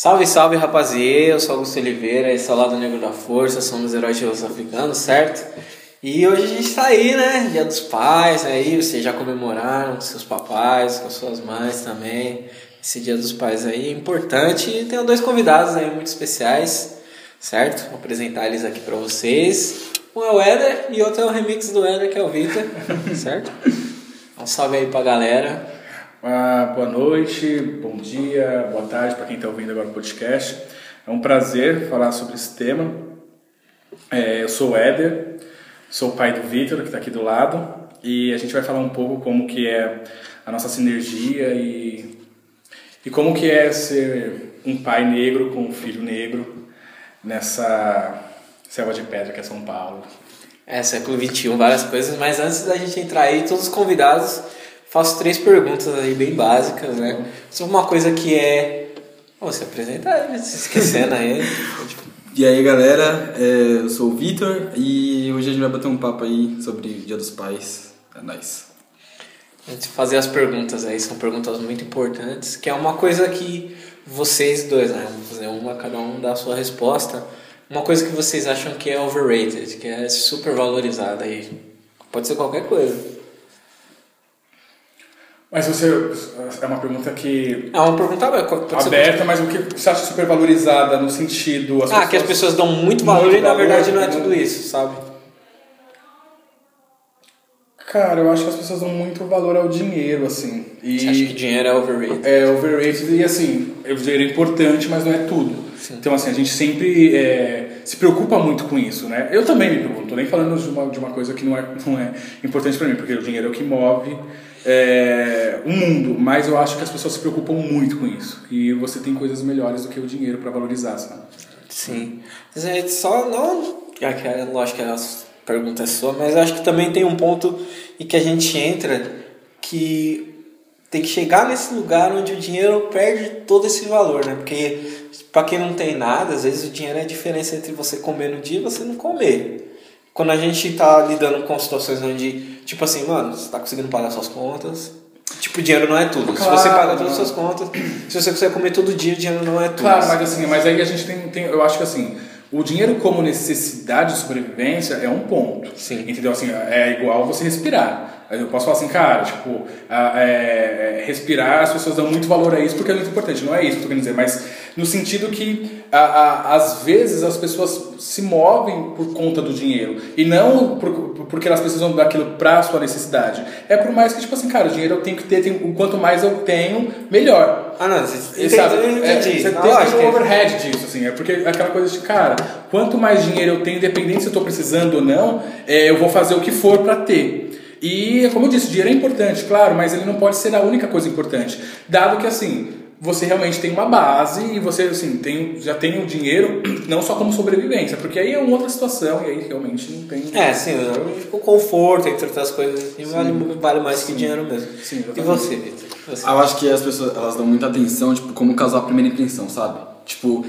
Salve, salve rapaziê, eu sou Augusto Oliveira, esse é o Lado Negro da Força, somos heróis de Los Africanos, certo? E hoje a gente tá aí, né? Dia dos pais, aí vocês já comemoraram com seus papais, com suas mães também. Esse Dia dos Pais aí é importante e tenho dois convidados aí muito especiais, certo? Vou apresentar eles aqui para vocês. Um é o Éder e outro é o remix do Éder, que é o Victor, certo? Um salve aí pra galera. Ah, boa noite, bom dia, boa tarde para quem está ouvindo agora o podcast. É um prazer falar sobre esse tema. É, eu sou o Éder, sou o pai do Vitor, que está aqui do lado, e a gente vai falar um pouco como que é a nossa sinergia e, e como que é ser um pai negro com um filho negro nessa selva de pedra que é São Paulo. É, século XXI, várias coisas, mas antes da gente entrar aí, todos os convidados faço três perguntas aí bem básicas, né? Sobre uma coisa que é. Oh, se apresentar, se esquecendo aí. E aí galera, é, eu sou o Vitor e hoje a gente vai bater um papo aí sobre Dia dos Pais. É nóis. Antes de fazer as perguntas aí, são perguntas muito importantes, que é uma coisa que vocês dois, né? Vamos fazer uma, cada um dá a sua resposta. Uma coisa que vocês acham que é overrated, que é super valorizada aí. Pode ser qualquer coisa. Mas você. É uma pergunta que. É uma pergunta aberta, mas o que você acha super valorizada no sentido. As ah, que as pessoas dão muito valor muito e na verdade não é tudo isso, sabe? Cara, eu acho que as pessoas dão muito valor ao dinheiro, assim. E Você acha que dinheiro é overrated? É overrated e assim, o dinheiro é importante, mas não é tudo. Sim. Então, assim, a gente sempre é, se preocupa muito com isso, né? Eu também me preocupo, tô nem falando de uma, de uma coisa que não é, não é importante para mim, porque o dinheiro é o que move é, o mundo, mas eu acho que as pessoas se preocupam muito com isso. E você tem coisas melhores do que o dinheiro para valorizar, sabe? Sim. Mas é só não. É, lógico que a pergunta é sua, mas acho que também tem um ponto em que a gente entra que tem que chegar nesse lugar onde o dinheiro perde todo esse valor, né? Porque para quem não tem nada, às vezes o dinheiro é a diferença entre você comer no dia e você não comer. Quando a gente tá lidando com situações onde Tipo assim, mano, você tá conseguindo pagar suas contas. Tipo, dinheiro não é tudo. Claro, se você paga todas as suas contas, se você quiser comer todo dia, dinheiro não é tudo. Claro, mas assim, mas aí a gente tem, tem eu acho que assim, o dinheiro como necessidade de sobrevivência é um ponto. Sim. Entendeu? Assim, é igual você respirar. Eu posso falar assim, cara, tipo, é, respirar, as pessoas dão muito valor a isso porque é muito importante. Não é isso que eu tô querendo dizer, mas no sentido que a, a, às vezes as pessoas se movem por conta do dinheiro e não por, porque elas precisam daquilo para sua necessidade. É por mais que, tipo assim, cara, o dinheiro eu tenho que ter, tem, quanto mais eu tenho, melhor. Ah, não, você, sabe, é, você tem um overhead disso, assim, é porque aquela coisa de, cara, quanto mais dinheiro eu tenho, independente se eu estou precisando ou não, é, eu vou fazer o que for para ter. E, como eu disse, o dinheiro é importante, claro, mas ele não pode ser a única coisa importante. Dado que, assim, você realmente tem uma base e você, assim, tem, já tem o dinheiro não só como sobrevivência, porque aí é uma outra situação e aí realmente não tem... É, sim, o conforto, entre outras coisas, vale, vale mais sim. que dinheiro mesmo. Sim, e você, Vitor? Eu acho que as pessoas, elas dão muita atenção, tipo, como causar a primeira impressão, sabe? Tipo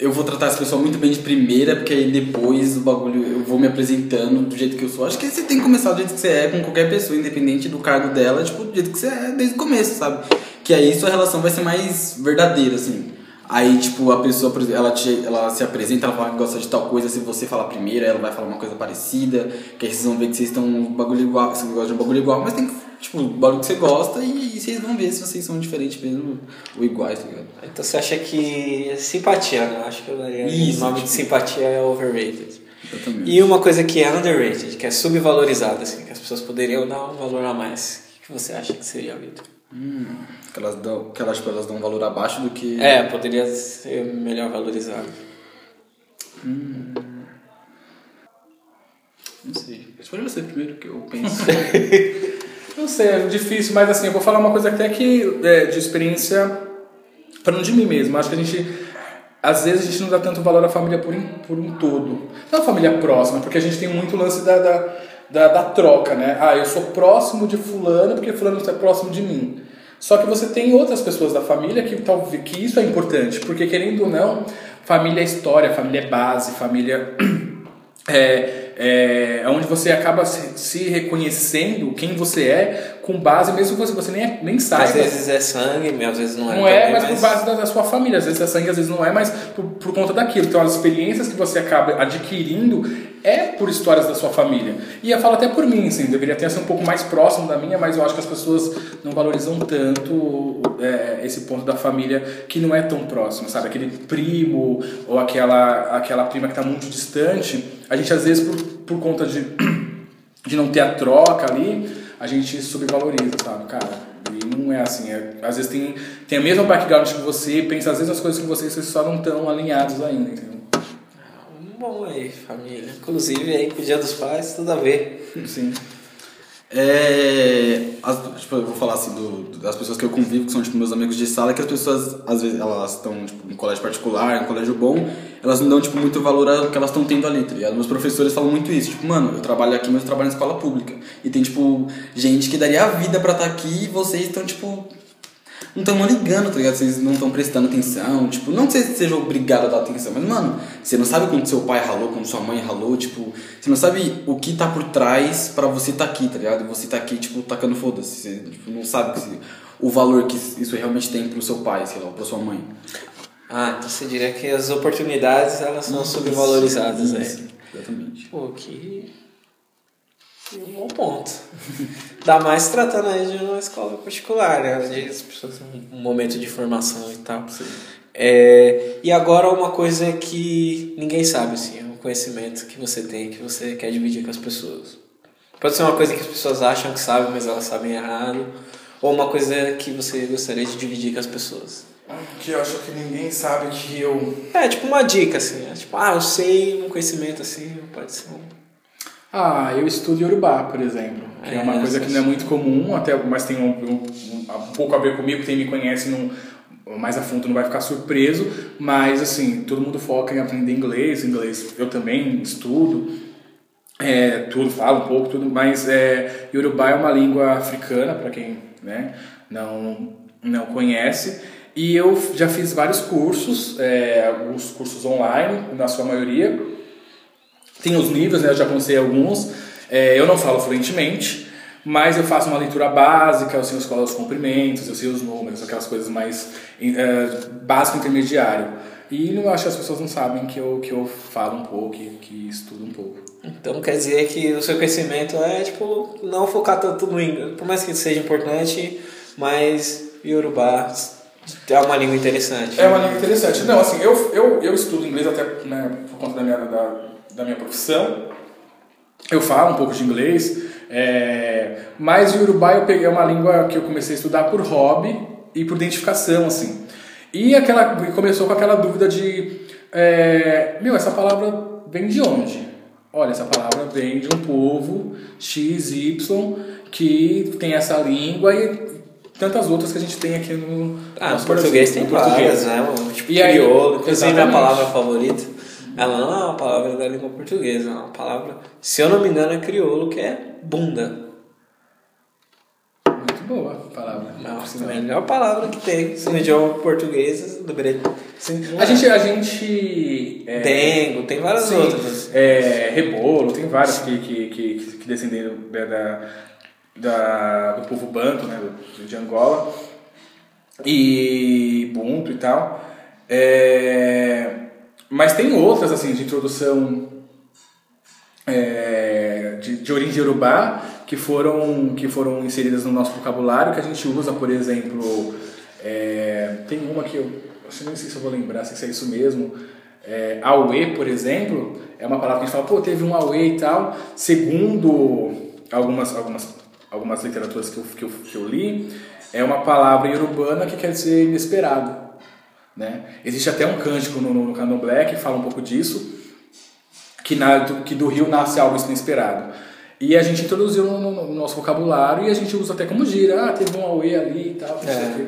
eu vou tratar essa pessoa muito bem de primeira, porque aí depois o bagulho eu vou me apresentando do jeito que eu sou. Acho que você tem que começar do jeito que você é com qualquer pessoa, independente do cargo dela, tipo, do jeito que você é desde o começo, sabe? Que aí sua relação vai ser mais verdadeira, assim. Aí, tipo, a pessoa, ela, te, ela se apresenta, ela fala que gosta de tal coisa, se você falar primeiro, ela vai falar uma coisa parecida, que aí vocês vão ver que vocês estão um bagulho igual, vocês gostam de um bagulho igual, mas tem que tipo, o barulho que você gosta e, e, vocês vão ver se vocês são diferentes mesmo ou iguais, tá ligado? Então você acha que simpatia, né? Acho que eu daria Isso, o nome tipo... de simpatia é overrated. Exatamente. E uma coisa que é underrated, que é subvalorizada, assim, que as pessoas poderiam dar um valor a mais. O que você acha que seria, Vitor? Hum, que elas dão, que elas, tipo, elas dão um valor abaixo do que. É, poderia ser melhor valorizado. Hum. Não sei. Responde você primeiro, que eu penso. Não sei, é difícil, mas assim, eu vou falar uma coisa até que é, de experiência, falando de mim mesmo. Acho que a gente, às vezes, a gente não dá tanto valor à família por, por um todo. Não a família próxima, porque a gente tem muito lance da, da, da, da troca, né? Ah, eu sou próximo de Fulano porque Fulano está próximo de mim. Só que você tem outras pessoas da família que talvez que isso é importante, porque querendo ou não, família é história, família é base, família é, é, onde você acaba se, se reconhecendo quem você é com base, mesmo que você, você nem, nem saiba. Às vezes é sangue, às vezes não é. Não é, mas, por base da, da, sua família. Às vezes é sangue, às vezes não é, mas por, por conta daquilo. Então as experiências que você acaba adquirindo é por histórias da sua família. E eu falo até por mim, assim, deveria ter sido um pouco mais próximo da minha, mas eu acho que as pessoas não valorizam tanto é, esse ponto da família que não é tão próximo, sabe? Aquele primo ou aquela, aquela prima que está muito distante, a gente às vezes por, por conta de, de não ter a troca ali, a gente subvaloriza, sabe? Cara, e não é assim. É, às vezes tem, tem a mesma background que você, pensa às vezes as coisas que você, vocês só não estão alinhados ainda, entendeu? Bom aí, família. Inclusive aí o Dia dos Pais, tudo a ver. Sim. É, as, tipo, eu vou falar assim do, das pessoas que eu convivo, que são tipo meus amigos de sala, que as pessoas às vezes elas estão tipo, em colégio particular, em colégio bom, elas não dão tipo muito valor ao que elas estão tendo ali, tá ligado? Meus professores falam muito isso, tipo, mano, eu trabalho aqui, mas eu trabalho em escola pública. E tem tipo gente que daria a vida para estar tá aqui e vocês estão tipo não estão ligando, tá ligado? Vocês não estão prestando atenção. Tipo, não que você seja obrigado a dar atenção, mas, mano, você não sabe quando seu pai ralou, quando sua mãe ralou, tipo, você não sabe o que tá por trás para você tá aqui, tá ligado? Você tá aqui, tipo, tacando foda-se. Você tipo, não sabe que, o valor que isso realmente tem pro seu pai, sei lá, pra sua mãe. Ah, então você diria que as oportunidades, elas são subvalorizadas, né? Exatamente. Pô, que um bom ponto. Dá mais tratando aí de uma escola particular, né? Onde as pessoas têm um momento de formação e tal. É, e agora uma coisa que ninguém sabe, assim, é um conhecimento que você tem, que você quer dividir com as pessoas. Pode ser uma coisa que as pessoas acham que sabem, mas elas sabem errado. Ou uma coisa que você gostaria de dividir com as pessoas. Que eu acho que ninguém sabe que eu. É, tipo uma dica, assim. É tipo, ah, eu sei um conhecimento assim, pode ser um ah, eu estudo Yorubá, por exemplo, que é, é uma coisa que não é muito comum, até, mas tem um, um, um, pouco a ver comigo, quem me conhece não, mais a fundo não vai ficar surpreso, mas assim, todo mundo foca em aprender inglês, inglês eu também estudo, é, tudo, falo um pouco, tudo, mas é, Yorubá é uma língua africana, para quem né, não, não conhece, e eu já fiz vários cursos, é, alguns cursos online, na sua maioria, tem os níveis, né? Eu já comecei alguns. É, eu não falo fluentemente, mas eu faço uma leitura básica, eu sei os os comprimentos, eu sei os números, aquelas coisas mais é, básico intermediário. E eu acho que as pessoas não sabem que eu, que eu falo um pouco, que, que estudo um pouco. Então quer dizer que o seu conhecimento é tipo não focar tanto no inglês, por mais que seja importante, mas Yorubá é uma língua interessante. É uma língua interessante. Não, assim, eu, eu, eu estudo inglês até né, por conta da minha, da, da minha profissão. Eu falo um pouco de inglês, é, mas o Urubá eu peguei uma língua que eu comecei a estudar por hobby e por identificação, assim. E aquela começou com aquela dúvida de, é, meu, essa palavra vem de onde? Olha, essa palavra vem de um povo XY que tem essa língua e tantas outras que a gente tem aqui no ah, no português tem várias, né? Tipo, e crioulo, inclusive minha palavra favorita ela não é uma palavra da língua portuguesa, é uma palavra, se eu não me engano, é crioulo, que é bunda. Muito boa a palavra. Nossa, a melhor palavra que tem no idioma português do Breto. A gente. A gente é, Dengo, tem várias sim, outras. É, rebolo, tem várias que, que, que, que descenderam da, da, do povo banto, né, de Angola. E Ubuntu e tal. É, mas tem outras, assim, de introdução é, de, de origem urubá que foram, que foram inseridas no nosso vocabulário, que a gente usa, por exemplo, é, tem uma que eu, eu não sei se eu vou lembrar, se é isso mesmo, é, Aue, por exemplo, é uma palavra que a gente fala, pô, teve um Aue e tal, segundo algumas, algumas, algumas literaturas que eu, que, eu, que eu li, é uma palavra iorubana que quer dizer inesperado. Né? Existe até um cântico no, no Candomblé que fala um pouco disso, que, na, do, que do rio nasce algo inesperado. E a gente introduziu no, no, no, nosso vocabulário e a gente usa até como gira, ah, teve um auê ali e tal. É.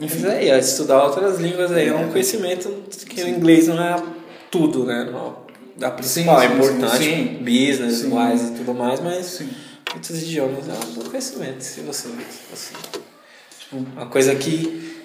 Enfim. Mas aí, ó, estudar outras línguas aí é, é um conhecimento que o inglês não é tudo, né? Não, a principal sim, sim, é importante, sim, business, sim. wise e tudo mais, mas sim. muitos idiomas é um conhecimento, se você, tipo, uma coisa que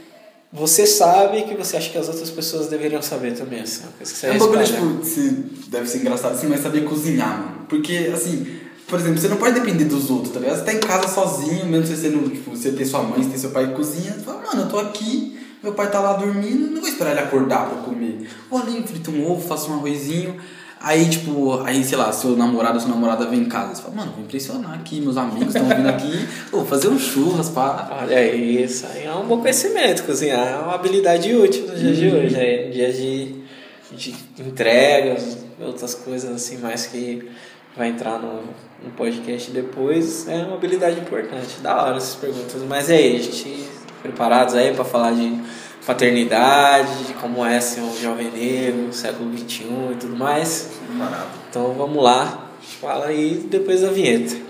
você sabe que você acha que as outras pessoas deveriam saber também, assim. Você É um bagulho, tipo, se, deve ser engraçado assim, mas saber cozinhar, mano. Porque, assim, por exemplo, você não pode depender dos outros, tá ligado? Você tá em casa sozinho, mesmo você sendo, tipo, você tem sua mãe, você tem seu pai que cozinha, você fala, mano, eu tô aqui, meu pai tá lá dormindo, não vou esperar ele acordar pra comer. Vou ali, frito um ovo, faço um arrozinho. Aí, tipo, aí, sei lá, seu namorado ou sua namorada vem em casa. Você fala, mano, vou impressionar aqui, meus amigos estão vindo aqui, vou fazer um churras, pá. Olha isso, aí é um bom conhecimento. Cozinhar é uma habilidade útil nos dias de hoje. Aí, no dia de, de entregas, outras coisas assim, mais que vai entrar no, no podcast depois, é uma habilidade importante. Da hora essas perguntas. Mas é aí, a gente preparados aí para falar de paternidade, de como é ser um jovem negro, século XXI e tudo mais. Então vamos lá, fala aí depois da vinheta.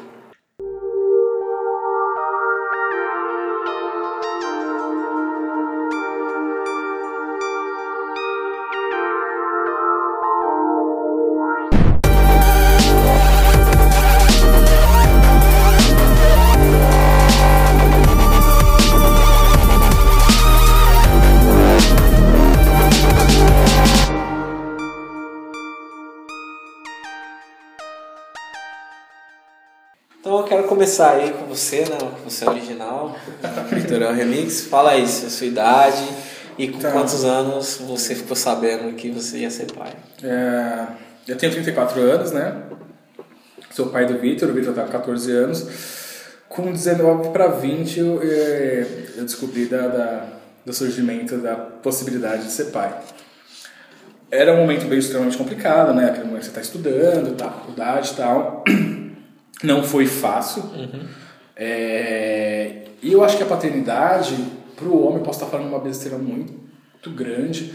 Começar aí com você, né? Com você original, Vitorial Remix. Fala aí, sua idade e com Tá. quantos anos você ficou sabendo que você ia ser pai. É, eu tenho 34 anos, né? Sou pai do Vitor, o Vitor tá com 14 anos. Com 19 para 20 eu, é, eu descobri da, da- do surgimento da possibilidade de ser pai. Era um momento meio extremamente complicado, né? Aquele momento que você está estudando, tá, faculdade e tal. Não foi fácil. É, e eu acho que a paternidade, para o homem, eu posso estar falando uma besteira muito grande,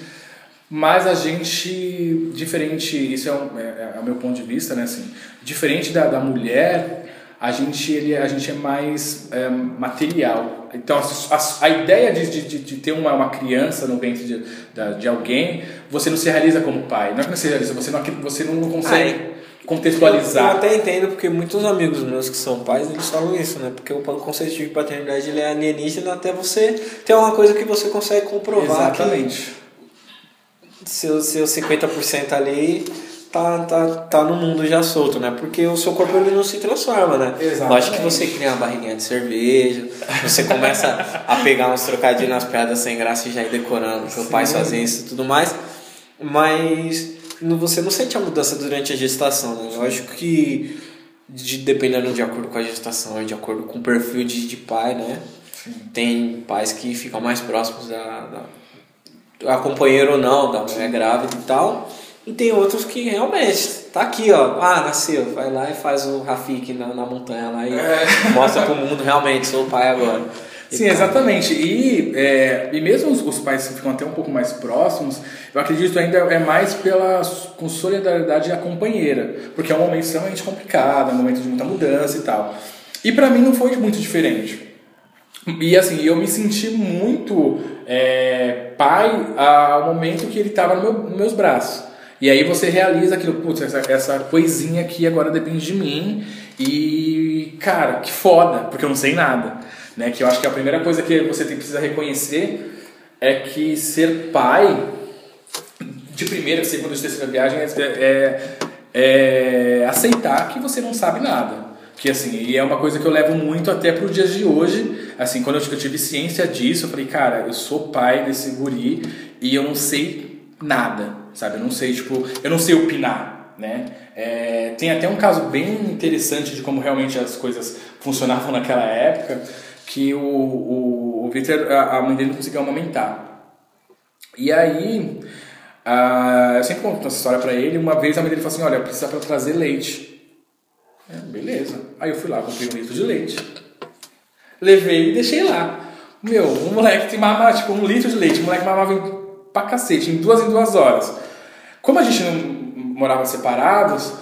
mas a gente, diferente, isso é, um, é, é o meu ponto de vista, né? Assim, diferente da, da mulher, a gente, ele, a gente é mais é, material. Então, a, a, a ideia de, de, de ter uma, uma criança no ventre de, de alguém, você não se realiza como pai. Não é que não se realiza, você não, você não consegue Ah, Eu, eu contextualizar. até entendo porque muitos amigos meus que são pais, eles falam isso, né? Porque o conceito de paternidade ele é alienígena até você ter uma coisa que você consegue comprovar Exatamente. que seu, seu 50% ali tá, tá, tá no mundo já solto, né? Porque o seu corpo ele não se transforma, né? Exatamente. Lógico que você cria uma barriguinha de cerveja, você começa a pegar uns trocadilhos nas piadas sem graça e já ir decorando, seu pai fazia isso e tudo mais, mas você não sente a mudança durante a gestação, né? Lógico que de, dependendo de acordo com a gestação e de acordo com o perfil de, de pai, né? Tem pais que ficam mais próximos da, da a companheiro ou não, da mulher grávida e tal. E tem outros que realmente, tá aqui, ó. Ah, nasceu. Vai lá e faz o Rafik na, na montanha lá e mostra pro mundo realmente, sou o pai agora. Sim, exatamente. E, é, e mesmo os, os pais que ficam até um pouco mais próximos, eu acredito ainda é mais pela com solidariedade à companheira, porque é um momento extremamente complicado, é um momento de muita mudança e tal. E pra mim não foi muito diferente. E assim, eu me senti muito é, pai ao momento que ele estava no meu, nos meus braços. E aí você realiza aquilo, putz, essa, essa coisinha aqui agora depende de mim. E, cara, que foda, porque eu não sei nada. Né? Que eu acho que a primeira coisa que você tem, precisa reconhecer é que ser pai, de primeira, segunda, de terceira viagem, é, é, é aceitar que você não sabe nada. Porque assim, e é uma coisa que eu levo muito até pro dias de hoje. Assim, quando eu, eu tive ciência disso, eu falei, cara, eu sou pai desse guri e eu não sei nada, sabe? Eu não sei, tipo, eu não sei opinar, né? É, tem até um caso bem interessante de como realmente as coisas funcionavam naquela época, que o, o, o Victor, a, a mãe dele não conseguia amamentar. E aí, eu sempre conto essa história pra ele. Uma vez a mãe dele falou assim: Olha, precisa pra trazer leite. É, beleza. Aí eu fui lá, comprei um litro de leite. Levei e deixei lá. Meu, um moleque que mamava, tipo, um litro de leite. O moleque mamava em- pra cacete, em duas em duas horas. Como a gente não morava separados,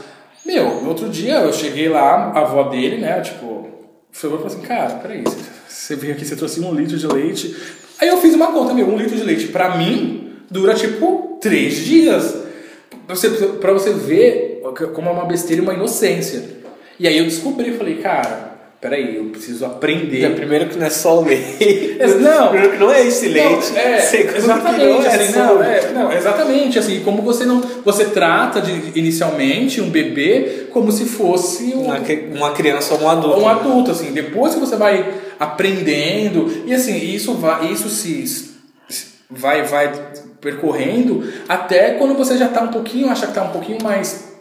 meu, no outro dia eu cheguei lá, a avó dele, né, tipo, foi falou assim, cara, peraí, você veio aqui, você trouxe um litro de leite. Aí eu fiz uma conta, meu, um litro de leite pra mim dura, tipo, três dias. Pra você, pra você ver como é uma besteira e uma inocência. E aí eu descobri, falei, cara, peraí, eu preciso aprender. É, primeiro que não é só ler. Não. Primeiro que não é esse leite. Não, é, Segundo exatamente, não é assim, não, é, não, exatamente, assim, como você não, você trata de inicialmente um bebê como se fosse um, uma, cri- uma criança ou um adulto. um adulto, assim, depois que você vai aprendendo e assim, isso vai, isso se se- vai vai percorrendo até quando você já está um pouquinho, acha que está um pouquinho mais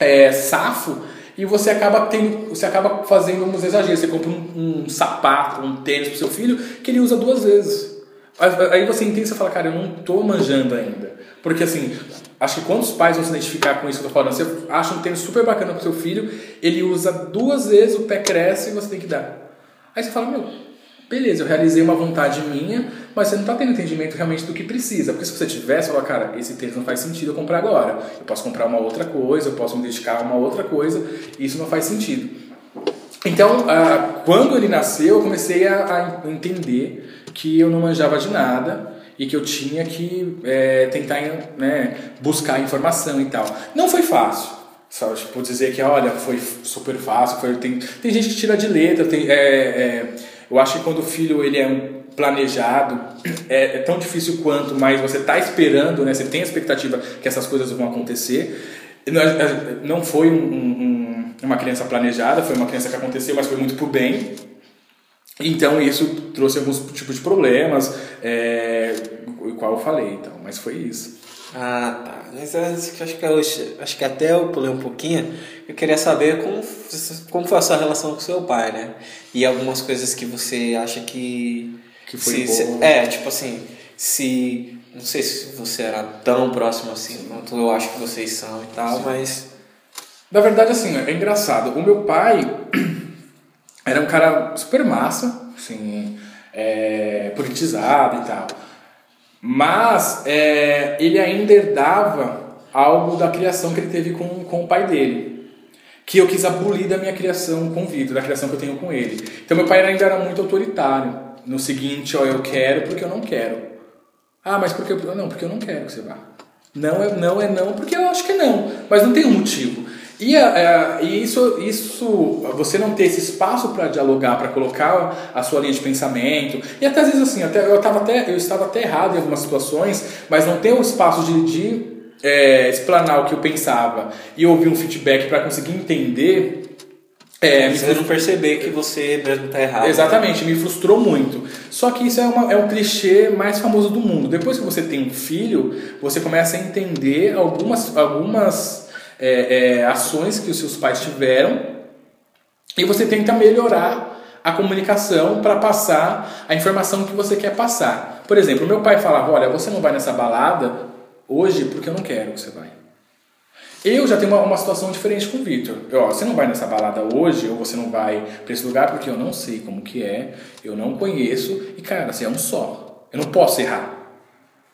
é, safo e você acaba tendo, você acaba fazendo uns exageros. Você compra um, um sapato, um tênis pro seu filho que ele usa duas vezes. Aí você entende e fala, cara, eu não tô manjando ainda. Porque assim, acho que quando os pais vão se identificar com isso que eu tô falando, você acha um tênis super bacana pro seu filho, ele usa duas vezes, o pé cresce e você tem que dar. Aí você fala, meu, beleza, eu realizei uma vontade minha, mas você não está tendo entendimento realmente do que precisa. Porque se você tivesse, você fala, cara, esse tênis não faz sentido eu comprar agora. Eu posso comprar uma outra coisa, eu posso me dedicar a uma outra coisa, isso não faz sentido. Então, ah, quando ele nasceu, eu comecei a, a entender que eu não manjava de nada e que eu tinha que é, tentar né, buscar informação e tal. Não foi fácil. Só tipo, dizer que, olha, foi super fácil. Foi, tem, tem gente que tira de letra. Tem, é, é, eu acho que quando o filho ele é planejado, é, é tão difícil quanto, mas você está esperando, né, você tem a expectativa que essas coisas vão acontecer. Não, não foi um, um, uma criança planejada, foi uma criança que aconteceu, mas foi muito pro bem. Então isso trouxe alguns tipos de problemas, é, o qual eu falei, então, mas foi isso. Ah, tá. Mas acho que, eu, acho que até eu pulei um pouquinho, eu queria saber como, como foi a sua relação com seu pai, né? E algumas coisas que você acha que. Que foi se, boa. se- É, tipo assim, se. Não sei se você era tão próximo assim quanto eu acho que vocês são e tal, mas. Na verdade, assim, é engraçado. O meu pai era um cara super massa, assim, é, politizado e tal. Mas é, ele ainda herdava algo da criação que ele teve com, com o pai dele. Que eu quis abolir da minha criação com o Vitor, da criação que eu tenho com ele. Então meu pai ainda era muito autoritário. No seguinte, ó, eu quero porque eu não quero. Ah, mas porque. Não, porque eu não quero que você vá. Não é não, é não porque eu acho que é não. Mas não tem um motivo. E, a- a- e isso, isso, você não ter esse espaço para dialogar, para colocar a sua linha de pensamento, e até às vezes assim, até, eu, tava até, eu estava até errado em algumas situações, mas não ter o espaço de, de é, explanar o que eu pensava e ouvir um feedback para conseguir entender, é, me você não perceber que você mesmo tá errado. Exatamente, me frustrou muito. Só que isso é, uma, é um clichê mais famoso do mundo. Depois que você tem um filho, você começa a entender algumas, algumas é, é, ações que os seus pais tiveram e você tenta melhorar a comunicação para passar a informação que você quer passar. Por exemplo, meu pai falava: Olha, você não vai nessa balada hoje porque eu não quero que você vai. Eu já tenho uma, uma situação diferente com o Victor. Eu, ó, você não vai nessa balada hoje, ou você não vai para esse lugar porque eu não sei como que é, eu não conheço, e cara, você é um só. Eu não posso errar.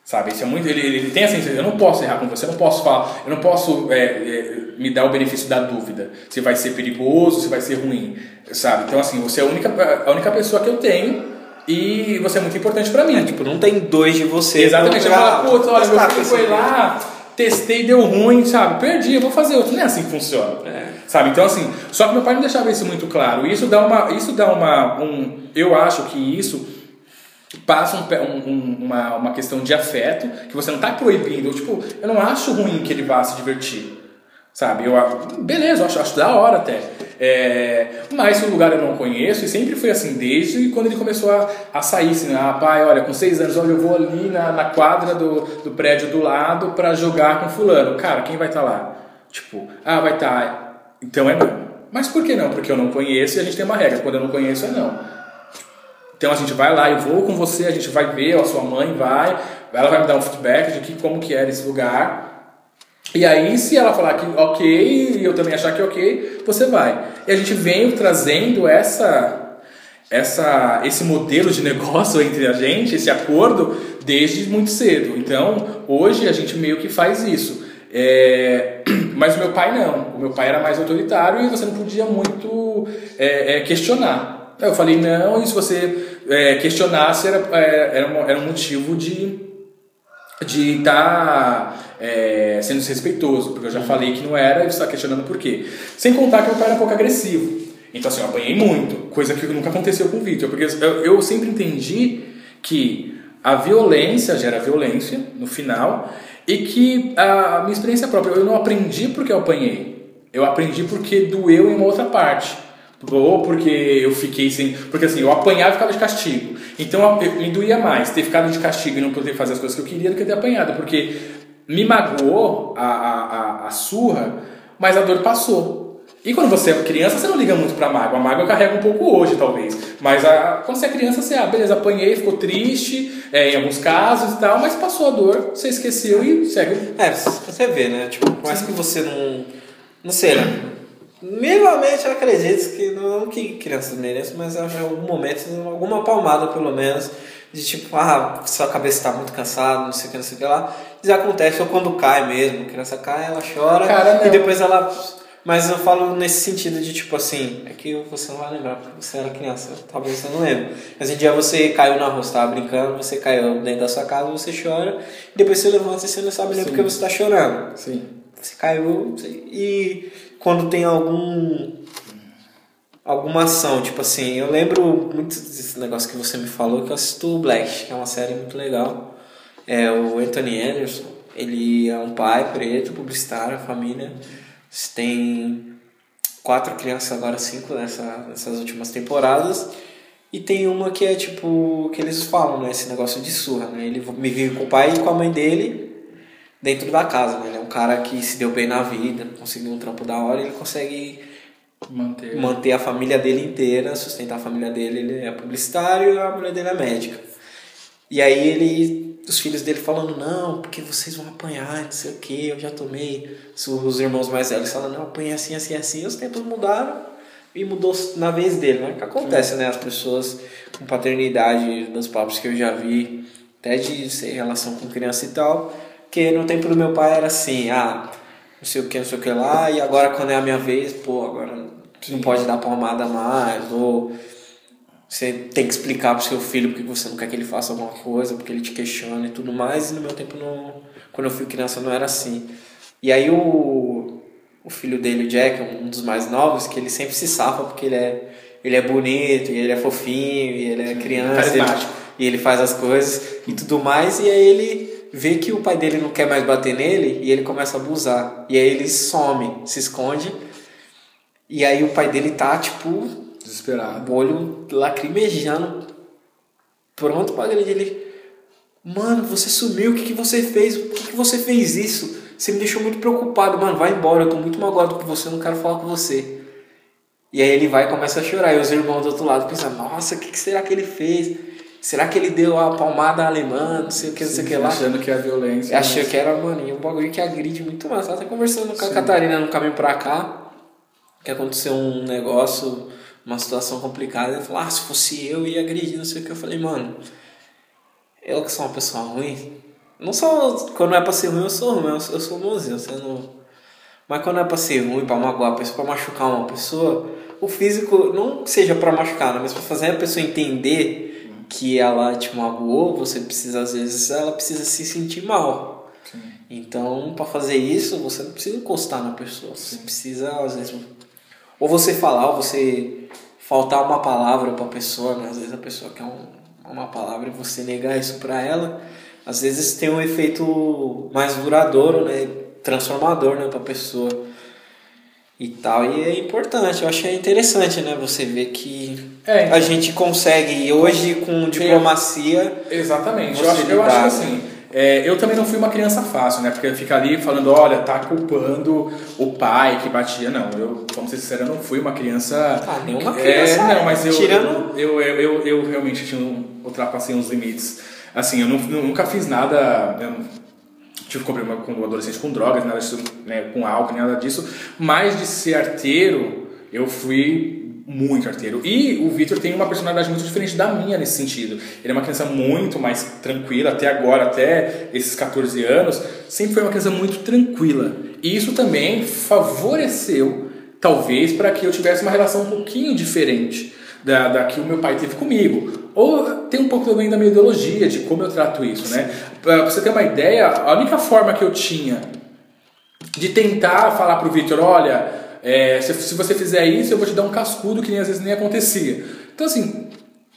Sabe? Isso é muito, ele, ele tem essa eu não posso errar com você, eu não posso falar, eu não posso é, é, me dar o benefício da dúvida se vai ser perigoso, se vai ser ruim, sabe? Então assim, você é a única, a única pessoa que eu tenho e você é muito importante para mim. Tipo, não tem dois de você. Exatamente, eu falo, putz, olha, meu filho foi lá, testei, deu ruim, sabe? Perdi, eu vou fazer outro. Não é assim que funciona. É. Sabe? Então, assim, só que meu pai não deixava isso muito claro. Isso dá uma. Isso dá uma. Um, eu acho que isso passa um um- um- uma, uma questão de afeto que você não está proibindo. Eu, tipo, eu não acho ruim que ele vá se divertir. Sabe? Eu beleza, eu acho, acho da hora até. É, mas o lugar eu não conheço e sempre foi assim, desde quando ele começou a, a sair, assim, ah, pai, olha, com seis anos, olha, eu vou ali na, na quadra do, do prédio do lado para jogar com fulano. Cara, quem vai estar lá? Tipo, ah, vai estar. Então é não. Mas por que não? Porque eu não conheço e a gente tem uma regra, quando eu não conheço é não. Então a gente vai lá, eu vou com você, a gente vai ver, a sua mãe vai, ela vai me dar um feedback de que, como que era esse lugar. E aí, se ela falar que ok, e eu também achar que ok, você vai. E a gente vem trazendo essa, essa, esse modelo de negócio entre a gente, esse acordo, desde muito cedo. Então, hoje a gente meio que faz isso. É, mas o meu pai não. O meu pai era mais autoritário e você não podia muito é, é, questionar. Aí eu falei, não, e se você é, questionasse, era, é, era, um, era um motivo de de estar é, sendo desrespeitoso, porque eu já falei que não era e você está questionando por quê. Sem contar que meu pai era um pouco agressivo. Então, assim, eu apanhei muito, coisa que nunca aconteceu com o Vitor, porque eu, eu sempre entendi que a violência gera violência no final e que a minha experiência própria, eu não aprendi porque eu apanhei, eu aprendi porque doeu em uma outra parte. Ou porque eu fiquei sem. Porque assim, eu apanhava e ficava de castigo. Então eu, me doía mais ter ficado de castigo e não poder fazer as coisas que eu queria do que ter apanhado. Porque me magoou a, a, a, a surra, mas a dor passou. E quando você é criança, você não liga muito pra mágoa. A mágoa carrega um pouco hoje, talvez. Mas a, quando você é criança, você, ah, beleza, apanhei, ficou triste, é, em alguns casos e tal, mas passou a dor, você esqueceu e segue. É, você vê, né? Tipo, por mais que você não. Não sei, né? Minimamente eu acredito que não que crianças mereçam, mas em algum momento, alguma palmada pelo menos, de tipo, ah, sua cabeça está muito cansada, não sei o que, não sei o que lá. Isso acontece, ou quando cai mesmo, a criança cai, ela chora, Cara, e depois ela mas eu falo nesse sentido de tipo assim, é que você não vai lembrar porque você era criança, talvez você não lembre. Mas um dia você caiu na rua, você tava brincando, você caiu dentro da sua casa, você chora, e depois você levanta e você não sabe nem Sim. porque você tá chorando. Sim. Você caiu e quando tem algum alguma ação, tipo assim, eu lembro muito desse negócio que você me falou que eu assisto Black, que é uma série muito legal. É o Anthony Anderson, ele é um pai preto, publicitário, família tem quatro crianças, agora cinco nessa, nessas últimas temporadas. E tem uma que é tipo, que eles falam, né? Esse negócio de surra, né? Ele me vive com o pai e com a mãe dele dentro da casa, né? Ele é um cara que se deu bem na vida, conseguiu um trampo da hora ele consegue manter, manter a família dele inteira, sustentar a família dele. Ele é publicitário e a mulher dele é médica. E aí ele os filhos dele falando, não, porque vocês vão apanhar, não sei o que, eu já tomei. Os irmãos mais velhos falando, não, apanhei assim, assim, assim. Os tempos mudaram e mudou na vez dele, né? O que acontece, né? As pessoas com paternidade, dos papos que eu já vi, até de ser relação com criança e tal, que no tempo do meu pai era assim, ah, não sei o que, não sei o que lá, e agora quando é a minha vez, pô, agora não pode dar palmada mais, ou você tem que explicar pro seu filho porque você não quer que ele faça alguma coisa, porque ele te questiona e tudo mais. E no meu tempo, não, quando eu fui criança, não era assim. E aí o, o filho dele, o Jack, um dos mais novos, que ele sempre se safa porque ele é, ele é bonito, e ele é fofinho, e ele é criança, ele, e ele faz as coisas e tudo mais. E aí ele vê que o pai dele não quer mais bater nele e ele começa a abusar. E aí ele some, se esconde. E aí o pai dele tá, tipo, Desesperado. O olho lacrimejando, pronto para agredir ele. Mano, você sumiu, o que, que você fez? Por que, que você fez isso? Você me deixou muito preocupado, mano, vai embora, eu tô muito magoado com você, eu não quero falar com você. E aí ele vai e começa a chorar, e os irmãos do outro lado pensam, nossa, o que, que será que ele fez? Será que ele deu a palmada alemã, não sei o que, não sei o que lá. Achando que é violência. Achou mas... que era, mano, um bagulho que agride muito mais. Eu tava conversando com a Sim. Catarina no caminho pra cá, que aconteceu um negócio uma situação complicada. Ele falou, ah, se fosse eu, ia agredir, não sei o que. Eu falei, mano, eu que sou uma pessoa ruim. Não sou. Quando é pra ser ruim, eu sou ruim, eu sou, eu sou bonzinho, você não. Mas quando é pra ser ruim, pra magoar a pessoa, pra machucar uma pessoa, o físico não seja pra machucar, né? mas pra fazer a pessoa entender que ela te magoou, você precisa, às vezes, ela precisa se sentir mal. Sim. Então, para fazer isso, você não precisa encostar na pessoa, você precisa, às vezes, ou você falar, ou você faltar uma palavra para a pessoa, né? às vezes a pessoa quer um, uma palavra e você negar isso para ela, às vezes tem um efeito mais duradouro, né? transformador né? para a pessoa e tal. E é importante, eu achei interessante, né? Você ver que é, então, a gente consegue hoje com diplomacia. Exatamente. Eu acho, eu acho que assim é, eu também não fui uma criança fácil, né? Porque fica ali falando, olha, tá culpando o pai que batia. Não, eu, vamos ser sinceros, eu não fui uma criança. Ah, nenhuma criança. É, não, mas eu, Tirando... eu, eu, eu, eu, realmente tinha um, ultrapassei uns limites. Assim, eu, não, eu nunca fiz nada. Eu tive problema com adolescente com drogas, nada disso, né, com álcool, nada disso. Mas de ser arteiro, eu fui muito arteiro. E o Victor tem uma personalidade muito diferente da minha nesse sentido. Ele é uma criança muito mais tranquila, até agora, até esses 14 anos, sempre foi uma criança muito tranquila. E isso também favoreceu, talvez, para que eu tivesse uma relação um pouquinho diferente da, da que o meu pai teve comigo. Ou tem um pouco também da minha ideologia, de como eu trato isso, né? Pra você ter uma ideia, a única forma que eu tinha de tentar falar pro Victor, olha, é, se, se você fizer isso, eu vou te dar um cascudo que nem às vezes nem acontecia. Então, assim,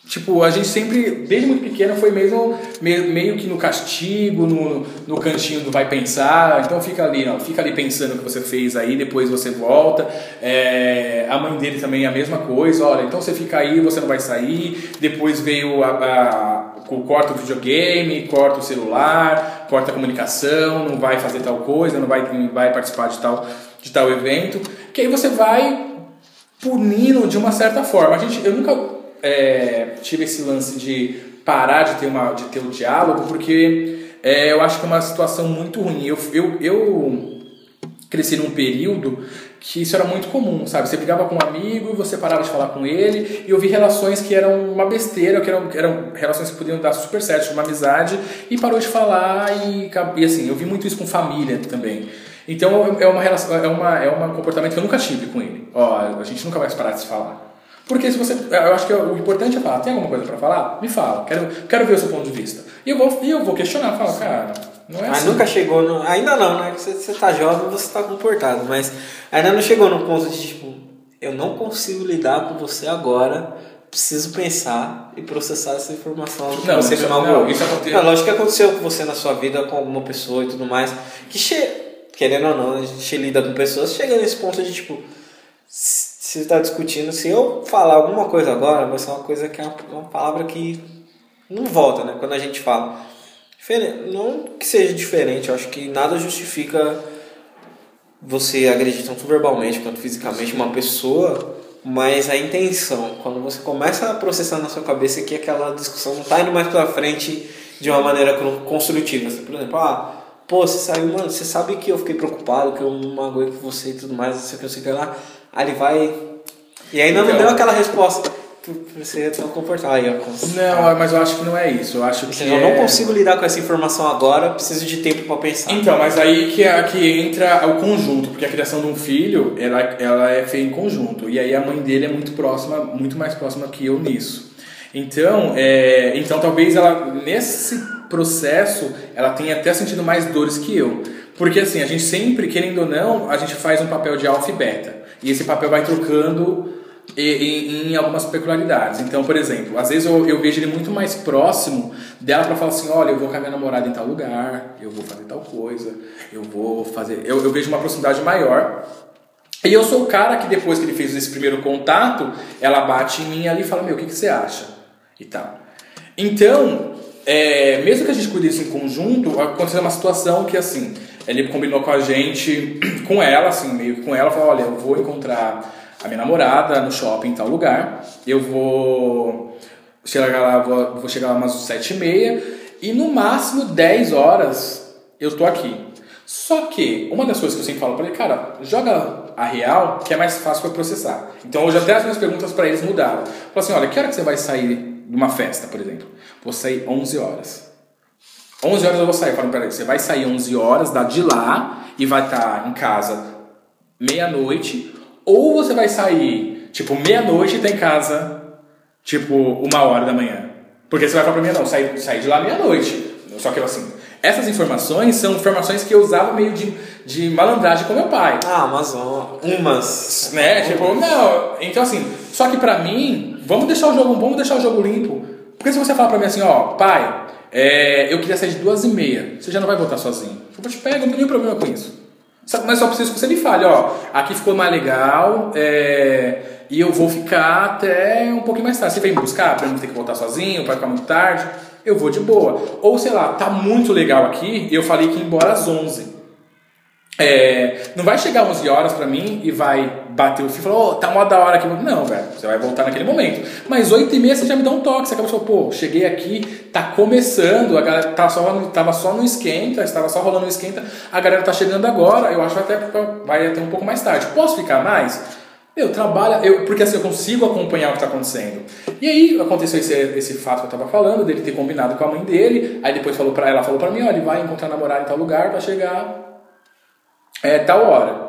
Tipo, a gente sempre, desde muito pequeno, foi mesmo meio, meio que no castigo, no, no cantinho do vai pensar. Então fica ali, não, fica ali pensando o que você fez aí, depois você volta. É, a mãe dele também é a mesma coisa, olha, então você fica aí, você não vai sair. Depois veio a, a corta o videogame, corta o celular, corta a comunicação, não vai fazer tal coisa, não vai, não vai participar de tal, de tal evento. Que aí você vai punindo de uma certa forma. A gente, eu nunca é, tive esse lance de parar de ter, uma, de ter um diálogo, porque é, eu acho que é uma situação muito ruim. Eu, eu, eu cresci num período que isso era muito comum, sabe? Você brigava com um amigo, você parava de falar com ele, e eu vi relações que eram uma besteira, que eram, eram relações que podiam dar super certo, uma amizade, e parou de falar, e, e assim, eu vi muito isso com família também. Então é uma relação, é uma é um comportamento que eu nunca tive com ele. Ó, a gente nunca vai parar de se falar. Porque se você. Eu acho que o importante é falar, tem alguma coisa para falar? Me fala, quero, quero ver o seu ponto de vista. E eu vou, e eu vou questionar, falo, cara, não é mas assim. nunca chegou no. Ainda não, né? Você, você tá jovem, você tá comportado, mas ainda não chegou no ponto de tipo, eu não consigo lidar com você agora, preciso pensar e processar essa informação que não, você isso, me magoou. Não, isso aconteceu. Não, lógico que aconteceu com você na sua vida, com alguma pessoa e tudo mais. Que che... querendo ou não, a gente lida com pessoas, chega nesse ponto de tipo se está discutindo, se eu falar alguma coisa agora, vai ser uma coisa que é uma, palavra que não volta, né? Quando a gente fala. Não que seja diferente, eu acho que nada justifica você agredir tanto verbalmente quanto fisicamente uma pessoa, mas a intenção, quando você começa a processar na sua cabeça que aquela discussão não está indo mais para frente de uma maneira construtiva. Por exemplo, ah, pô, você saiu, mano, você sabe que eu fiquei preocupado, que eu magoei com você e tudo mais, não sei o que, não sei o que lá. Aí ele vai. E ainda então, não deu aquela resposta. Você é tão comportado. Aí, não, mas eu acho que não é isso. Eu acho que. Eu é... não consigo lidar com essa informação agora, preciso de tempo para pensar. Então, mas aí que, é, que entra o conjunto, porque a criação de um filho ela, ela é feita em conjunto. E aí a mãe dele é muito próxima, muito mais próxima que eu nisso. Então, é, então talvez ela, nesse processo, ela tenha até sentido mais dores que eu. Porque assim, a gente sempre, querendo ou não, a gente faz um papel de alfa e beta. E esse papel vai trocando em, em, algumas peculiaridades. Então, por exemplo, às vezes eu, eu vejo ele muito mais próximo dela para falar assim: olha, eu vou com a minha namorada em tal lugar, eu vou fazer tal coisa, eu vou fazer. Eu, eu vejo uma proximidade maior. E eu sou o cara que depois que ele fez esse primeiro contato, ela bate em mim ali e fala: meu, o que, que você acha? E tal. Então, é, mesmo que a gente cuide isso em conjunto, aconteceu uma situação que assim ele combinou com a gente, com ela, assim, meio que com ela, falou, olha, eu vou encontrar a minha namorada no shopping em tal lugar, eu vou chegar lá, vou, vou chegar lá umas sete e meia, e no máximo 10 horas eu tô aqui. Só que, uma das coisas que eu sempre falo para ele, cara, joga a real, que é mais fácil para processar. Então hoje até as minhas perguntas para eles mudaram. Falo assim, olha, que hora que você vai sair de uma festa, por exemplo? Vou sair 11 horas. 11 horas eu vou sair. Falando, peraí, você vai sair 11 horas da de lá e vai estar tá em casa meia-noite, ou você vai sair, tipo, meia-noite e tá em casa, tipo, uma hora da manhã. Porque você vai falar pra mim, não, sair, sair de lá meia-noite. Só que eu, assim, essas informações são informações que eu usava meio de, de malandragem com meu pai. Ah, mas umas. Né? Tipo, não. Então, assim, só que pra mim, vamos deixar o jogo, vamos deixar o jogo limpo. Porque se você falar pra mim assim, ó, pai, é, eu queria sair de duas e meia. Você já não vai voltar sozinho. Eu vou te pegar, não tem nenhum problema com isso. Mas só preciso que você me fale, ó, aqui ficou mais legal é, e eu vou ficar até um pouquinho mais tarde. Você vem me buscar para não ter que voltar sozinho, para ficar muito tarde, eu vou de boa. Ou sei lá, tá muito legal aqui eu falei que ia embora às 11. É, não vai chegar 11 horas pra mim e vai bater o fio e falar, oh, tá uma da hora aqui. Não, velho, você vai voltar naquele momento. Mas 8 e meia você já me dá um toque. Você acaba de pô, cheguei aqui, tá começando, a galera tava só, tava só no esquenta, estava só rolando no esquenta, a galera tá chegando agora, eu acho que até vai até um pouco mais tarde. Posso ficar mais? Eu trabalho, eu, porque assim eu consigo acompanhar o que está acontecendo. E aí aconteceu esse, esse fato que eu estava falando, dele ter combinado com a mãe dele, aí depois falou para ela falou para mim, olha, ele vai encontrar namorado em tal lugar, vai chegar é tal hora.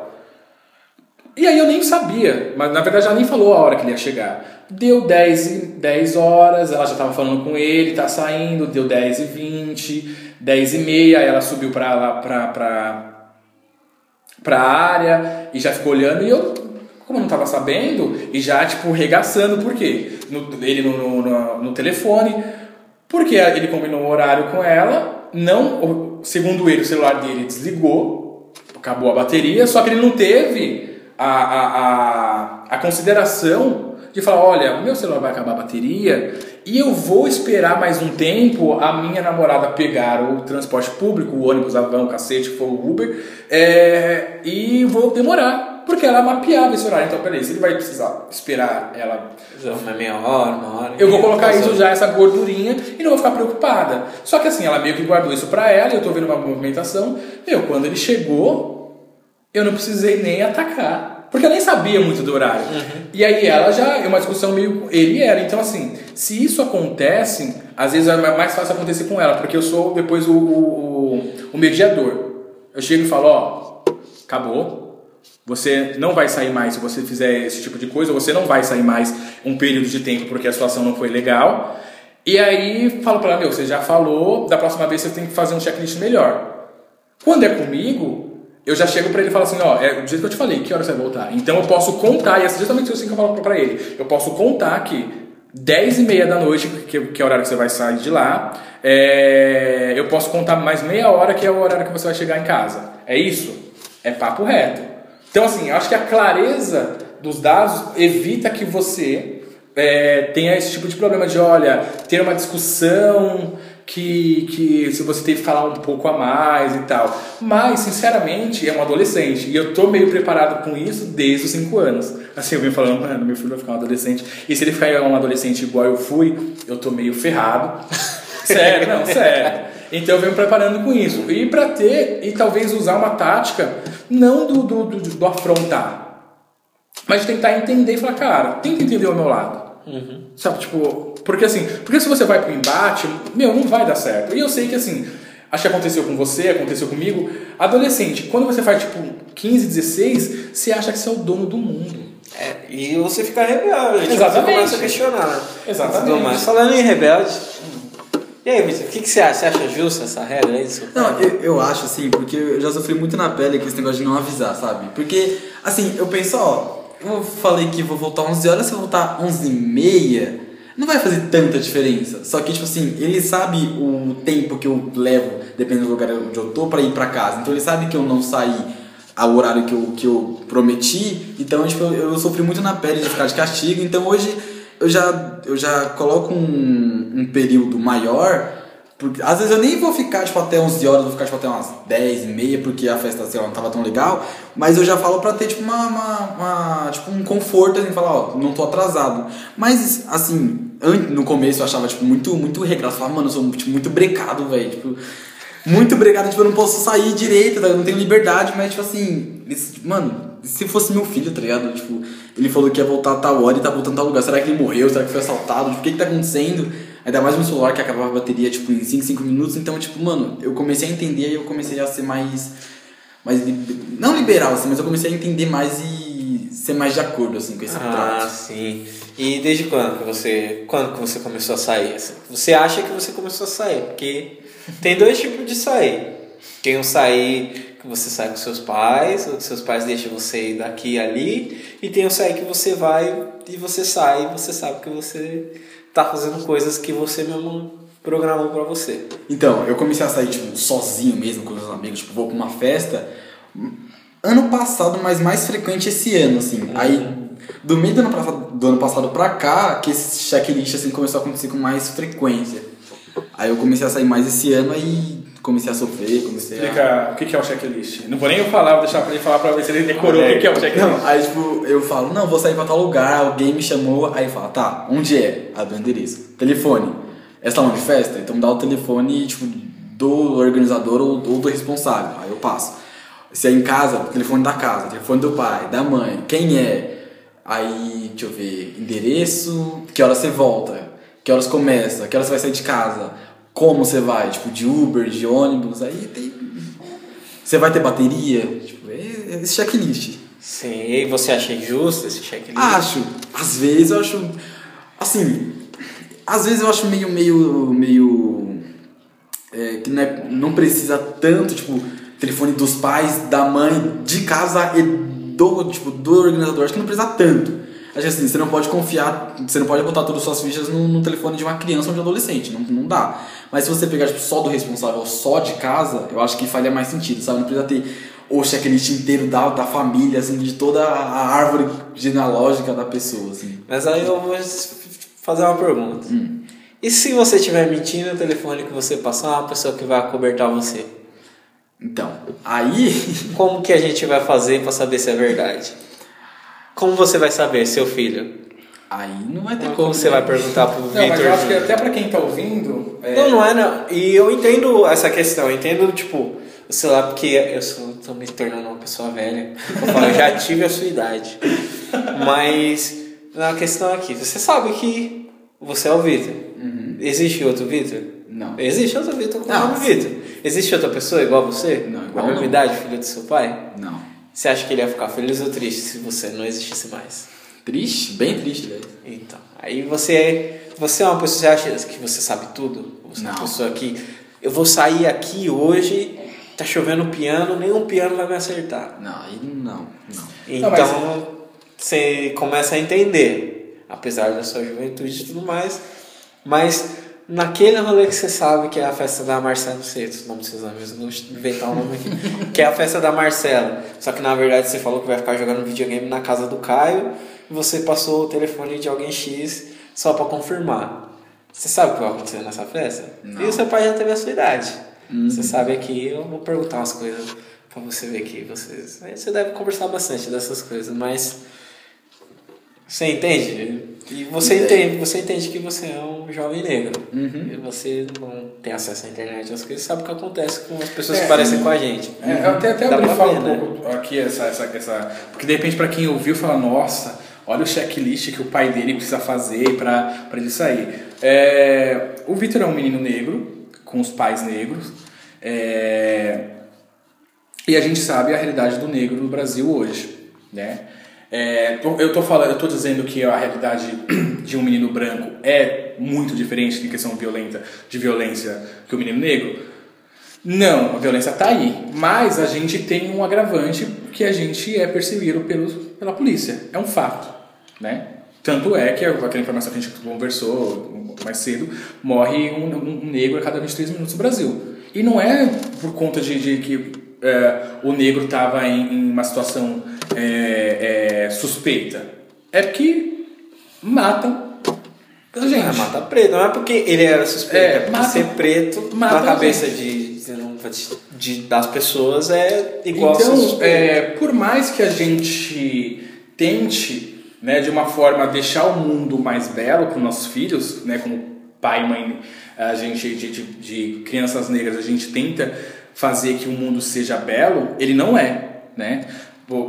E aí eu nem sabia, mas na verdade ela nem falou a hora que ele ia chegar. Deu 10, 10 horas, ela já estava falando com ele, tá saindo, deu 10 e 20, 10 e meia, aí ela subiu pra lá pra, pra, pra área e já ficou olhando e eu Como não tava sabendo, e já, tipo, regaçando, por quê? No, ele no, no, no, telefone, porque ele combinou um horário com ela, não, segundo ele, o celular dele desligou, acabou a bateria, só que ele não teve a, a, a, a consideração de falar, olha, meu celular vai acabar a bateria e eu vou esperar mais um tempo a minha namorada pegar o transporte público, o ônibus, o cacete, for o Uber, é, e vou demorar, porque ela mapeava esse horário. Então, peraí, se ele vai precisar esperar ela Uma meia hora, uma hora. eu vou colocar isso já, essa gordurinha, e não vou ficar preocupada. Só que assim, ela meio que guardou isso pra ela, e eu tô vendo uma movimentação. Meu, quando ele chegou, eu não precisei nem atacar. Porque eu nem sabia muito do horário. E aí ela já, é uma discussão meio ele e ela. Então assim, se isso acontece, às vezes é mais fácil acontecer com ela, porque eu sou depois o, o, o- mediador. Eu chego e falo, ó, acabou. Você não vai sair mais se você fizer esse tipo de coisa, você não vai sair mais um período de tempo porque a situação não foi legal. E aí falo pra ela, meu, você já falou, da próxima vez você tem que fazer um checklist melhor. Quando é comigo, eu já chego pra ele e falo assim, ó, é do jeito que eu te falei, que hora você vai voltar? Então eu posso contar, e é justamente assim que eu falo pra ele, eu posso contar que 10 e meia da noite, que, que é o horário que você vai sair de lá, é, eu posso contar mais meia hora, que é o horário que você vai chegar em casa. É isso? É papo reto. Então, assim, acho que a clareza dos dados evita que você é, tenha esse tipo de problema de, olha, ter uma discussão que, que se você teve que falar um pouco a mais e tal. Mas, sinceramente, é um adolescente. E eu tô meio preparado com isso desde os 5 anos. Assim, eu venho falando, mano, meu filho vai ficar um adolescente. E se ele ficar um adolescente igual eu fui, eu tô meio ferrado. sério, não, sério. Então eu venho preparando com isso. E pra ter, e talvez usar uma tática, não do, do, do, do afrontar, mas de tentar entender e falar, cara, tenta entender o meu lado. Sabe, tipo, porque assim, porque se você vai pro embate, meu, não vai dar certo. E eu sei que assim, acho que aconteceu com você, aconteceu comigo. Adolescente, quando você faz tipo 15, 16, você acha que você é o dono do mundo. É, e você fica rebelde, Exatamente. você começa a questionar. Exatamente. Falando em rebelde, e aí, Vitor, o que, que você acha? Você acha justa essa regra aí? seu pai? Não, eu, eu acho assim, porque eu já sofri muito na pele com esse negócio de não avisar, sabe? Porque, assim, eu penso, ó, eu falei que vou voltar 11 horas, se eu voltar 11 e meia, não vai fazer tanta diferença. Só que, tipo assim, ele sabe o tempo que eu levo, dependendo do lugar onde eu tô, pra ir pra casa. Então ele sabe que eu não saí ao horário que eu, que eu prometi. Então, tipo, eu, eu sofri muito na pele de ficar de castigo. Então hoje eu já, eu já coloco um, um período maior. Porque, às vezes eu nem vou ficar tipo, até 11 horas, vou ficar tipo, até umas 10 e meia, porque a festa sei lá, não tava tão legal. Mas eu já falo pra ter tipo, uma, uma, uma- tipo, um conforto, assim, falar, ó, não tô atrasado. Mas, assim, no começo eu achava tipo, muito, muito regrado. Eu falava, mano, eu sou tipo, muito brecado, velho. Tipo, muito brecado, tipo, eu não posso sair direito, tá? eu não tenho liberdade, mas, tipo assim, esse- tipo, mano, se fosse meu filho, tá ligado? Tipo, ele falou que ia voltar a tal hora e tá voltando a tal lugar. Será que ele morreu? Será que foi assaltado? Tipo, o que que tá acontecendo? Ainda mais no celular que acabava a bateria, tipo, em 5, 5 minutos. Então, tipo, mano, eu comecei a entender e eu comecei a ser mais. mais não liberal, assim, mas eu comecei a entender mais e ser mais de acordo, assim, com esse Ah, trato. sim. E desde quando que você, quando que você começou a sair? assim? Você acha que você começou a sair? Porque tem dois tipos de sair. Tem um sair que você sai com seus pais, ou que seus pais deixam você ir daqui e ali, e tem um sair que você vai e você sai e você sabe que você tá fazendo coisas que você mesmo programou pra você. Então, eu comecei a sair, tipo, sozinho mesmo com os meus amigos, tipo, vou pra uma festa. Ano passado, mas mais frequente esse ano, assim. Aí, do meio do ano, passado, do ano passado pra cá, que esse checklist, assim, começou a acontecer com mais frequência. Aí eu comecei a sair mais esse ano, aí comecei a sofrer, comecei a... Explica o que é o checklist. Não vou nem eu falar, vou deixar pra ele falar pra ver se ele decorou o que é o checklist. Não, aí tipo, eu falo, não, vou sair pra tal lugar, alguém me chamou, aí fala, tá, onde é? Aí eu dou o endereço. Telefone. É salão de festa? Então dá o telefone, tipo, do organizador ou, ou do responsável. Aí eu passo. Se é em casa, telefone da casa, telefone do pai, da mãe, quem é? Aí, deixa eu ver, endereço, que horas você volta, que horas começa, que horas você vai sair de casa, como você vai, tipo, de Uber, de ônibus, aí tem. Você vai ter bateria? Tipo, é esse checklist. Sim, e você acha injusto esse checklist? Acho. Às vezes eu acho. Assim. Às vezes eu acho meio. meio. meio. é, que não, é- não precisa tanto, tipo, telefone dos pais, da mãe, de casa e do, tipo, do organizador, acho que não precisa tanto. Acho que assim, você não pode confiar, você não pode botar todas as suas fichas no, no telefone de uma criança ou de um adolescente, não, não dá. Mas se você pegar tipo, só do responsável, só de casa, eu acho que faria mais sentido, sabe? Não precisa ter o checklist inteiro da, da família, assim, de toda a árvore genealógica da pessoa, assim. Mas aí eu vou fazer uma pergunta. Hum. E se você estiver mentindo no telefone que você passou uma pessoa que vai acobertar você? Então, aí. Como que a gente vai fazer para saber se é verdade? Como você vai saber, seu filho? Aí não vai ter Como, como. você né? vai perguntar pro Não, mas Victor? eu acho que até pra quem tá ouvindo. é, Não, não é não. E eu entendo essa questão, eu entendo, tipo, sei lá, porque eu sou, tô me tornando uma pessoa velha. Eu falo, eu já tive a sua idade. Mas a questão aqui, você sabe que você é o Vitor. Existe outro Vitor? Não. Existe outro Vitor com o Não, nome. Vitor. Existe outra pessoa igual a você? Não, igual Com a mesma idade, filho do seu pai? Não. Você acha que ele ia ficar feliz ou triste se você não existisse mais? Triste? Bem triste, velho. Então, aí você, você é uma pessoa, você acha que você sabe tudo? Você é uma Não. pessoa que eu vou sair aqui hoje, tá chovendo piano, nenhum piano vai me acertar. Não, aí não. Não. Então, mas- você começa a entender, apesar da sua juventude e tudo mais, mas naquele rolê que você sabe que é a festa da Marcela, não sei o nome dos seus amigos, não vou inventar o nome aqui, que é a festa da Marcela, só que na verdade você falou que vai ficar jogando videogame na casa do Caio e você passou o telefone de alguém X só pra confirmar. Você sabe o que vai acontecer nessa festa? Não. E o seu pai já teve a sua idade. Você sabe aqui, eu vou perguntar umas coisas pra você ver aqui. Vocês, aí você deve conversar bastante dessas coisas, mas você entende? E você Entendo. entende, você entende que você é um jovem negro. E você não tem acesso à internet, as coisas, sabe o que acontece com as pessoas É, que parecem com a gente. É, eu até, até pra falar um né? pouco aqui essa, essa, essa. Porque de repente, pra quem ouviu, fala: Nossa, olha o checklist que o pai dele precisa fazer pra, pra ele sair. É, o Vitor é um menino negro, com os pais negros. é, e a gente sabe a realidade do negro no Brasil hoje, né? É, tô- eu tô falando, eu tô dizendo que a realidade de um menino branco é muito diferente de questão violenta, de violência que o menino negro. Não, a violência tá aí, mas a gente tem um agravante que a gente é perseguido pela polícia. É um fato, né? Tanto é que aquela informação que a gente conversou mais cedo, morre um, um negro a cada 23 minutos no Brasil. E não é por conta de, de que é, o negro estava em, em uma situação é, é, suspeita. É porque matam a gente. Ah, mata preto, não é porque ele era suspeito, É, é, porque mata- ser preto mata na a cabeça gente. de, de- das pessoas é igual a ser Então, suspeito. é, por mais que a gente tente, né, de uma forma, deixar o mundo mais belo os nossos filhos, né, como pai e mãe, a gente, de, de, de crianças negras, a gente tenta fazer que o mundo seja belo, ele não é, né?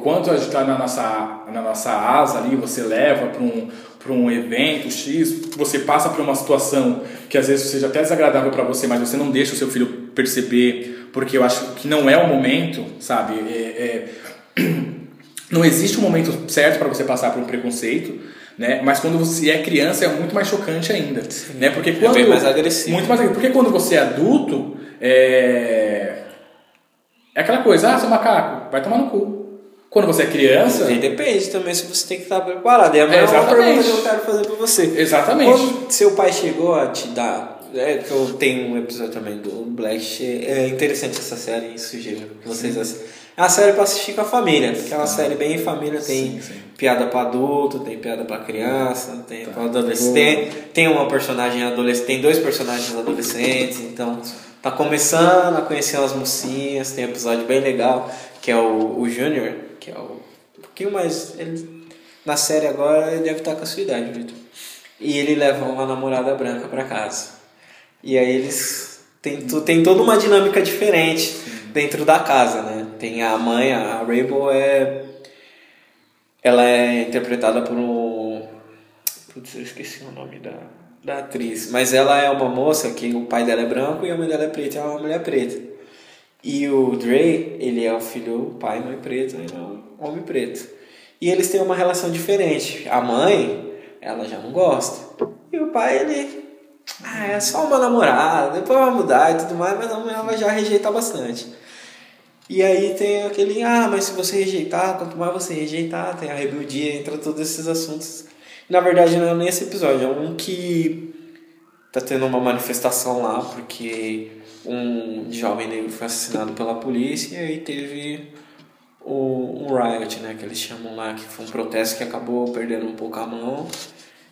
Quanto a gente está na nossa, na nossa asa ali, você leva para um, para um evento X, você passa por uma situação que às vezes seja até desagradável para você, mas você não deixa o seu filho perceber, porque eu acho que não é o momento, sabe? É- é- não existe um momento certo para você passar por um preconceito, né? Mas quando você é criança é muito mais chocante ainda, né? Porque quando bem mais agressivo. muito mais agressivo. Porque quando você é adulto, é é aquela coisa, ah, seu macaco, vai tomar no cu. Quando você é criança, E depende também se você tem que estar preparado. E a É, mesma exatamente. pergunta que eu quero fazer pra você. Exatamente. Quando seu pai chegou a te dar. É que eu tenho um episódio também do Black. É interessante essa série, sugiro que vocês assistam. É uma série pra assistir com a família. Que é uma série bem família, tem Sim, sim. piada pra adulto, tem piada pra criança, tem pra adolescente. Tem, tem uma personagem adolescente, tem dois personagens adolescentes, então tá começando a conhecer as mocinhas, tem um episódio bem legal, que é o, o Júnior, que é o, um pouquinho mais. Ele, na série agora ele deve estar com a sua idade, Vitor. E ele leva uma namorada branca pra casa. E aí eles. Tem, tem toda uma dinâmica diferente dentro da casa, né? Tem a mãe, a Rainbow é. Ela é interpretada por um. Putz, eu esqueci o nome da, da atriz. Mas ela é uma moça que o pai dela é branco e a mãe dela é preta, é uma mulher preta. E o Dre, ele é o filho, o pai, mãe preto, ele é um homem preto. E eles têm uma relação diferente. A mãe, ela já não gosta. E o pai, ele. Ah, é só uma namorada, depois vai mudar e tudo mais, mas a mãe ela já rejeitar bastante. E aí tem aquele, ah, mas se você rejeitar, quanto mais você rejeitar, tem a rebeldia, entra todos esses assuntos. Na verdade, não é nem esse episódio, é um que tá tendo uma manifestação lá, porque um jovem negro foi assassinado pela polícia e aí teve o, um riot, né, que eles chamam lá, que foi um protesto que acabou perdendo um pouco a mão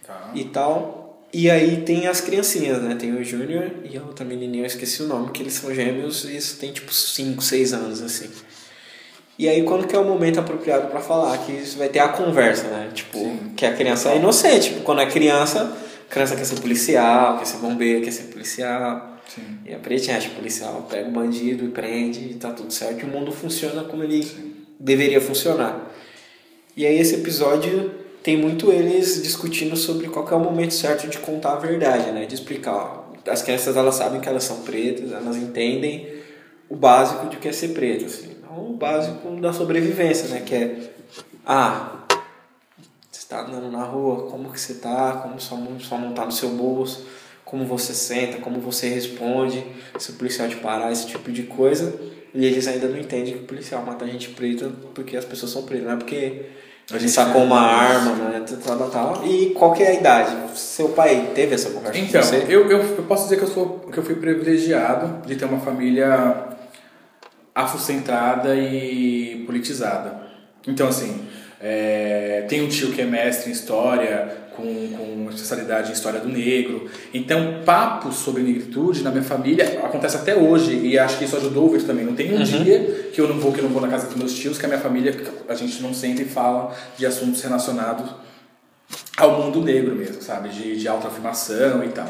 Tá. e tal. E aí tem as criancinhas, né? Tem o Júnior e a outra menininha, eu esqueci o nome, que eles são gêmeos e isso tem tipo 5, 6 anos, assim. E aí quando que é o momento apropriado pra falar? Que isso vai ter a conversa, né? Tipo, que a criança é inocente. Tipo, quando é criança, a criança quer ser policial, quer ser bombeiro, quer ser policial. Sim. E a pretinha acha policial, pega o bandido e prende e tá tudo certo. E o mundo funciona como ele deveria funcionar. E aí esse episódio tem muito eles discutindo sobre qual que é o momento certo de contar a verdade, né? De explicar. ó, As crianças elas sabem que elas são pretas, elas entendem o básico de que é ser preto, assim. Não o básico da sobrevivência, né? Que é, ah, você está andando na rua, como que você tá, como sua mão, sua mão tá no seu bolso, como você senta, como você responde, se o policial te parar, esse tipo de coisa. E eles ainda não entendem que o policial mata gente preta porque as pessoas são pretas, não é porque a gente sacou uma arma, né? Tal, tal, tal. E qual que é a idade? Seu pai teve essa conversa Então, com você? eu, eu, eu posso dizer que eu, sou, que eu fui privilegiado de ter uma família afrocentrada e politizada. Então, assim, é, tem um tio que é mestre em história, com, com especialidade em história do negro. Então, papos sobre negritude na minha família acontece até hoje, e acho que isso ajudou o Vitor também. Não tem um dia que eu não vou que eu não vou na casa dos meus tios, que a minha família, a gente não senta e fala de assuntos relacionados ao mundo negro mesmo, sabe? De, de autoafirmação e tal.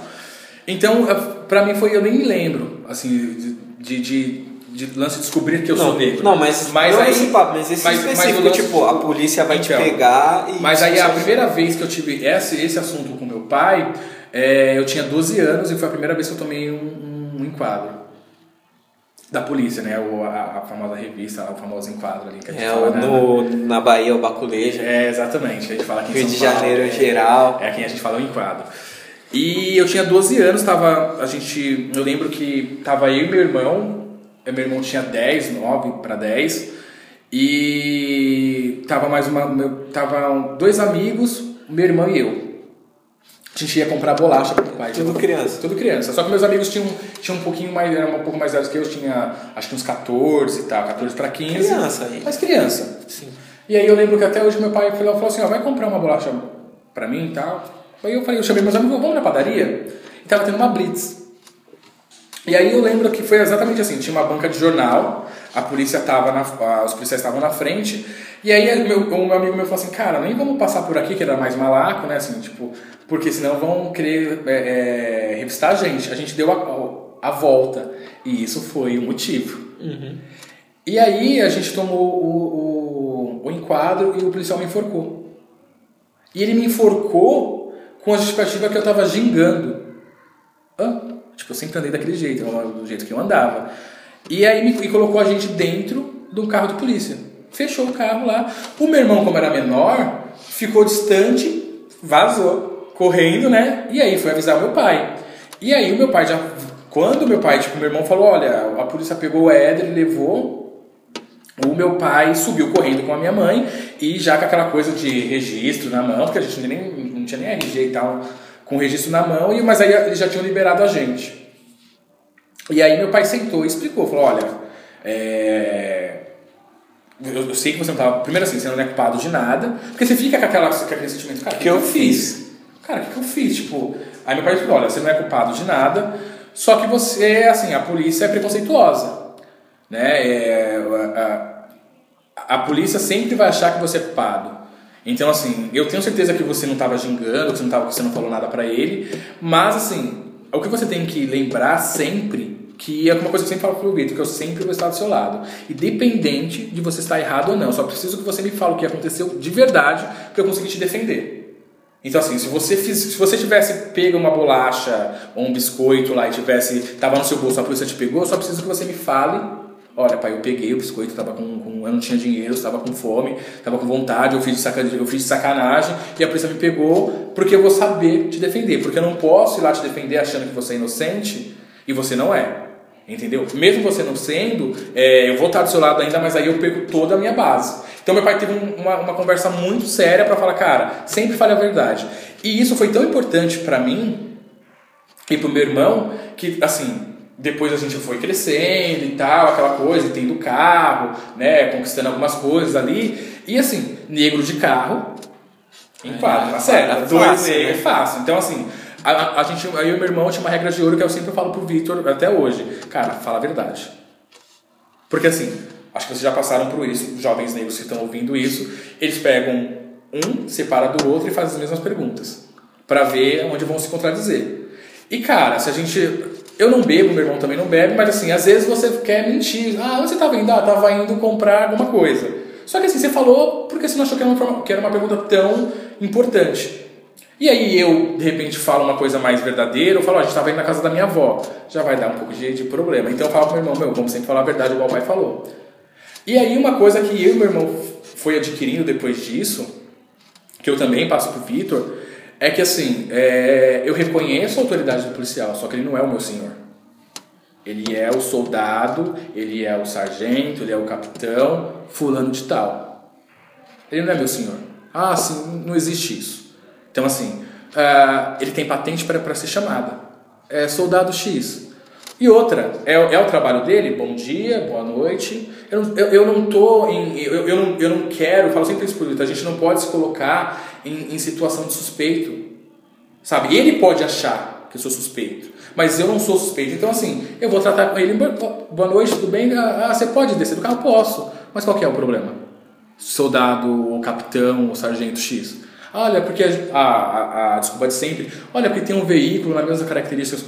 Então, pra mim foi, eu nem lembro, assim, de, de, de, de lance de descobrir que eu sou negro. Não, mas, mas não aí, esse papo, mas esse mas- mas específico, o lance- tipo, a polícia vai te Então, pegar e... Mas aí a primeira vez que eu tive esse, esse assunto com meu pai, é, eu tinha 12 anos e foi a primeira vez que eu tomei um, um enquadro. Da polícia, né? O, a, a famosa revista, o famoso enquadro ali que a gente É, fala, né? no, na Bahia, o Baculejo. É, exatamente. A gente fala aqui em Rio São de Paulo, Janeiro é, em geral. É quem a gente fala o enquadro. E eu tinha 12 anos, tava, a gente, eu lembro que tava eu e meu irmão, meu irmão tinha 10, 9 para 10, e tava mais uma, meu, tava dois amigos, meu irmão e eu. A gente ia comprar bolacha pro pai. Tudo criança. Tudo criança. Só que meus amigos tinham, tinham um pouquinho mais, eram um pouco mais velhos que eu, tinha acho que uns 14 e tal, 14 para 15. Criança aí. Mas criança. Sim. E aí eu lembro que até hoje meu pai falou, falou assim, ó, vai comprar uma bolacha pra mim e tal. Aí eu falei, eu chamei meus amigos, vamos na padaria? E tava tendo uma blitz. E aí eu lembro que foi exatamente assim, tinha uma banca de jornal, a polícia tava na, os policiais estavam na frente, e aí meu, um meu amigo meu falou assim, cara, nem vamos passar por aqui, que era mais malaco, né, assim, tipo, porque senão vão querer é, é, revistar a gente. A gente deu a, a volta, e isso foi o motivo. E aí a gente tomou o, o, o enquadro e o policial me enforcou. E ele me enforcou com a justificativa que eu tava gingando. Hã? Tipo, eu sempre andei daquele jeito, do jeito que eu andava. E aí me e colocou a gente dentro de um carro de polícia. Fechou o carro lá. O meu irmão, como era menor, ficou distante, vazou, correndo, né? E aí foi avisar meu pai. E aí o meu pai já. Quando meu pai, tipo, meu irmão falou: olha, a polícia pegou o Éder levou. O meu pai subiu correndo com a minha mãe e já com aquela coisa de registro na mão, porque a gente nem, não tinha nem RG e tal, com o registro na mão, e, mas aí eles já tinham liberado a gente. E aí meu pai sentou e explicou, falou, olha, é, eu, eu sei que você não estava. Primeiro assim, você não é culpado de nada, porque você fica com, aquela, com aquele sentimento, cara, o Que eu fiz? Cara, o que, que eu fiz? Tipo, aí meu pai falou, olha, você não é culpado de nada, só que você, assim, a polícia é preconceituosa. Né? É, a, a, a polícia sempre vai achar que você é culpado. Então, assim, eu tenho certeza que você não estava gingando, que você não, tava, que você não falou nada pra ele, mas, assim, o que você tem que lembrar sempre, que é uma coisa que eu sempre falo pro Vitor, que eu sempre vou estar do seu lado. Independente de você estar errado ou não, só preciso que você me fale o que aconteceu de verdade pra eu conseguir te defender. Então assim, se você fiz, se você tivesse pego uma bolacha ou um biscoito lá e tivesse tava no seu bolso, a polícia te pegou, só preciso que você me fale. Olha, pai, eu peguei o biscoito, tava com, com eu não tinha dinheiro, estava com fome, estava com vontade, eu fiz, de sacanagem, eu fiz de sacanagem e a polícia me pegou porque eu vou saber te defender, porque eu não posso ir lá te defender achando que você é inocente e você não é. Entendeu? Mesmo você não sendo, é, eu vou estar do seu lado ainda, mas aí eu perco toda a minha base. Então meu pai teve um, uma, uma conversa muito séria para falar, cara, sempre fale a verdade. E isso foi tão importante para mim e pro meu irmão que, assim, depois a gente foi crescendo e tal, aquela coisa, e tendo carro, né, conquistando algumas coisas ali. E assim, negro de carro, em quadro, tá certo? é Dois negros né? é fácil. Então, assim, a, a- gente, eu e meu irmão tinha uma regra de ouro que eu sempre falo pro Victor até hoje. Cara, fala a verdade. Porque assim, acho que vocês já passaram por isso, jovens negros que estão ouvindo isso, eles pegam um, separa do outro e fazem as mesmas perguntas. Pra ver onde vão se contradizer. E cara, se a gente. Eu não bebo, meu irmão também não bebe, mas assim, às vezes você quer mentir. Ah, onde você tava indo? Ah, tava indo comprar alguma coisa. Só que assim, você falou porque você não achou que era uma, que era uma pergunta tão importante. E aí eu, de repente, falo uma coisa mais verdadeira, eu falo, ó, a gente estava indo na casa da minha avó. Já vai dar um pouco de, de problema. Então eu falo pro meu irmão, meu, vamos sempre falar a verdade, igual o pai falou. E aí uma coisa que eu e meu irmão foi adquirindo depois disso, que eu também passo pro Vitor, é que assim, é, eu reconheço a autoridade do policial, só que ele não é o meu senhor. Ele é o soldado, ele é o sargento, ele é o capitão, fulano de tal. Ele não é meu senhor. Ah, sim, não existe isso. Então, assim, ah, ele tem patente para ser chamada. É soldado X. E outra, é, é o trabalho dele, bom dia, boa noite. Eu, não- eu, eu não tô em. Eu, eu, não, eu não quero, eu falo sempre isso Vitor, a gente não pode se colocar em, em situação de suspeito. Sabe? Ele pode achar que eu sou suspeito, mas eu não sou suspeito. Então, assim, eu vou tratar com ele, "Bo- boa noite, tudo bem? Ah, ah, você pode descer do carro? Posso. Mas qual é o problema? Soldado, ou capitão, ou sargento X. Olha, porque a, a, a desculpa de sempre, olha, porque tem um veículo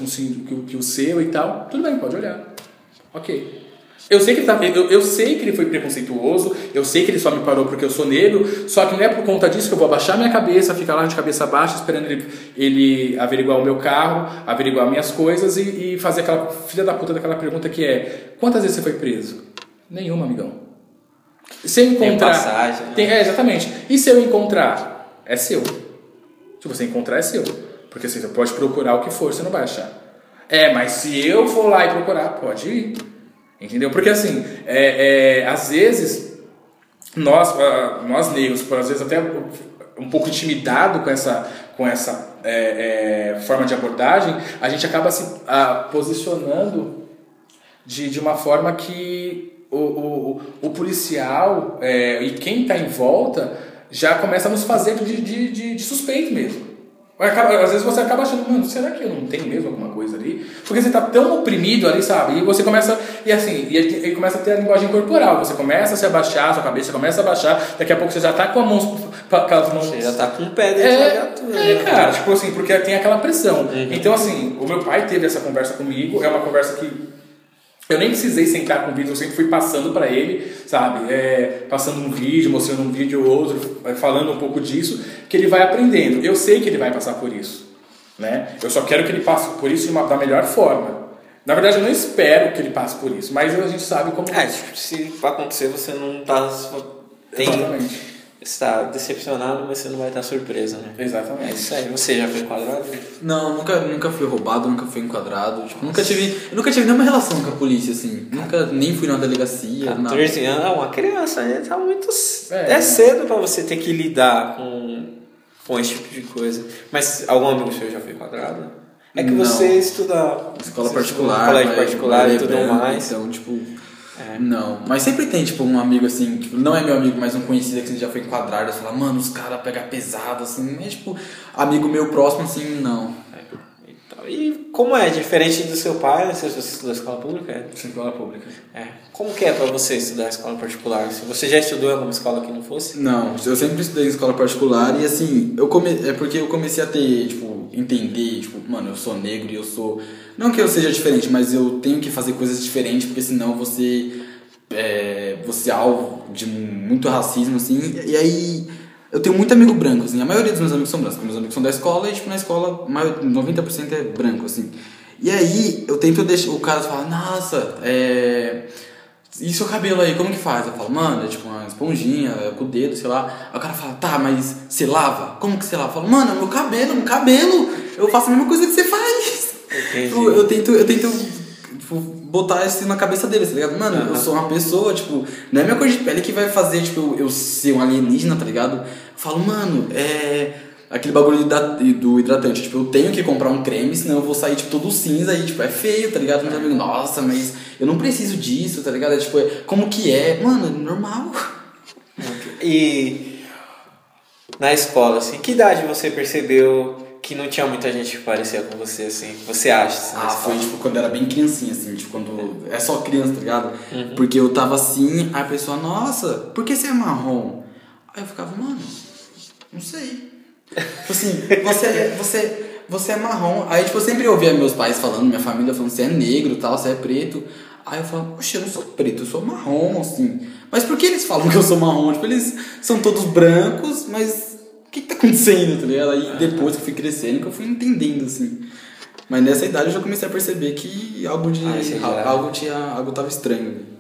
sin- que, o- que o seu e tal. Tudo bem, pode olhar. Ok. Eu sei, que ele tá, eu, eu sei que ele foi preconceituoso, eu sei que ele só me parou porque eu sou negro, só que não é por conta disso que eu vou abaixar minha cabeça, ficar lá de cabeça baixa esperando ele, ele averiguar o meu carro, averiguar minhas coisas e, e fazer aquela filha da puta daquela pergunta que é: quantas vezes você foi preso? Nenhuma, amigão. Se eu Tem encontrar. passagem, né? Tem- é, exatamente. E se eu encontrar? É seu. Se você encontrar, é seu. Porque assim, você pode procurar o que for, você não vai achar. É, mas se eu for lá e procurar, pode ir. Entendeu? Porque assim, é, é, às vezes, nós, nós negros, por às vezes até um pouco intimidado com essa, com essa é, é, forma de abordagem, a gente acaba se ah, posicionando de, de uma forma que o, o, o policial é, e quem está em volta já começa a nos fazer de, de, de, de suspeito mesmo. Acaba- às vezes você acaba achando, mano, será que eu não tenho mesmo alguma coisa ali? Porque você está tão oprimido ali, sabe? E você começa, e assim, e ele começa a ter a linguagem corporal. Você começa a se abaixar, sua cabeça começa a abaixar, daqui a pouco você já está com, a mão, com as mãos Você já tá com o pé dentro da é, viatura. é, né? cara, tipo assim, porque tem aquela pressão. Uhum. Então, assim, o meu pai teve essa conversa comigo, é uma conversa que eu nem precisei sentar com o vídeo, eu sempre fui passando pra ele, sabe? É, passando um vídeo, mostrando um vídeo ou outro, falando um pouco disso, que ele vai aprendendo. Eu sei que ele vai passar por isso, né? Eu só quero que ele passe por isso uma, da melhor forma. Na verdade, eu não espero que ele passe por isso, mas a gente sabe como. É, se acontecer, você não tá. Tem, Exatamente. Está decepcionado, mas você não vai estar surpreso, né? É Exatamente. isso aí. Você já foi enquadrado? Não, nunca, nunca fui roubado, nunca fui enquadrado. Tipo, nunca tive. Eu nunca tive nenhuma relação com a polícia, assim. Nunca nem fui na delegacia. nada. 14 anos, ah, uma criança, né? Tá muito. É. É, cedo pra você ter que lidar com, com esse tipo de coisa. Mas algum amigo seu já foi enquadrado? É que Não. você estuda. Escola você particular. estuda colégio particular e tudo mais. Então, tipo. É. Não. Mas sempre tem, tipo, um amigo assim, tipo, não é meu amigo, mas um conhecido que já foi enquadrado. Você fala, mano, os caras pegam pesado, assim. É tipo, amigo meu próximo, assim, não. E tal. E como é? Diferente do seu pai, sei se você estudou escola pública? é? Escola pública. É. Como que é pra você estudar escola particular? Se você já estudou em alguma escola que não fosse? Não, eu sempre estudei em escola particular e assim, eu come... é porque eu comecei a ter, tipo, entender, tipo, mano, eu sou negro e eu sou. Não que eu seja diferente, mas eu tenho que fazer coisas diferentes, porque senão você. É, você é alvo de muito racismo, assim, e aí. Eu tenho muito amigo branco, assim, a maioria dos meus amigos são brancos, meus amigos são da escola e, tipo, na escola, maior- 90% é branco, assim. E aí, eu tento deixar. O cara fala, nossa, é. E seu cabelo aí, como que faz? Eu falo, mano, é tipo uma esponjinha, é com o dedo, sei lá. Aí o cara fala, tá, mas você lava? Como que você lava? Eu falo, mano, meu cabelo, meu cabelo, eu faço a mesma coisa que você faz. Tipo, eu tento, eu tento tipo, botar isso na cabeça deles, tá ligado? Mano, eu sou uma pessoa, tipo, não é minha cor de pele que vai fazer, tipo, eu, eu ser um alienígena, tá ligado? Eu falo, mano, é. Aquele bagulho da- do hidratante, tipo, eu tenho que comprar um creme, senão eu vou sair, tipo, todo cinza e, tipo, é feio, tá ligado? Meus amigos, nossa, mas eu não preciso disso, tá ligado? É, tipo, é, como que é? Mano, é normal. E na escola, assim, que idade você percebeu que não tinha muita gente que parecia com você, assim? Você acha? Assim, Ah, foi tipo quando eu era bem criancinha, assim, tipo quando. É só criança, tá ligado? Uhum. Porque eu tava assim, aí a pessoa, nossa, por que você é marrom? Aí eu ficava, mano, não sei. Tipo assim, você, é- você, você é marrom. Aí tipo, eu sempre ouvia meus pais falando, minha família falando, você é negro tal, você é preto. Aí eu falava, poxa, eu não sou preto, eu sou marrom, assim. Mas por que eles falam que eu sou marrom? Tipo, eles são todos brancos, mas que, que tá acontecendo, tá ligado? Aí depois que eu fui crescendo, que eu fui entendendo, assim. Mas nessa idade eu já comecei a perceber que algo de. Ah, já- algo tinha. algo tava estranho.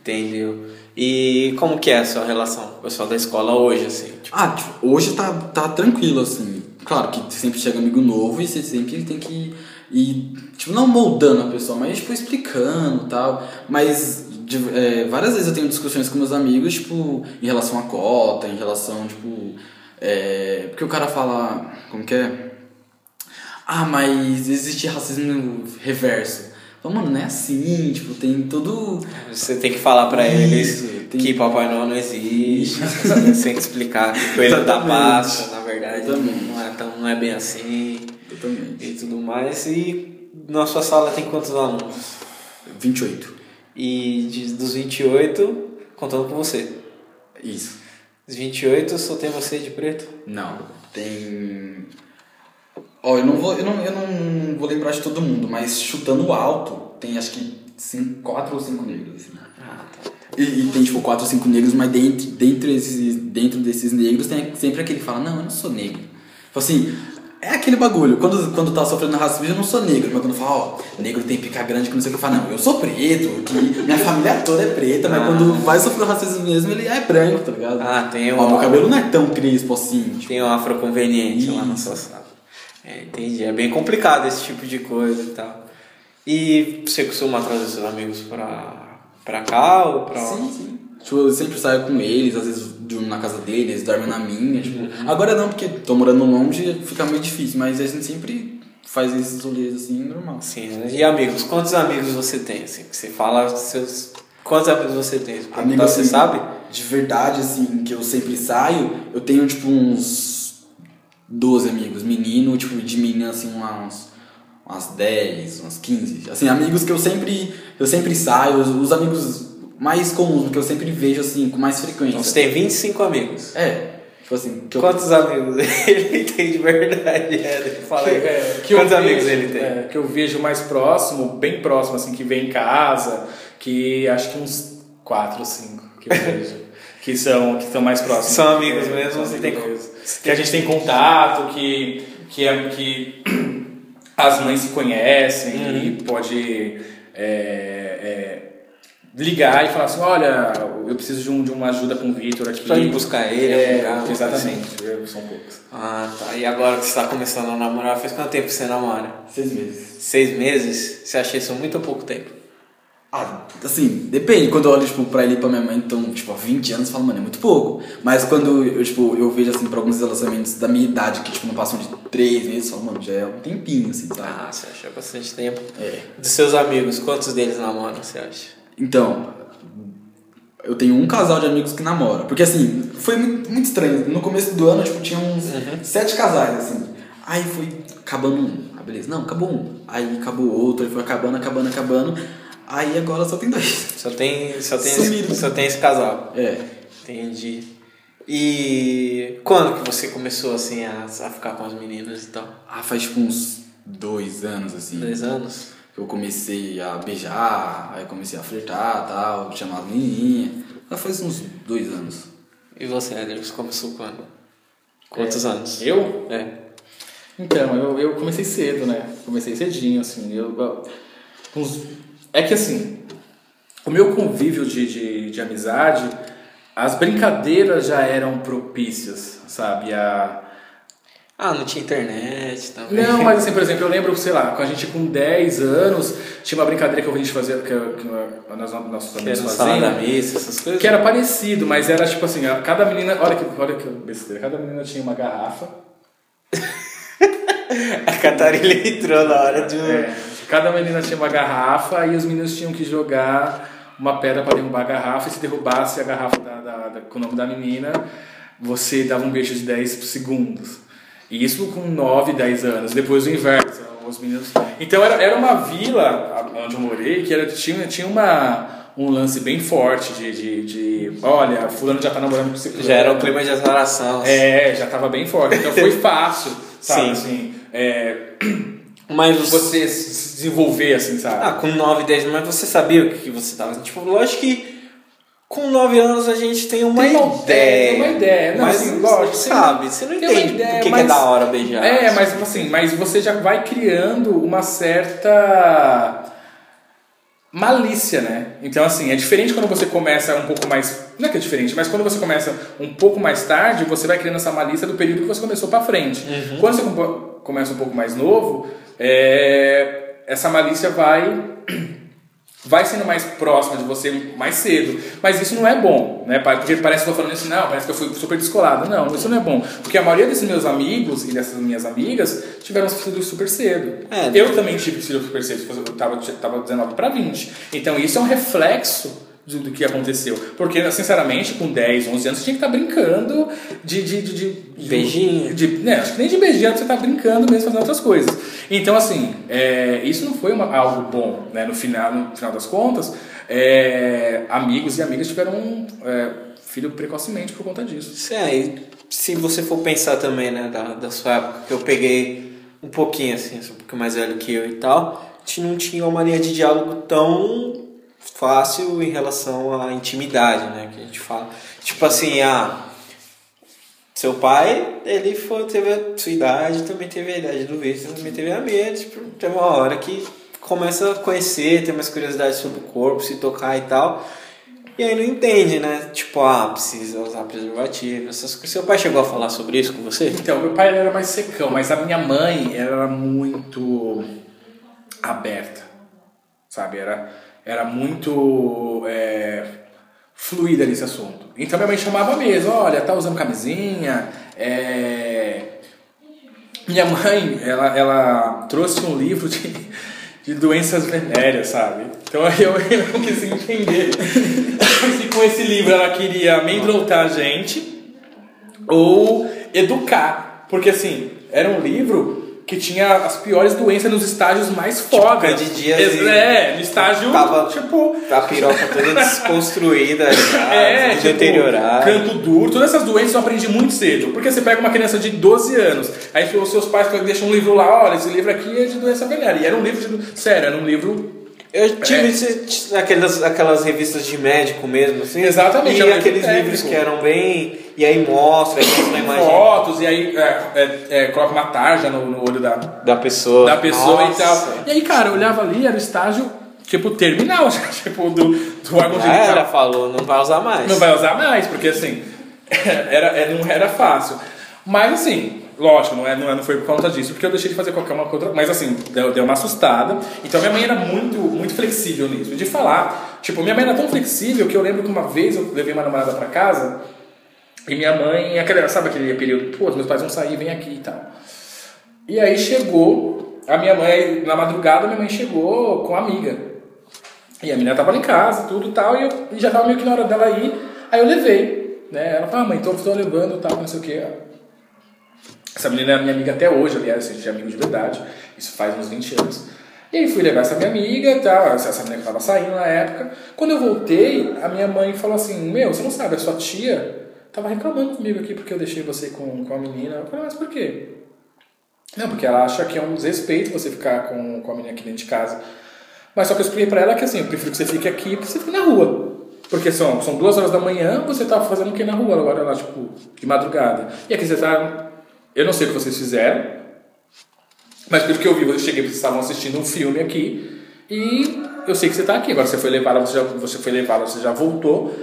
Entendeu? E como que é a sua relação com o pessoal da escola hoje, assim? Tipo, Ah, tipo, hoje tá, tá tranquilo, assim. Claro que sempre chega amigo novo e você sempre tem que ir, tipo, não moldando a pessoa, mas, tipo, explicando tal. Mas de- é, várias vezes eu tenho discussões com meus amigos, tipo, em relação à cota, em relação, tipo. É, porque o cara fala. Como que é? Ah, mas existe racismo reverso. Mano, não é assim, tipo, tem todo. você tem que falar pra eles tem- que Papai Noel não existe, que explicar que o coelho da Exatamente. Páscoa, na verdade, não é, tão, não é bem assim Totalmente. e tudo mais. E na sua sala tem quantos alunos? 28. E de, dos 28, contando com você. Isso. Dos 28, só tem você de preto? Não, tem. Ó, eu não vou, eu não, eu não vou lembrar de todo mundo, mas chutando alto, tem acho que cinco, quatro ou cinco negros. Assim. Ah, tá. E, e tem tipo quatro ou cinco negros, mas dentro, dentro, esses, dentro desses negros tem sempre aquele que fala, não, eu não sou negro. Tipo assim, é aquele bagulho, quando, quando tá sofrendo racismo, eu não sou negro, mas quando fala, ó, negro tem pica grande que não sei o que, eu falo, não, eu sou preto, que minha família toda é preta, mas Ah. quando vai sofrer racismo mesmo, ele é branco, tá ligado? Ah, tem Ó, um- meu cabelo não é tão crespo assim, tipo, Tem um afroconveniente lá na Isso. sua sala. É, entendi. É bem complicado esse tipo de coisa e tal. E você costuma trazer seus amigos pra, pra cá ou pra. Sim, sim. Tipo, eu sempre saio com eles, às vezes durmo na casa deles, dormem na minha, tipo. Agora não, porque tô morando longe, fica meio difícil, mas a gente sempre faz esses rolês assim, normal. Sim, né? E amigos? Quantos amigos você tem? Assim, que você fala seus. Quantos amigos você tem? Se Amigo, perguntar, você assim, sabe? De verdade, assim, que eu sempre saio, eu tenho tipo uns 12 amigos. Menino, tipo, de menina, assim, uns, umas 10, umas 15. Assim, amigos que eu sempre, eu sempre saio, os, os amigos mais comuns, que eu sempre vejo, assim, com mais frequência. Então você tem 25 amigos. É, tipo assim, que eu, Quantos amigos ele tem de verdade? É, fala aí. É, que eu Quantos vejo- amigos ele tem? é, que eu vejo mais próximo, bem próximo, assim, que vem em casa, que acho que uns quatro ou cinco que eu vejo. que são que estão mais próximos. São amigos É, mesmo, são tem- mesmo. Que a gente tem contato, que, que, é, que as mães se conhecem Uhum. e pode é, é, ligar e falar assim, olha, eu preciso de, um, de uma ajuda com o Vitor aqui. Pra ir buscar ele, É, lugar, exatamente, eu- são poucos. Ah, tá. E agora que você tá começando a namorar, faz quanto tempo que você namora? seis meses. Seis meses? Você acha isso muito ou pouco tempo? Ah, assim, depende. Quando eu olho, tipo, pra ele e pra minha mãe, então, tipo, há 20 anos, eu falo, mano, é muito pouco. Mas quando eu, tipo, eu vejo, assim, pra alguns relacionamentos da minha idade, que, tipo, não passam de 3 meses, eu falo, mano, já é um tempinho, assim, sabe? Ah, você acha bastante tempo. É. Dos seus amigos, quantos deles namoram, você acha? Então, eu tenho um casal de amigos que namora. Porque, assim, foi muito, muito estranho. No começo do ano, tipo, tinha uns sete casais, assim. Aí foi acabando um. Ah, beleza. Não, acabou um. Aí acabou outro, aí foi acabando, acabando, acabando. Aí agora só tem dois. Só tem, só tem, Sumiram. esse, só tem esse casal. É. Entendi. E quando que você começou, assim, a, a ficar com as meninas e tal? Ah, faz tipo uns dois anos, assim. Dois anos? Que eu comecei a beijar, aí comecei a flertar tal, chamar as menininhas. Já faz uns dois anos. E você, você começou quando? Quantos anos? Eu? É. Então, eu, eu comecei cedo, né? Comecei cedinho, assim. Eu, eu- uns- é que assim, o meu convívio de, de, de amizade, as brincadeiras já eram propícias, sabe? A, Ah, não tinha internet também. Não, mas assim, por exemplo, eu lembro, sei lá, com a gente com 10 anos, tinha uma brincadeira que a gente fazer, que, que nós, nossos Que amigos era sala da faziam. missa, essas coisas. Que era parecido, mas era tipo assim, cada menina. Olha que, olha que besteira, cada menina tinha uma garrafa. A Catarina entrou na hora de. É, cada menina tinha uma garrafa e os meninos tinham que jogar uma pedra para derrubar a garrafa. E se derrubasse a garrafa da, da- da- com o nome da menina, você dava um beijo de 10 segundos. E isso com 9, 10 anos. Depois o inverso. Os meninos... Então era, era uma vila onde eu morei que era, tinha, tinha uma, um lance bem forte de, de, de olha, fulano já tá namorando com você. Já era o clima de azaração. assim. É, já tava bem forte. Então foi fácil, sabe? Sim. Assim, é, Mas você... se desenvolver, assim, sabe? Ah, com 9, 10 mas você sabia o que que você tava... Tipo, lógico que com 9 anos a gente tem uma Tem ideia. tem uma ideia. Não, mas assim, lógico, você sabe, você não entende ideia, o que, que é mas- da hora beijar. É, mas assim, mas você já vai criando uma certa malícia, né? Então assim, é diferente quando você começa um pouco mais, não é que é diferente, mas quando você começa um pouco mais tarde, você vai criando essa malícia do período que você começou pra frente. Uhum. Quando você começa um pouco mais novo, é, essa malícia vai vai sendo mais próxima de você mais cedo. Mas isso não é bom, né? Porque parece que eu tô falando isso, não, parece que eu fui super descolado. Não, isso não é bom. Porque a maioria desses meus amigos e dessas minhas amigas tiveram filhos super cedo. É, eu também tive filhos super cedo, eu tava, tava 19 para 20. Então isso é um reflexo do, do que aconteceu. Porque, sinceramente, com 10, 11 anos, você tinha que estar brincando de... de, de, de, Beijinho. de, né, acho que nem de beijinho, você tá brincando mesmo, fazendo outras coisas. Então, assim, é, isso não foi uma- algo bom, né? No final, no final das contas, é, amigos e amigas tiveram é, filho precocemente por conta disso. Sim, aí, se você for pensar também, né, da, da sua época, que eu peguei um pouquinho, assim, um pouquinho mais velho que eu e tal, a gente não tinha uma linha de diálogo tão fácil em relação à intimidade, né, que a gente fala. Tipo assim, ah, seu pai, ele foi, teve a sua idade, também teve a idade do Victor, também teve a minha, tipo, tem uma hora que começa a conhecer, ter mais curiosidade sobre o corpo, se tocar e tal. E aí não entende, né? Tipo, ah, precisa usar preservativo, essas coisas. Seu pai chegou a falar sobre isso com você? Então, meu pai era mais secão, mas a minha mãe era muito aberta, sabe? Era, era muito é, fluida nesse assunto. Então minha mãe chamava mesmo, olha, tá usando camisinha, é... Minha mãe, ela, ela trouxe um livro de, de doenças venéreas, sabe? Então aí eu, eu não quis entender se com esse livro ela queria amedrontar a gente ou educar. Porque assim, era um livro que tinha as piores doenças nos estágios mais fodas. candidíase. É, no estágio, Tava- tipo... A piroca toda desconstruída, já, É, tipo, deteriorado. canto duro, todas essas doenças eu aprendi muito cedo. Porque você pega uma criança de 12 anos, aí os seus pais deixam um livro lá, olha, esse livro aqui é de doença venérea. E era um livro de. Sério, era um livro. Eu tive É. aquelas, aquelas revistas de médico mesmo, assim. Exatamente, E aqueles técnico. livros que eram bem. E aí mostra, aí mostra a imagem Fotos, e aí é, é, é, coloca uma tarja no, no olho da, da pessoa. da pessoa Nossa. e tal. E aí, cara, eu olhava ali, era o estágio, tipo, terminal, tipo, do, do órgão era, genital. falou, não vai usar mais. Não vai usar mais, porque assim, era, é, não era fácil. Mas assim, lógico, não, é, não, é, não foi por conta disso, porque eu deixei de fazer qualquer uma outra. Mas assim, deu, deu uma assustada. Então minha mãe era muito, muito flexível nisso. De falar, tipo, minha mãe era tão flexível que eu lembro que uma vez eu levei uma namorada pra casa e minha mãe, aquele, sabe aquele período, pô, meus pais vão sair, vem aqui e tal. E aí chegou, a minha mãe, na madrugada, minha mãe chegou com a amiga. E a menina tava lá em casa, tudo tal, e, eu, e já tava meio que na hora dela ir, aí eu levei, né? Ela falou, ah, mãe, eu tô levando, tal, não sei o que. Essa menina é minha amiga até hoje, aliás, a gente é amigo de verdade, isso faz uns 20 anos. E aí fui levar essa minha amiga, tal, essa menina que tava saindo na época. Quando eu voltei, a minha mãe falou assim, meu, você não sabe, a sua tia tava reclamando comigo aqui porque eu deixei você com, com a menina. Eu falei, mas por quê? Não, porque ela acha que é um desrespeito você ficar com, com a menina aqui dentro de casa. Mas só que eu expliquei pra ela que assim, eu prefiro que você fique aqui porque você fique na rua. Porque são, são duas horas da manhã, você tá fazendo o que na rua agora lá, tipo, de madrugada. E aqui você tá. Eu não sei o que vocês fizeram, mas pelo que eu vi, eu cheguei, vocês estavam assistindo um filme aqui. E eu sei que você tá aqui. Agora você foi levada, você já, você foi levada, você já voltou.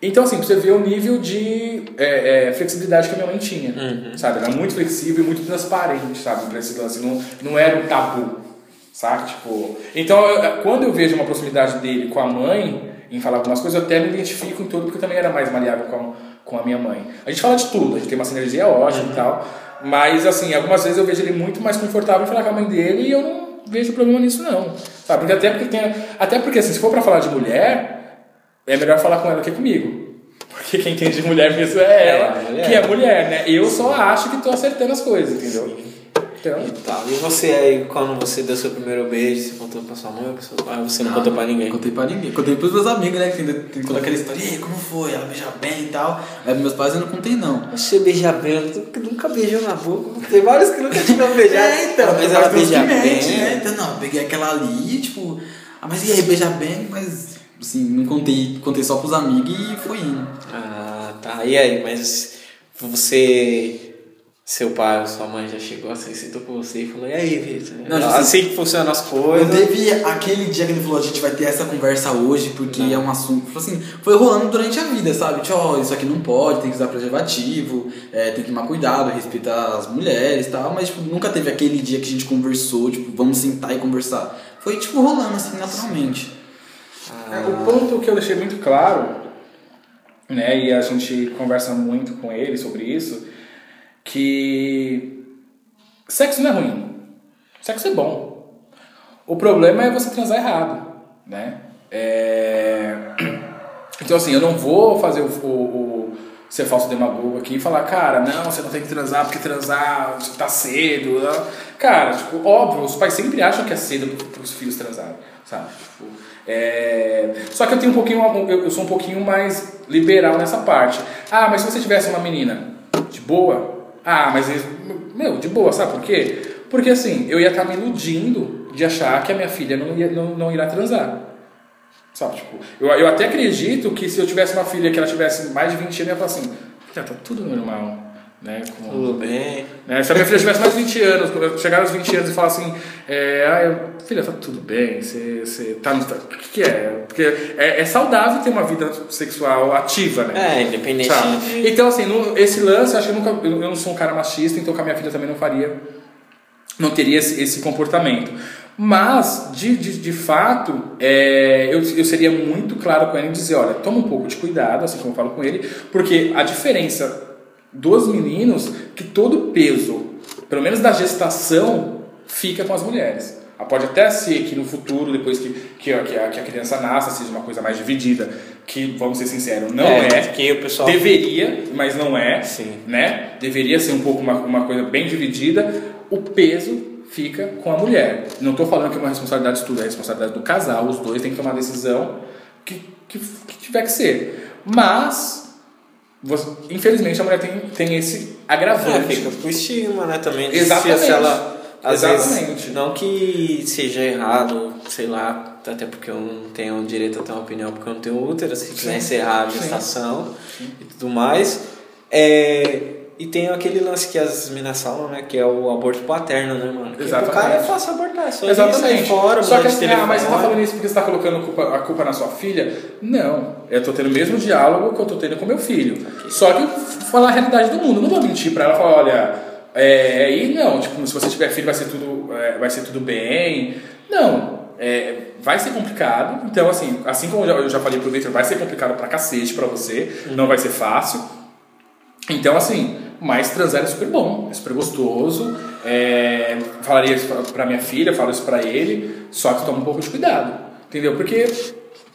Então, assim, pra você ver o nível de é, é, flexibilidade que a minha mãe tinha, Uhum. sabe? Era muito flexível e muito transparente, sabe? Pra esse lance, não, não era um tabu, sabe? Tipo, então, eu- quando eu vejo uma proximidade dele com a mãe, em falar algumas coisas, eu até me identifico em tudo, porque eu também era mais maleável com a, com a minha mãe. A gente fala de tudo, a gente tem uma sinergia ótima e tal, mas, assim, algumas vezes eu vejo ele muito mais confortável em falar com a mãe dele e eu não vejo problema nisso, não, sabe? Porque até porque, tem, até porque assim, se for pra falar de mulher, é melhor falar com ela que comigo. Porque quem entende de mulher mesmo é ela, É, que é mulher, né? Eu só acho que tô acertando as coisas, entendeu? Então, E tal. E você aí, quando você deu seu primeiro beijo, você contou pra sua mãe ou pra seu pai? Você não contou pra ninguém? Não contei pra ninguém. Contei pros meus amigos, né? Que tem, tem toda aquela história. E aí, como foi? Ela beija bem e tal. Mas meus pais eu não contei, não. Você beija bem, ela nunca- beijou na boca. Tem vários que nunca tiveram beijado. É, então, mas ela beija bem. né? Então, não, eu peguei aquela ali, tipo... Ah, mas e aí, beija bem? Mas, assim, não contei. Contei só pros amigos e foi indo. Ah, tá. E aí, mas você. Seu pai ou sua mãe já chegou assim, sentou com você e falou: E aí, Vitor? Não, já assim que funcionam as Não coisas. teve aquele dia que ele falou, a gente vai ter essa conversa hoje, porque é um assunto. Tipo assim, foi rolando durante a vida, sabe? Tipo, ó, isso aqui não pode, tem que usar preservativo, é, tem que tomar cuidado, respeitar as mulheres e tal, mas tipo, nunca teve aquele dia que a gente conversou, tipo, vamos sentar e conversar. Foi tipo rolando assim naturalmente. É, O ponto que eu deixei muito claro, né, e a gente conversa muito com ele sobre isso, que sexo não é ruim. Sexo é bom. O problema é você transar errado, né? É... Então assim, eu não vou fazer o, o, o ser falso demagogo aqui e falar, cara, não, você não tem que transar porque transar tá cedo. né? Cara, tipo, óbvio, os pais sempre acham que é cedo para os filhos transarem, sabe? Tipo, é... Só que eu tenho um pouquinho, eu eu sou um pouquinho mais liberal nessa parte. Ah, mas se você tivesse uma menina de boa, ah, mas meu, de boa, sabe por quê? Porque assim, eu ia estar me iludindo de achar que a minha filha não, ia, não, não irá transar. Sabe, tipo, eu, eu até acredito que se eu tivesse uma filha que ela tivesse mais de 20 anos, eu ia falar assim, tá tudo normal, né? Com, Tudo bem. né? Se a minha filha tivesse mais de 20 anos, quando chegar aos 20 anos e falar assim, é, ah, eu- filha, tá tudo bem, você, você tá no. O que, que é? Porque é, é saudável ter uma vida sexual ativa, né? É, independente Sabe? Então, assim, no- esse lance, acho que eu, nunca, eu eu não sou um cara machista, então com a minha filha também não faria, não teria esse, esse comportamento. Mas, de, de, de fato, é, eu, eu seria muito claro com ele e dizer, olha, toma um pouco de cuidado, assim como eu falo com ele, porque a diferença dos meninos, que todo o peso, pelo menos da gestação, fica com as mulheres. Ah, Pode até ser que no futuro, depois que, que, a, que a- criança nasça, seja uma coisa mais dividida, que, vamos ser sinceros, não é. Que o pessoal. Deveria, mas não é. Sim. Né? Deveria ser um pouco uma, uma coisa bem dividida. O peso fica com a mulher. Não estou falando que é uma responsabilidade de tudo, é responsabilidade do casal. Os dois têm que tomar a decisão que, que, que tiver que ser. Mas, você- infelizmente, a mulher tem, tem esse É, agravante. fica com estigma, né? Também. de Exatamente. Se ela, às Exatamente. vezes, não que seja errado, sei lá, até porque eu não tenho direito a ter uma opinião, porque eu não tenho útero, se quiser encerrar a gestação e tudo mais. É, e tem aquele lance que as meninas falam, né? Que é o aborto paterno, né, mano? Que Exatamente. O cara é fácil abortar, é só Exatamente. fora, Só que assim, ah, mas você tá falando isso porque você tá colocando a culpa, a culpa na sua filha? Não. Eu tô tendo o mesmo diálogo que eu tô tendo com meu filho. Só que eu falar a realidade do mundo. Eu não vou mentir pra ela e falar, olha, é, e não, tipo, se você tiver filho vai ser tudo, é, vai ser tudo bem. Não. É, vai ser complicado. Então, assim, assim como eu já, eu já falei pro Victor, vai ser complicado pra cacete pra você. Não vai ser fácil. Então, assim, mas transar é super bom, é super gostoso. É, falaria isso pra- minha filha, falo isso pra ele, só que toma um pouco de cuidado, entendeu? Porque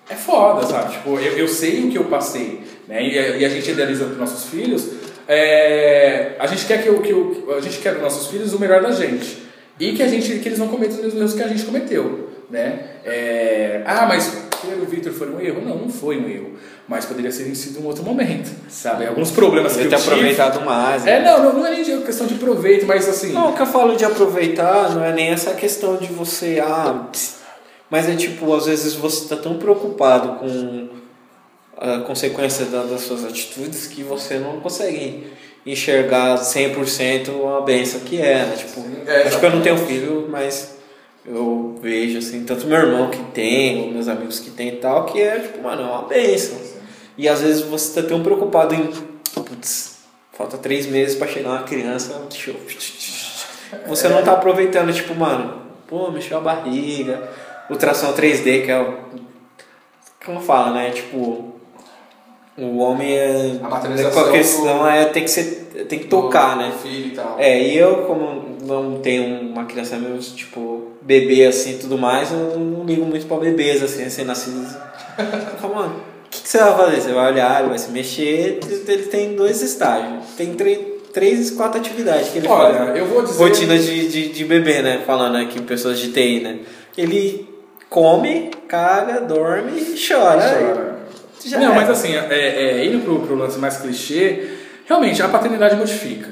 é foda, sabe? Tipo, eu, eu sei o que eu passei, né? E, a- e a gente idealiza para nossos filhos. é, a gente quer que, o, que a gente quer dos nossos filhos o melhor da gente e que a gente que eles não cometam os mesmos erros que a gente cometeu, né? É, ah, mas ter o Victor foi um erro? Não, não foi um erro, mas poderia ter sido um outro momento, sabe? Alguns problemas que Ele eu tive. aproveitado mais. É, né? não, não, não é nem questão de proveito, mas assim. Não, o que eu falo de aproveitar não é nem essa questão de você, ah, mas é tipo, às vezes você está tão preocupado com a consequência da- das suas atitudes que você não consegue enxergar 100% a benção que é, né? Tipo, É, acho que eu não tenho filho, mas eu vejo, assim, tanto meu irmão que tem, ou meus amigos que tem e tal, que é, tipo, mano, é uma benção. E às vezes você tá tão preocupado em. Putz, falta três meses pra chegar uma criança. eu- Você não tá aproveitando, tipo, mano, pô, mexeu a barriga, ultrassom 3D, que é o. Como fala, né? Tipo. O homem é. A materialização a questão é tem que ser. Tem que tocar, né? Filho e tal. É, e eu, como não tenho uma criança mesmo, tipo, bebê assim e tudo mais, eu não ligo muito pra bebês, assim, recém-nascidos. Eu falo, mano, o que, que você vai fazer? Você vai olhar, ele vai se mexer, ele tem dois estágios. Tem três, três quatro atividades que ele Olha, faz. eu vou dizer- Rotina de, de, de bebê, né? Falando aqui, pessoas de TI, né? Ele come, caga, dorme e chora. Chora. Não, é. mas assim, é, é, indo pro, pro lance mais clichê, realmente a paternidade modifica.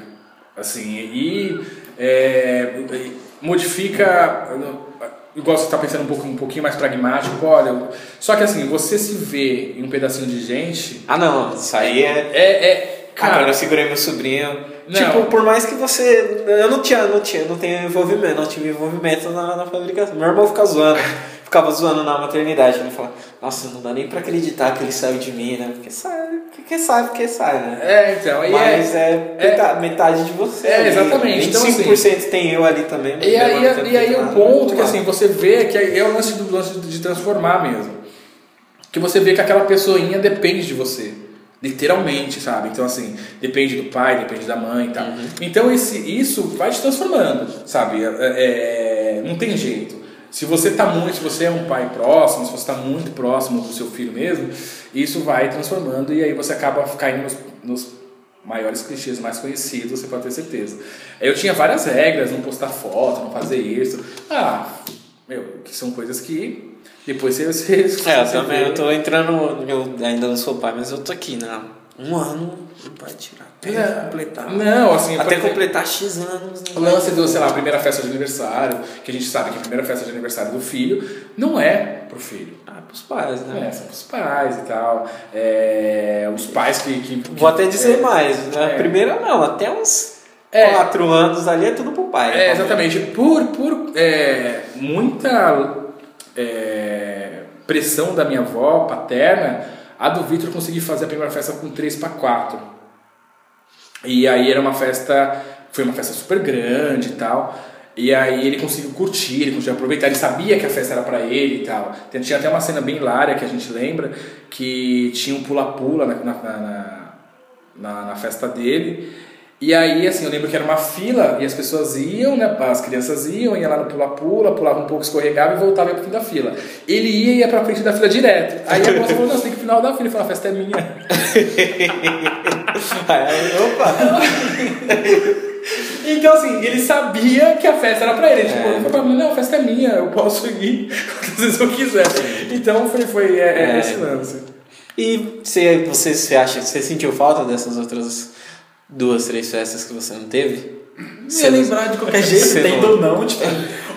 Assim, e é, modifica. Igual você está pensando um, pouco, um pouquinho mais pragmático, olha. Só que assim, você se vê em um pedacinho de gente. Ah, não, isso aí é. É. é Cara, cara, eu segurei meu sobrinho. Não. Tipo, por mais que você. Eu não tinha, não tinha, não tenho envolvimento, não tive envolvimento na, na fabricação. Meu irmão ficava zoando, ficava zoando na maternidade. Ele falava, nossa, não dá nem pra acreditar que ele saiu de mim, né? Porque sai, porque sai, porque sai, né? é, então. Mas é, é, metade, metade de você. É, exatamente. Então, 25% tem eu ali também. E aí, e aí o ponto que assim, você vê que é o lance do lance de transformar mesmo. Que você vê que aquela pessoinha depende de você. Literalmente, sabe? Então, assim, depende do pai, depende da mãe e tal. Então, esse, isso vai te transformando, sabe? É, é, não tem jeito. Se você tá muito, se você é um pai próximo, se você está muito próximo do seu filho mesmo, isso vai transformando e aí você acaba caindo nos, nos maiores clichês mais conhecidos, você pode ter certeza. Eu tinha várias regras, não postar foto, não fazer isso. Ah, meu, que são coisas que depois você. você É, eu também, vê. eu tô entrando. Eu ainda não sou pai, mas eu tô aqui, né? Um ano não vai tirar. Até É, completar. Não, assim, Até exemplo, completar X anos. O Né? lance do, sei lá, a primeira festa de aniversário, que a gente sabe que a primeira festa de aniversário do filho não é pro filho. Ah, pros pais, né? É, são pros pais e tal. É, os pais que. que, que- Vou até dizer é, mais, né? é. Primeira não, até uns É. 4 anos ali é tudo pro pai. É, exatamente. Por, por é, muita é, pressão da minha avó paterna, a do Vitor consegui fazer a primeira festa com 3 para 4. E aí era uma festa, foi uma festa super grande e tal. E aí ele conseguiu curtir, ele conseguiu aproveitar, ele sabia que a festa era pra ele e tal. Tinha até uma cena bem hilária que a gente lembra, que tinha um pula-pula na, na, na, na, na festa dele. E aí, assim, eu lembro que era uma fila e as pessoas iam, né? As crianças iam, ia lá no pula-pula, pulava um pouco, escorregava e voltava pro fim da fila. Ele ia e ia pra frente da fila direto. Aí a moça falou, não, você tem que final da fila. Ele falou, a festa é minha. Aí, opa! Então, assim, ele sabia que a festa era pra ele. Tipo, É. ele falou pra mim, não, a festa é minha, eu posso ir quantas vezes eu quiser. Então, foi, foi é, é É. esse lance. E você, você, você acha você sentiu falta dessas outras duas, três festas que você não teve? Ia lembrar de qualquer jeito, tendo não- ou não, tipo,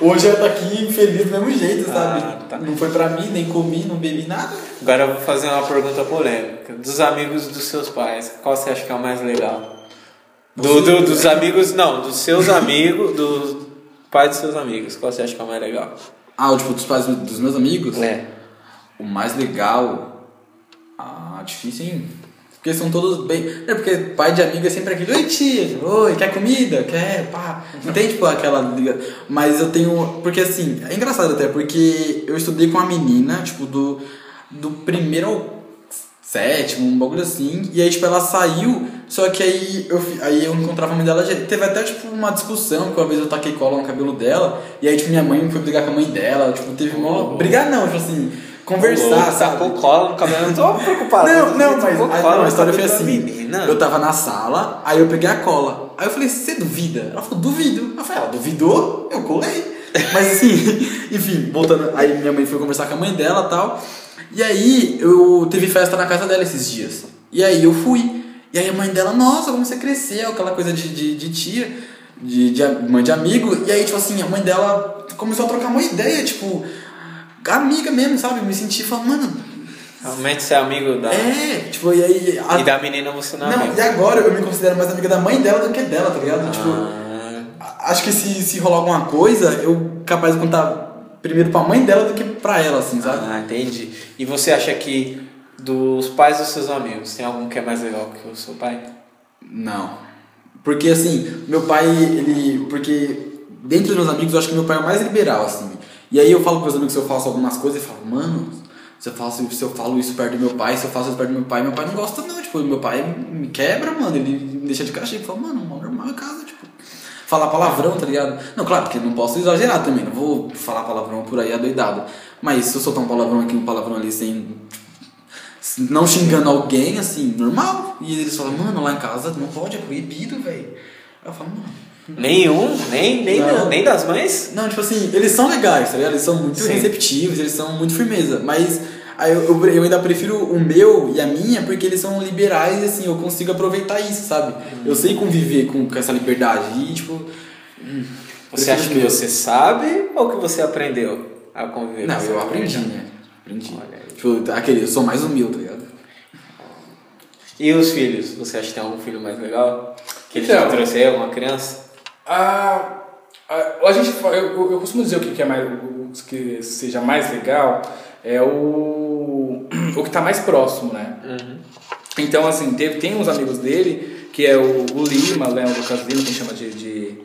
hoje eu tô aqui feliz do mesmo jeito, sabe? Ah, tá. Não foi pra mim, nem comi, não bebi nada. Agora eu vou fazer uma pergunta polêmica. Dos amigos dos seus pais, qual você acha que é o mais legal? Do, do- dos amigos, não, dos seus amigos, do pai dos seus amigos, qual você acha que é o mais legal? Ah, o tipo, dos pais dos meus amigos? É. O mais legal. Ah, difícil, hein? Porque são todos bem. É porque pai de amigo é sempre aquele. Oi, tia. Oi, quer comida? Quer? Pá. Não tem, tipo, aquela. Mas eu tenho. Porque assim, é engraçado até, porque eu estudei com uma menina, tipo, do, do primeiro ao sétimo, um bagulho assim. E aí, tipo, ela saiu. Só que aí eu, aí eu encontrava a mãe dela. Teve até, tipo, uma discussão, que uma vez eu taquei cola no cabelo dela. E aí, tipo, minha mãe foi brigar com a mãe dela. Tipo, teve uma. Brigar não, tipo assim. Conversar? Sacou cola no cabelo, não tô preocupado. Não, não, mas cola não, a história foi assim. menina. Eu tava na sala, aí eu peguei a cola. Aí eu falei, você duvida? Ela falou, duvido. Eu falei, ela duvidou? Eu colei. Mas assim, enfim, voltando. Aí minha mãe foi conversar com a mãe dela e tal. E aí eu teve festa na casa dela esses dias. E aí eu fui. E aí a mãe dela, nossa, como você cresceu, aquela coisa de, de, de tia, de, de mãe de amigo. E aí, tipo assim, a mãe dela começou a trocar uma ideia, tipo, amiga mesmo, sabe? Me senti falando, mano, Realmente você é amigo da. é, tipo, e aí. a- E da menina você não é não, amigo. e agora eu me considero mais amiga da mãe dela do que dela, tá ligado? Tipo, Ah, a- acho que se, se rolar alguma coisa, eu capaz de contar primeiro pra mãe dela do que pra ela, assim, sabe? ah, entendi. E você acha que dos pais dos seus amigos, tem algum que é mais legal que o seu pai? Não. Porque assim, meu pai, ele. Porque dentre os meus amigos, eu acho que meu pai é o mais liberal, assim. E aí eu falo com meus amigos se eu faço algumas coisas e falo, mano, se eu, faço, se eu falo isso perto do meu pai, se eu faço isso perto do meu pai, meu pai não gosta não, tipo, meu pai me quebra, mano, ele me deixa de castigo. Eu falo, mano, normal em casa, tipo, falar palavrão, tá ligado? Não, claro, porque não posso exagerar também, não vou falar palavrão por aí adoidado. Mas se eu soltar um palavrão aqui, um palavrão ali sem. não xingando alguém, assim, normal. E eles falam, mano, lá em casa não pode, é proibido, velho. Eu falo, mano. Nenhum? Nem, nem, Não. nem das mães? Não, tipo assim, eles são legais, tá ligado? Eles são muito Sim. receptivos, eles são muito firmeza. Mas aí eu, eu, eu ainda prefiro o meu e a minha porque eles são liberais e assim, eu consigo aproveitar isso, sabe? Eu sei conviver com, com essa liberdade e, tipo. hum, Você acha que meu. você sabe ou que você aprendeu a conviver Não, com eu essa aprendi, né? Aprendi. Tipo, aquele, eu sou mais humilde, tá ligado? E os filhos? Você acha que tem algum filho mais legal? Que ele Então. já trouxe aí, alguma criança? A, a, a gente, eu, eu, costumo dizer o que, que é mais, o que seja mais legal é o, o que está mais próximo, né? Então, assim, teve, tem uns amigos dele, que é o, o Lima, né, o Lucas Lima, que chama de, de,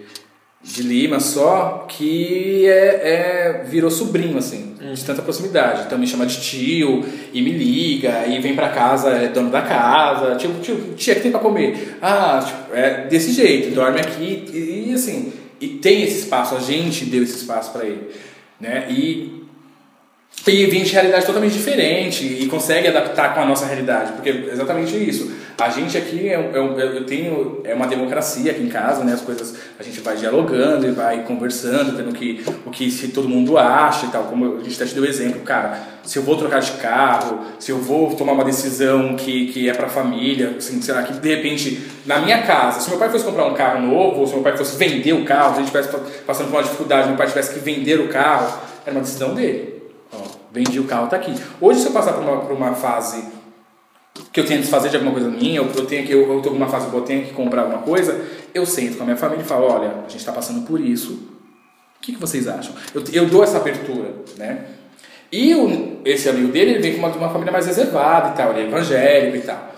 de Lima só, que é, é, virou sobrinho, assim, de tanta proximidade. Então me chama de tio, e me liga, e vem pra casa, é dono da casa, tipo, tio, tia, que tem pra comer? Ah, tipo, é desse jeito, dorme aqui, e, e, assim, e tem esse espaço, a gente deu esse espaço pra ele, né? E e vem de realidade totalmente diferente e consegue adaptar com a nossa realidade, porque é exatamente isso. A gente aqui é, um- é eu tenho é uma democracia aqui em casa, né? As coisas a gente vai dialogando e vai conversando, tendo que o que se todo mundo acha e tal. Como a gente até te deu exemplo, cara. Se eu vou trocar de carro, se eu vou tomar uma decisão que, que é pra família, assim, que de repente na minha casa, se meu pai fosse comprar um carro novo, ou se meu pai fosse vender o carro, se a gente estivesse passando por uma dificuldade, meu pai tivesse que vender o carro, era uma decisão dele. Ó, vendi o carro, tá aqui. Hoje, se eu passar por uma, por uma fase que eu tenho que desfazer de alguma coisa minha, ou que eu tenho que eu, eu tô numa fase que tenho que comprar alguma coisa, eu sento com a minha família e falo, olha, a gente está passando por isso. O que, que vocês acham? Eu, eu dou essa abertura, né? E o, esse amigo dele, ele vem com uma, uma família mais reservada e tal, ele é evangélico e tal.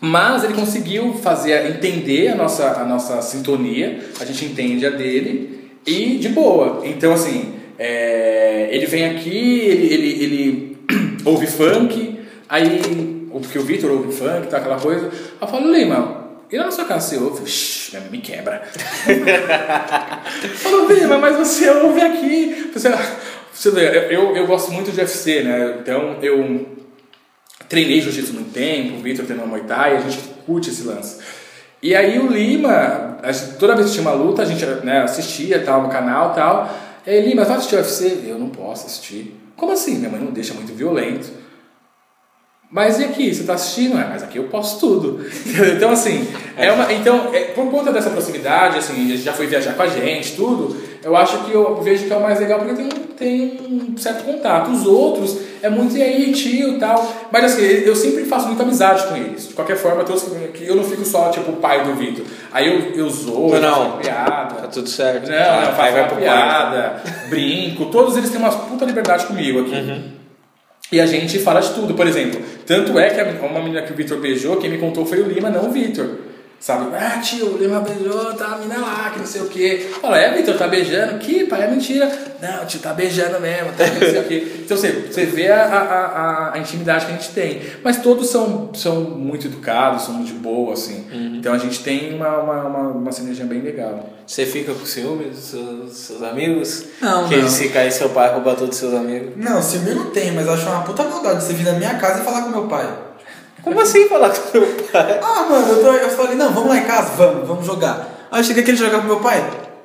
Mas ele conseguiu fazer entender a nossa, a nossa sintonia, a gente entende a dele e de boa. Então, assim, é, ele vem aqui, ele, ele, ele ouve funk, aí, porque o Vitor ouve funk, tá, aquela coisa. Eu falo, Lima, e lá na sua casa você ouve? Shhh, me quebra. falo, Lima, mas você ouve aqui. Você, você vê, eu, eu gosto muito de UFC, né? Então eu treinei jiu-jitsu muito tempo, o Vitor treinou Muay Thai, a gente curte esse lance. E aí o Lima, toda vez que tinha uma luta, a gente né, assistia tal, no canal tal. E Lima, vai assistir UFC? Eu não posso assistir. Como assim? Minha mãe não deixa muito violento. Mas e aqui? Você tá assistindo? É, mas aqui eu posso tudo. então, assim, é uma, então é, por conta dessa proximidade, assim, já foi viajar com a gente, tudo, eu acho que eu vejo que é o mais legal porque tem, tem um certo contato. Os outros é muito, e aí, tio e tal. Mas, assim, eu sempre faço muita amizade com eles. De qualquer forma, todos, que eu não fico só, tipo, o pai do Vitor. Aí eu, eu zoo, Não, faço não. uma piada. Tá tudo certo. Não, Ah, não, faço vai piada, brinco, todos eles têm uma puta liberdade comigo aqui. Uhum. E a gente fala de tudo, por exemplo. Tanto é que uma menina que o Vitor beijou, quem me contou foi o Lima, não o Vitor. Sabe? Ah, tio, o Lima beijou, tá a mina lá, que não sei o quê. Fala, é, Vitor, tá beijando? Que, pai, é mentira. Não, tio, tá beijando mesmo, tá não sei o quê. Então você, você vê a, a, a, a intimidade que a gente tem. Mas todos são, são muito educados, são muito de boa, assim. Uhum. Então a gente tem uma, uma, uma, uma sinergia bem legal. Você fica com ciúme dos seus, seus amigos? Não, que não. se cair seu pai roubar todos os seus amigos. Não, ciúme eu não tenho, mas eu acho uma puta maldade você vir na minha casa e falar com meu pai. Como assim falar com seu pai? Ah, mano, eu, tô, eu falei, não, vamos lá em casa, vamos, vamos jogar. Aí eu cheguei aqui ele jogar com meu pai.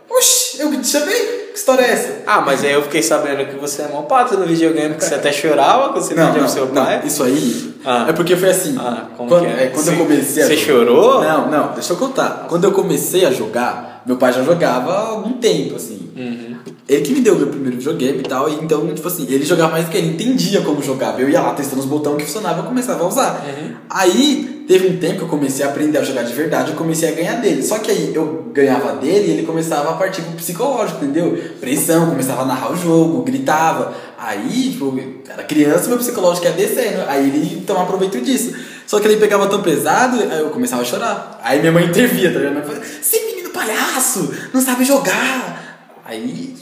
Oxi, eu que te chamei? Que história é essa? Ah, mas aí eu fiquei sabendo que você é mó pato no videogame, que você até chorava quando você Não, pedia pro seu não, pai. isso aí Ah. é porque foi assim. Ah, como quando, que é? quando Você- eu comecei a você jogar- chorou? Não, não, deixa eu contar. Quando eu comecei a jogar, meu pai já jogava há algum tempo, assim. Uhum. Ele que me deu o meu primeiro videogame e tal, e então, tipo assim, ele jogava mais do que ele entendia como jogava. Eu ia lá testando os botões que funcionava, eu começava a usar. Uhum. Aí, teve um tempo que eu comecei a aprender a jogar de verdade, eu comecei a ganhar dele. Só que aí eu ganhava dele e ele começava a partir pro psicológico, entendeu? Pressão, começava a narrar o jogo, gritava. Aí, tipo, era criança, meu psicológico ia descendo. Aí ele tomava proveito disso. Só que ele pegava tão pesado, aí eu começava a chorar. Aí minha mãe intervia, tá vendo? Você menino palhaço, não sabe jogar. Aí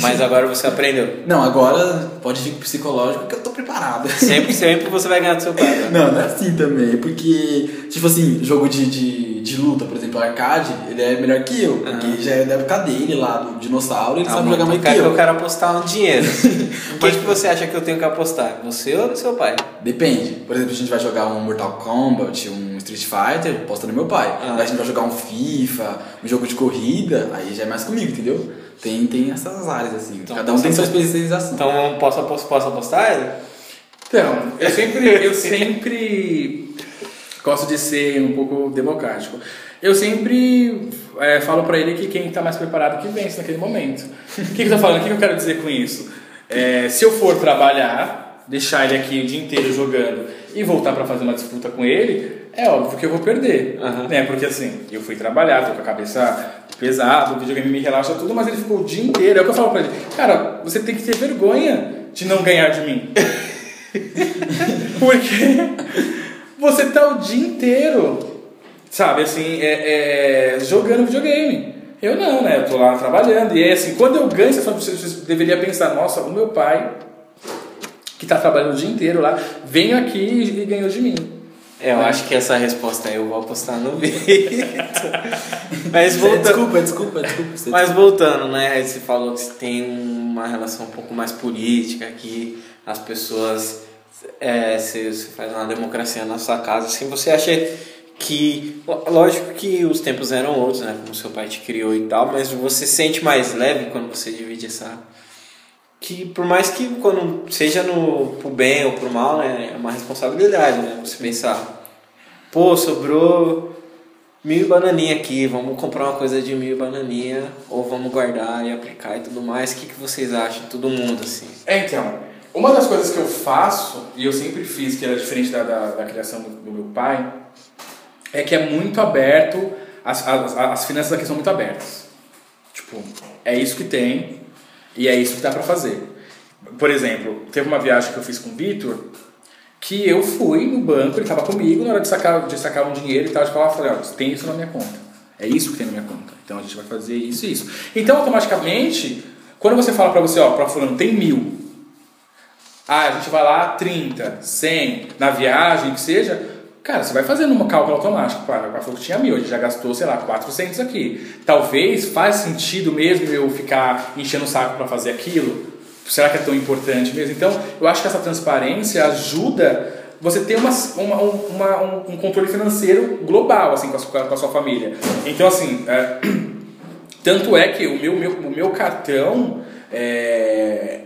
mas agora você aprendeu. Não, agora pode vir psicológico que eu tô preparado. Sempre, sempre você vai ganhar do seu pai. Né? Não, não é assim também. Porque, tipo assim, jogo de, de, de luta, por exemplo, arcade, ele é melhor que eu. Porque uhum. já é da época dele lá, do dinossauro, ele ah, sabe jogar mais que eu. eu quero apostar um dinheiro. o que, que você acha que eu tenho que apostar? Você ou seu pai? Depende. Por exemplo, a gente vai jogar um Mortal Kombat, um Street Fighter, aposta no meu pai. Ah. A gente vai jogar um FIFA, um jogo de corrida, aí já é mais comigo, entendeu? Tem, tem essas áreas, assim. Então, Cada um tem sua especialização. Então, posso, posso, posso apostar ele? Então, eu sempre, eu sempre gosto de ser um pouco democrático. Eu sempre é, falo para ele que quem está mais preparado que vence naquele momento. O que, que eu tô falando? O que, que eu quero dizer com isso? É, se eu for trabalhar, deixar ele aqui o dia inteiro jogando e voltar para fazer uma disputa com ele, é óbvio que eu vou perder. Uhum. Né? Porque assim, eu fui trabalhar, tô com a cabeça pesada, o videogame me relaxa tudo, mas ele ficou o dia inteiro. É o que eu falo pra ele, cara, você tem que ter vergonha de não ganhar de mim. Porque você tá o dia inteiro, sabe, assim, é, é, jogando videogame. Eu não, né? Eu tô lá trabalhando. E é assim, quando eu ganho, você, você deveria pensar, nossa, o meu pai, que tá trabalhando o dia inteiro lá, veio aqui e ganhou de mim. É, eu acho que essa resposta aí eu vou apostar no Vitor. Mas voltando. Desculpa, desculpa, desculpa. Mas voltando, né? Você falou que tem uma relação um pouco mais política, que as pessoas. É, você, você faz uma democracia na sua casa. Assim, você acha que. Lógico que os tempos eram outros, né? Como seu pai te criou e tal, mas você sente mais leve quando você divide essa que por mais que quando seja no pro bem ou pro mal, né, é uma responsabilidade, né? Você pensar, pô, sobrou mil bananinha aqui, vamos comprar uma coisa de mil bananinha ou vamos guardar e aplicar e tudo mais. O que, que vocês acham, todo mundo assim? É, então, uma das coisas que eu faço e eu sempre fiz que era diferente da, da, da criação do, do, meu pai é que é muito aberto, as, as, as finanças aqui são muito abertas. Tipo, é isso que tem, e é isso que dá para fazer. Por exemplo, teve uma viagem que eu fiz com o Vitor que eu fui no banco, ele estava comigo, na hora de sacar, de sacar um dinheiro e tal, de falar, falei, olha, tem isso na minha conta. É isso que tem na minha conta. Então a gente vai fazer isso e isso. Então, automaticamente, quando você fala para você, ó, para fulano, tem mil. Ah, a gente vai lá 30, 100, na viagem, que seja, Cara, você vai fazendo um cálculo automático. Claro, ela falou que tinha mil, a gente já gastou, sei lá, 400 aqui. Talvez faz sentido mesmo eu ficar enchendo o saco para fazer aquilo? Será que é tão importante mesmo? Então, eu acho que essa transparência ajuda você ter uma, uma, uma um, um, controle financeiro global assim, com, a sua, com a sua família. Então, assim, é, tanto é que o meu, meu, o meu cartão é,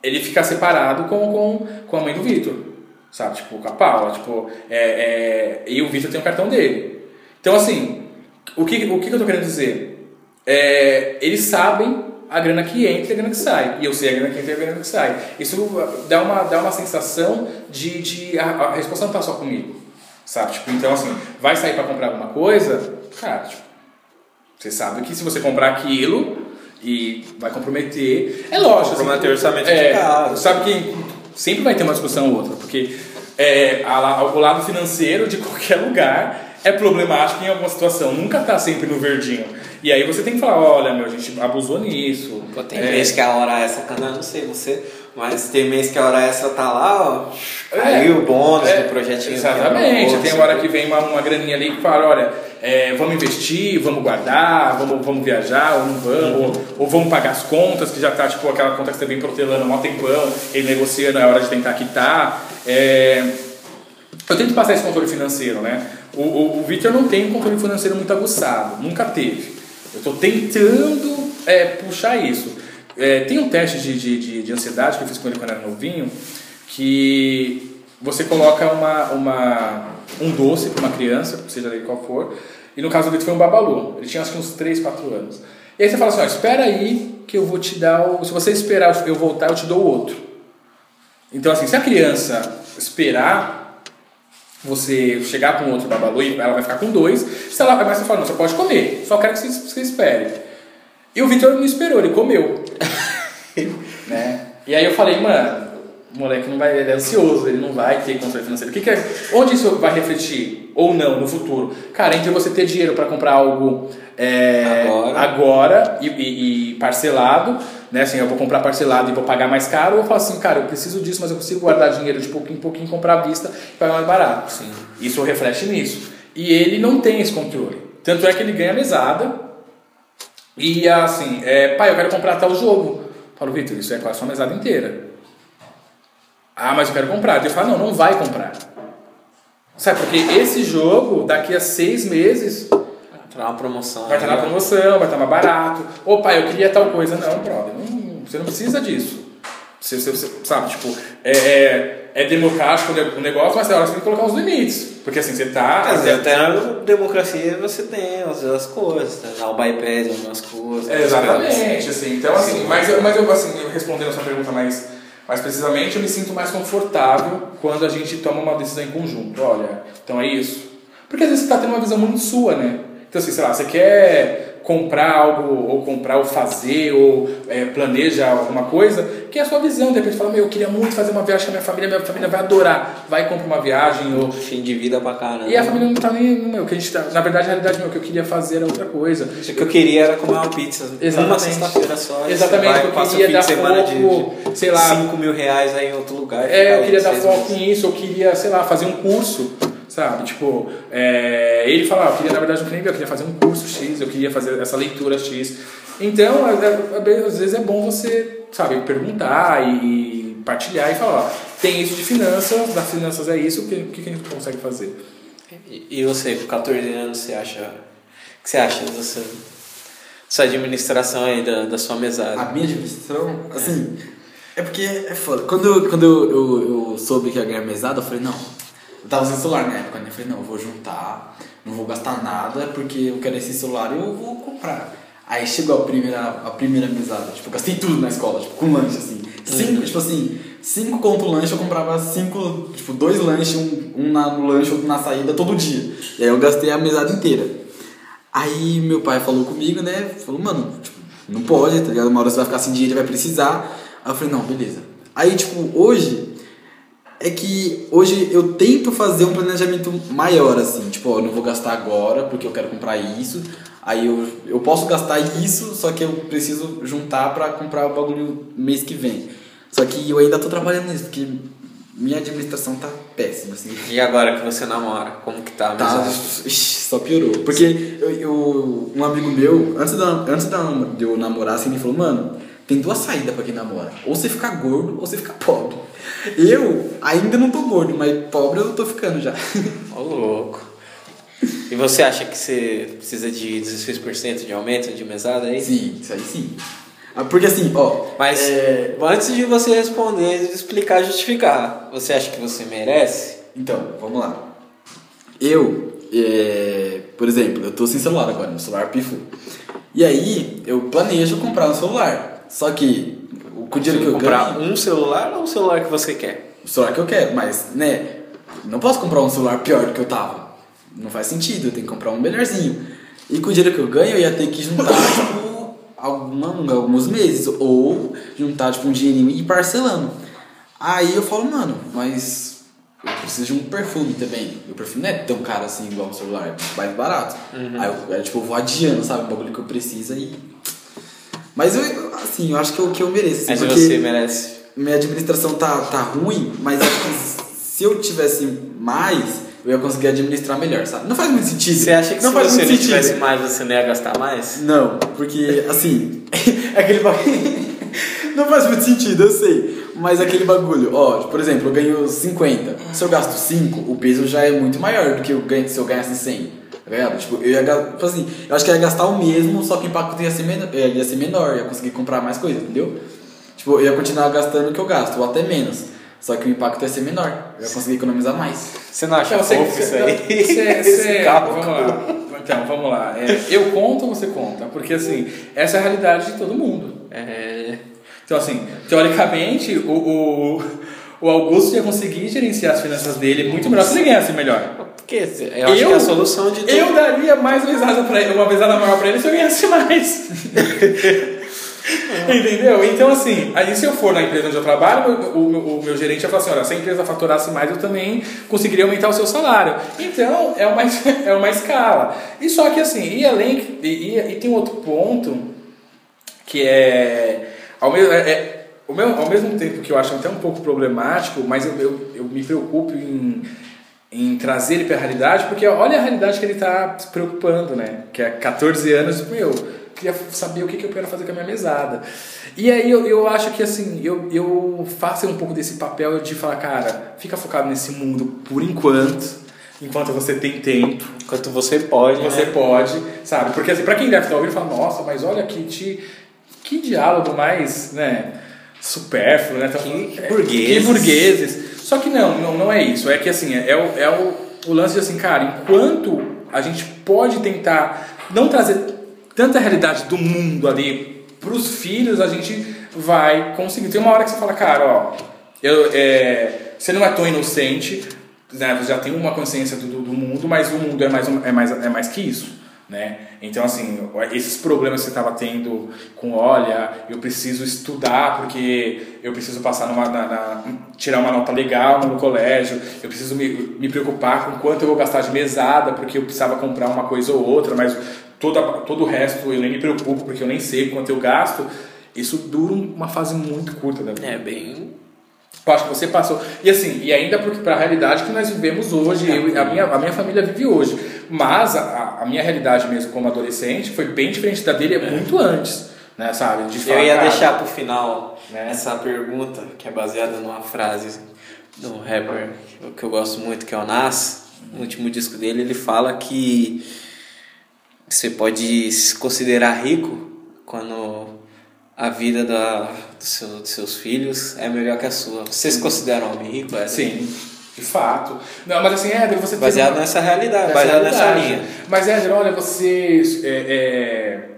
ele fica separado com, com, com a mãe do Vitor sabe? Tipo, com a Paula, tipo, é, é, e o Vitor tem o cartão dele. Então, assim, o que, o que eu tô querendo dizer? É, eles sabem a grana que entra e a grana que sai. E eu sei a grana que entra e a grana que sai. Isso dá uma, dá uma sensação de, de a, a resposta não tá só comigo, sabe? Tipo, então, assim, vai sair para comprar alguma coisa, cara, tipo, você sabe que se você comprar aquilo e vai comprometer, é lógico. Comprometer assim, orçamento é, de casa. Sabe que sempre vai ter uma discussão ou outra, porque é, a, o lado financeiro de qualquer lugar é problemático em alguma situação, nunca está sempre no verdinho. E aí você tem que falar, olha, meu, a gente abusou nisso. Pô, tem é... mês que a hora essa, eu não sei você, mas tem mês que a hora essa tá lá, ó, caiu é, o bônus é, do projetinho. Exatamente, tem hora que vem uma, uma graninha ali que fala, olha, é, vamos investir, vamos guardar, vamos, vamos viajar ou não vamos, uhum. ou, ou, vamos pagar as contas, que já tá tipo aquela conta que você vem protelando há um tempão, ele negociando, é hora de tentar quitar. É, eu tento passar esse controle financeiro, né? O, o, o Victor não tem um controle financeiro muito aguçado, nunca teve. Eu estou tentando é, puxar isso. É, tem um teste de, de, de, de, ansiedade que eu fiz com ele quando era novinho, que você coloca uma, uma, um doce para uma criança, seja ele qual for, e no caso dele foi um babalu. Ele tinha acho que uns 3, 4 anos. E aí você fala assim, ó, espera aí que eu vou te dar, o, se você esperar eu voltar, eu te dou outro. Então assim, se a criança esperar, você chegar com outro babalu e ela vai ficar com dois. Se ela, mas você fala, não, você pode comer, só quero que você, você espere. E o Vitor não esperou, ele comeu. né? E aí eu falei, mano, o moleque não vai, ele é ansioso, ele não vai ter controle financeiro. O que que é, onde isso vai refletir? Ou não, no futuro? Cara, entre você ter dinheiro para comprar algo é, Agora. agora e, e- e parcelado, né? Assim, eu vou comprar parcelado e vou pagar mais caro, ou eu falo assim, cara, eu preciso disso, mas eu consigo guardar dinheiro de pouquinho em pouquinho, comprar à vista e pagar mais barato. Sim. Isso reflete nisso. E ele não tem esse controle. Tanto é que ele ganha mesada e assim, é, pai, eu quero comprar tal jogo. Eu falo, Vitor, isso é quase sua mesada inteira. Ah, mas eu quero comprar. Ele fala, não, não vai comprar. Sabe, porque esse jogo, daqui a seis meses, Vai ter uma promoção. vai estar na promoção, vai estar mais barato. Ô pai, eu queria tal coisa. Não, brother, não- você não precisa disso. Você, você- você- sabe, tipo, é, é, é democrático o ne- o negócio, mas tem hora que você tem que colocar os limites. Porque assim, você tá. Dizer, até na democracia você tem às vezes as coisas, tá? dá o bypass algumas coisas. É, exatamente, assim, então assim, mas, eu- mas eu assim, respondendo a sua pergunta mais, mais precisamente, eu me sinto mais confortável quando a gente toma uma decisão em conjunto, olha, então é isso. Porque às vezes você está tendo uma visão muito sua, né? Então assim, sei lá, você quer comprar algo, ou comprar, ou fazer, ou é, planeja alguma coisa, que é a sua visão, de repente fala, meu, eu queria muito fazer uma viagem com a minha família, minha família vai adorar, vai e compra uma viagem, ou Fim de vida pra caramba. e a família não tá nem. Meu, que a gente tá, na verdade, a realidade, meu, o que eu queria fazer era outra coisa. O que eu queria era comer uma pizza. Uma Exatamente. sexta-feira só. Exatamente, vai, eu queria dar de semana foco, de, sei lá. 5 mil reais aí em outro lugar. É, eu queria dar foco meses. nisso, eu queria, sei lá, fazer um curso, sabe? Tipo, é, ele falava, eu queria, na verdade, não queria, eu queria fazer um curso X, eu queria fazer essa leitura X. Então, é- é- é- às vezes é bom você, sabe, perguntar e partilhar e falar, ó, tem isso de finanças, das finanças é isso, o que, o que a gente consegue fazer? E e você, com 14 anos, você acha. O que você acha dessa, dessa administração aí da, da sua mesada? A minha administração, assim, é porque é foda. Quando, eu- quando eu, eu, eu soube que ia ganhar mesada, eu falei, não. Eu tava usando celular na época, né? Eu falei, não, eu vou juntar, não vou gastar nada, porque eu quero esse celular e eu vou comprar. Aí chegou a primeira, a primeira mesada, tipo, eu gastei tudo na escola, tipo, com lanche, assim. Cinco, tipo assim, cinco conto lanche, eu comprava cinco, tipo, dois lanches, um, um na, no lanche, outro na saída, todo dia. E aí eu gastei a mesada inteira. Aí meu pai falou comigo, né? Falou, mano, tipo, não pode, tá ligado? Uma hora você vai ficar sem dinheiro e vai precisar. Aí eu falei, não, beleza. Aí, tipo, hoje, é que hoje eu tento fazer um planejamento maior, assim. Tipo, ó, eu não vou gastar agora porque eu quero comprar isso. Aí eu, eu posso gastar isso, só que eu preciso juntar pra comprar o bagulho mês que vem. Só que eu ainda tô trabalhando nisso, porque minha administração tá péssima, assim. E agora que você namora, como que tá Tá, só piorou. Porque eu, eu- um amigo meu, antes, da, antes da, de eu namorar, assim, ele falou, mano, tem duas saídas pra quem namora. Ou você fica gordo, ou você fica pobre. Eu ainda não tô gordo, mas pobre eu tô ficando já. Ô, louco. E você acha que você precisa de 16% de aumento de mesada aí? sim, isso aí sim. Ah, Porque assim, ó. Mas é, antes de você responder, explicar, justificar, você acha que você merece? Então, vamos lá. Eu, é, por exemplo, eu tô sem celular agora, meu celular pifou. E aí, eu planejo comprar um celular. Só que, com o dinheiro que eu comprar ganho... um celular ou um celular que você quer? o celular que eu quero, mas, né, não posso comprar um celular pior do que eu tava. Não faz sentido, eu tenho que comprar um melhorzinho. E com o dinheiro que eu ganho, eu ia ter que juntar, tipo, alguns meses, ou juntar, tipo, um dinheirinho e ir parcelando. Aí eu falo, mano, mas eu preciso de um perfume também. E o perfume não é tão caro assim igual o celular, é mais barato. Aí eu, aí, tipo, eu vou adiando, sabe, o bagulho que eu preciso e... Mas eu, assim, eu acho que eu, que eu mereço, assim, Mas porque você merece. minha administração tá, tá ruim, mas acho que se eu tivesse mais, eu ia conseguir administrar melhor, sabe? Não faz muito sentido. Você acha que não se faz você não sentido. tivesse mais, você não ia gastar mais? Não, porque assim, aquele bagulho. não faz muito sentido, eu sei. Mas aquele bagulho, ó, por exemplo, eu ganho 50. Se eu gasto 5, o peso já é muito maior do que eu ganho, se eu ganhasse 100. Ligado? Tipo, eu ia tipo assim, eu acho que eu ia gastar o mesmo, só que o impacto ia ser, menor, ia ser menor, ia conseguir comprar mais coisa, entendeu? Tipo, eu ia continuar gastando o que eu gasto, ou até menos. Só que o impacto ia ser menor, eu ia conseguir economizar mais. Você não acha Então, você- fofo isso aí? você- Esse você-. Vamos lá. Então, vamos lá. É, eu conto ou você conta? Porque, assim, essa é a realidade de todo mundo. É... Então, assim, teoricamente, o, o, o Augusto ia conseguir gerenciar as finanças dele muito melhor se ele ganhasse melhor. Porque eu acho Eu- que a solução de tudo. Eu daria mais mesada pra ele, uma mesada maior pra ele se eu ganhasse mais. Entendeu? Então, assim, aí se eu for na empresa onde eu trabalho, o, o- o meu gerente vai falar assim: olha, se a empresa faturasse mais, eu também conseguiria aumentar o seu salário. Então, é uma, é uma escala. E só que, assim, e além. E, e, e tem outro ponto que é. Ao mesmo, é, é- o meu, ao mesmo tempo que eu acho até um pouco problemático, mas eu, eu, eu me preocupo em, em trazer ele para a realidade, porque olha a realidade que ele está se preocupando, né? Que é 14 anos, meu, queria saber o que, que eu quero fazer com a minha mesada. E aí eu, eu acho que assim, eu, eu faço um pouco desse papel de falar, cara, fica focado nesse mundo por enquanto, enquanto você tem tempo. Enquanto você pode, Você né? pode, sabe? Porque assim, pra quem deve estar ouvindo, fala, nossa, mas olha que, te, que diálogo mais, né, supérfluo, né? Tá Que- que é, burgueses. Que burgueses. Só que não, não, não é isso. É que assim, é, o, é o, o lance de assim, cara, enquanto a gente pode tentar não trazer tanta realidade do mundo ali pros filhos, a gente vai conseguir. Tem uma hora que você fala, cara, ó, eu, é, você não é tão inocente, né? Você já tem uma consciência do, do, do mundo, mas o mundo é mais, é mais, é mais que isso. Né? Então, assim, esses problemas que você estava tendo com, olha, eu preciso estudar porque eu preciso passar numa, na, na- tirar uma nota legal no colégio, eu preciso me, me preocupar com quanto eu vou gastar de mesada porque eu precisava comprar uma coisa ou outra, mas toda, todo o resto eu nem me preocupo porque eu nem sei quanto eu gasto. Isso dura uma fase muito curta da vida. É bem. Eu acho que você passou. E assim, e ainda para a realidade que nós vivemos hoje, eu, a, minha, a minha família vive hoje. Mas a, a minha realidade mesmo como adolescente foi bem diferente da dele muito antes, né, sabe? De Eu ia cara, deixar pro final Né? essa pergunta, que é baseada numa frase do rapper que eu gosto muito, que é o Nas. No último disco dele, ele fala que você pode se considerar rico quando a vida da, do seu- dos seus filhos é melhor que a sua. Vocês se consideram homem rico? Éder? Sim, de fato. Não, mas assim, Éder, você Baseado uma- nessa realidade, baseado nessa linha. Mas, Éder, olha, você é, é,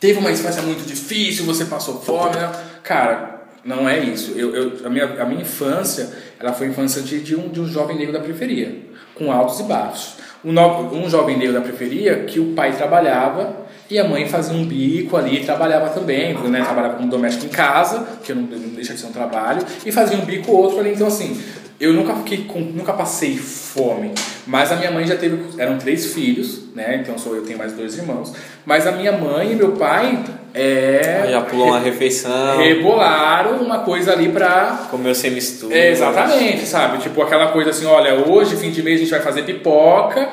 teve uma infância muito difícil, você passou fome, né? Cara, não é isso. Eu, eu- a, minha, a minha infância, ela foi a infância de, de, um, de um jovem negro da periferia, com altos e baixos. Um, no- um jovem negro da periferia que o pai trabalhava e a mãe fazia um bico ali e trabalhava também, né? Trabalhava como doméstico em casa, que não, não deixa de ser um trabalho, e fazia um bico ou outro ali. Então, assim, eu nunca fiquei com, nunca passei fome, mas a minha mãe já teve, eram três filhos, né? Então sou eu tenho mais dois irmãos, mas a minha mãe e meu pai é Já pulou uma refeição, rebolaram uma coisa ali pra comeu sem mistura. é, exatamente, sabe? Tipo aquela coisa assim, olha, hoje, fim de mês, a gente vai fazer pipoca,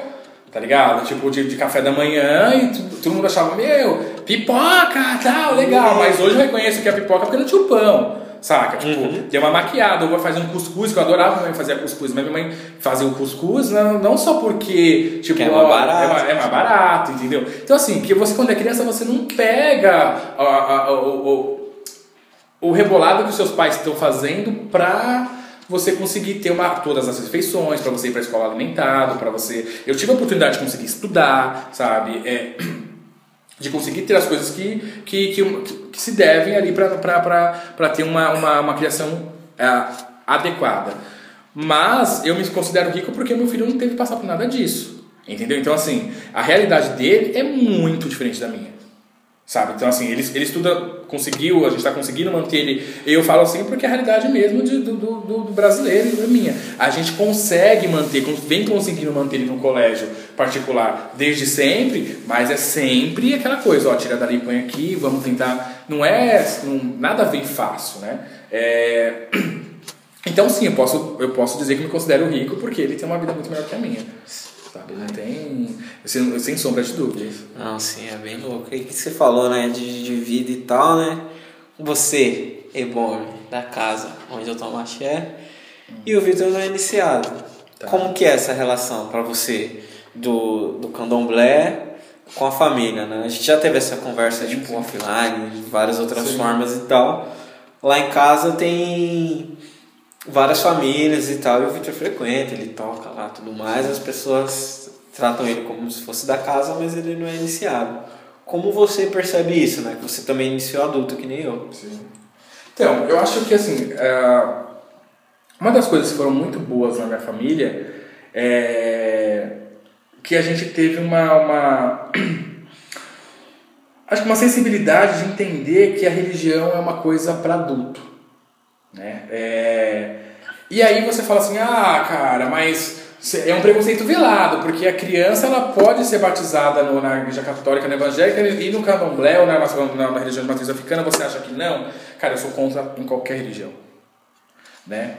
tá ligado? Tipo, de, de café da manhã e todo mundo achava, meu, pipoca, tal, legal. Mas hoje eu reconheço que é pipoca porque não tinha o pão, saca? Tipo, Uhum. deu uma maquiada, eu vou fazer um cuscuz, que eu adorava minha mãe fazer cuscuz, mas minha mãe fazia o cuscuz não, não só porque, tipo, Que é mais ó, barato. é mais- é barato, entendeu? Então assim, que você quando é criança, você não pega a- a- a- o- o, o rebolado que os seus pais estão fazendo pra você conseguir ter uma, todas as refeições, pra você ir pra escola alimentado, pra você. Eu tive a oportunidade de conseguir estudar, sabe? É, de conseguir ter as coisas que, que, que, que se devem ali para ter uma, uma, uma criação é, adequada. Mas eu me considero rico porque meu filho não teve que passar por nada disso. Entendeu? Então, assim, a realidade dele é muito diferente da minha. Sabe? Então, assim, ele, ele estuda, conseguiu, a gente está conseguindo manter ele. Eu falo assim porque é a realidade mesmo de, do, do, do brasileiro e da minha. A gente consegue manter, vem conseguindo manter ele no colégio particular desde sempre, mas é sempre aquela coisa, ó, tira dali, põe aqui, vamos tentar. Não é. Não, nada vem fácil, né? É. Então sim, eu posso, eu posso dizer que me considero rico porque ele tem uma vida muito melhor que a minha. Sabe? Não tem. Sem, sem sombra de dúvidas. Não, sim, é bem louco. E que você falou, né, de, de vida e tal, né? Você, Ebome, da casa onde eu tomo axé, e o Vitor não é iniciado. Tá. Como que é essa relação para você do, do candomblé com a família, né? A gente já teve essa conversa, tipo, offline, várias outras Sim. formas e tal. Lá em casa tem várias famílias e tal, e o Victor frequenta, ele toca lá tudo mais, as pessoas tratam ele como se fosse da casa, mas ele não é iniciado. Como você percebe isso, né? Que você também iniciou adulto, que nem eu. Sim. Então, eu acho que assim, é, Uma das coisas que foram muito boas na minha família é que a gente teve uma, uma acho que uma sensibilidade de entender que a religião é uma coisa para adulto, né? É, e aí você fala assim, ah, cara, mas é um preconceito velado, porque a criança ela pode ser batizada no, na igreja católica, na evangélica e no candomblé ou na, na, na religião de matriz africana, você acha que não? Cara, eu sou contra em qualquer religião, né?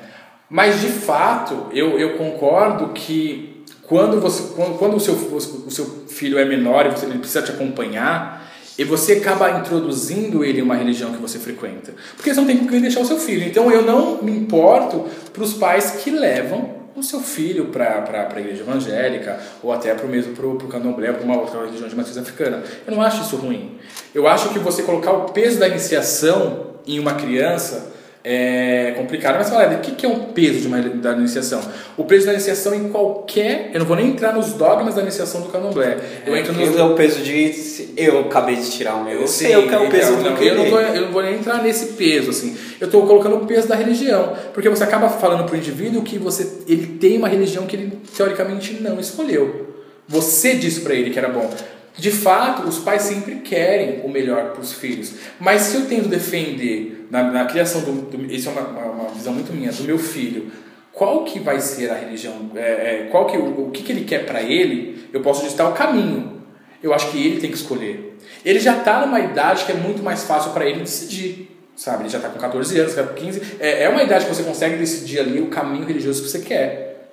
Mas de fato, eu, eu concordo que quando, você, quando, quando o, seu, o seu filho é menor e você, precisa te acompanhar, e você acaba introduzindo ele em uma religião que você frequenta. Porque você não tem com quem deixar o seu filho. Então eu não me importo para os pais que levam o seu filho para a igreja evangélica ou até para o mesmo para o candomblé, para uma outra religião de matriz africana. Eu não acho isso ruim. Eu acho que você colocar o peso da iniciação em uma criança é complicado. Mas fala, o que é o peso de uma, da iniciação? O peso da iniciação em qualquer. Eu não vou nem entrar nos dogmas da iniciação do candomblé. Eu é, entro nos. É o peso de. Eu acabei de tirar o meu. Eu sei, eu quero o peso então, do eu não, vou, eu não vou nem entrar nesse peso, assim. Eu estou colocando o peso da religião. Porque você acaba falando para o indivíduo que você, ele tem uma religião que ele teoricamente não escolheu. Você disse para ele que era bom. De fato, os pais sempre querem o melhor para os filhos. Mas se eu tento defender na, na criação do, do isso é uma, uma, uma, visão muito minha do meu filho, qual que vai ser a religião, é, é, qual que o, o que, que ele quer para ele, eu posso ditar o caminho. Eu acho que ele tem que escolher. Ele já está numa idade que é muito mais fácil para ele decidir sabe? Ele já está com 14 anos, com 15. É, é uma idade que você consegue decidir ali o caminho religioso que você quer.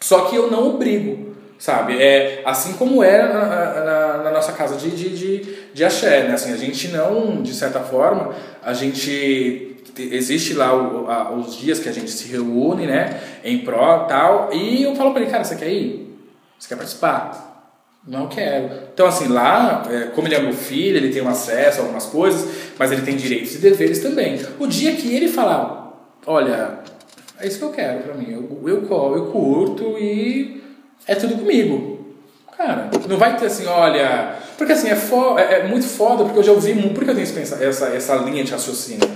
Só que eu não obrigo sabe? É assim como era é na, na, na, nossa casa de, de, de, de axé, né? Assim, a gente não, de certa forma, a gente existe lá o, a, os dias que a gente se reúne, né, em pró tal, e eu falo para ele, cara, você quer ir? Você quer participar? Não quero. Então, assim, lá, é, como ele é meu filho, ele tem um acesso a algumas coisas, mas ele tem direitos e deveres também. O dia que ele falar, olha, é isso que eu quero para mim, eu, eu, eu curto e é tudo comigo. Cara, não vai ter assim, olha. Porque assim, é, fo é, é muito foda, porque eu já ouvi. Por que eu tenho essa, essa, essa linha de raciocínio?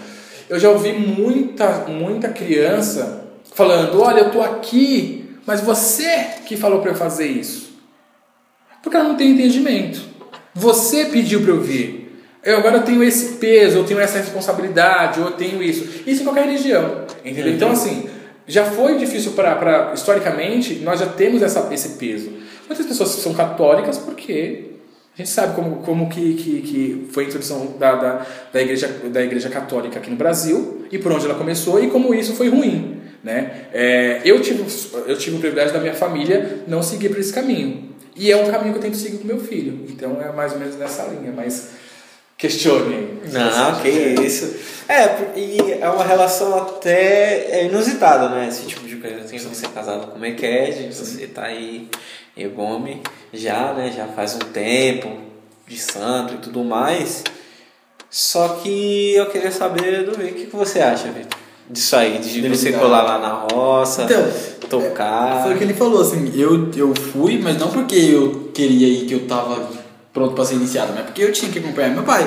Eu já ouvi muita, muita criança falando: olha, eu tô aqui, mas você que falou para eu fazer isso. Porque ela não tem entendimento. Você pediu para eu vir. Eu agora tenho esse peso, eu tenho essa responsabilidade, eu tenho isso. Isso em qualquer religião. Entendeu? Então, assim, já foi difícil para. Historicamente, nós já temos essa, esse peso. Muitas pessoas são católicas porque a gente sabe como, como que, que, que foi a introdução da, da, da, igreja, da igreja católica aqui no Brasil e por onde ela começou e como isso foi ruim. Né? É, eu, tive, eu tive o privilégio da minha família não seguir por esse caminho. E é um caminho que eu tento seguir com meu filho. Então é mais ou menos nessa linha. Mas Questione. Não, que isso. É, e é uma relação até é inusitada, né? Esse tipo de coisa. Assim, você é casado com Meked, você tá aí em Gome já, né? Já faz um tempo de santo e tudo mais. Só que eu queria saber do o que, você acha, Vitor? Disso aí, de você colar lá na roça, então, tocar. É, foi o que ele falou, assim, eu, eu fui, mas não porque eu queria ir, que eu tava pronto para ser iniciado, mas porque eu tinha que acompanhar meu pai.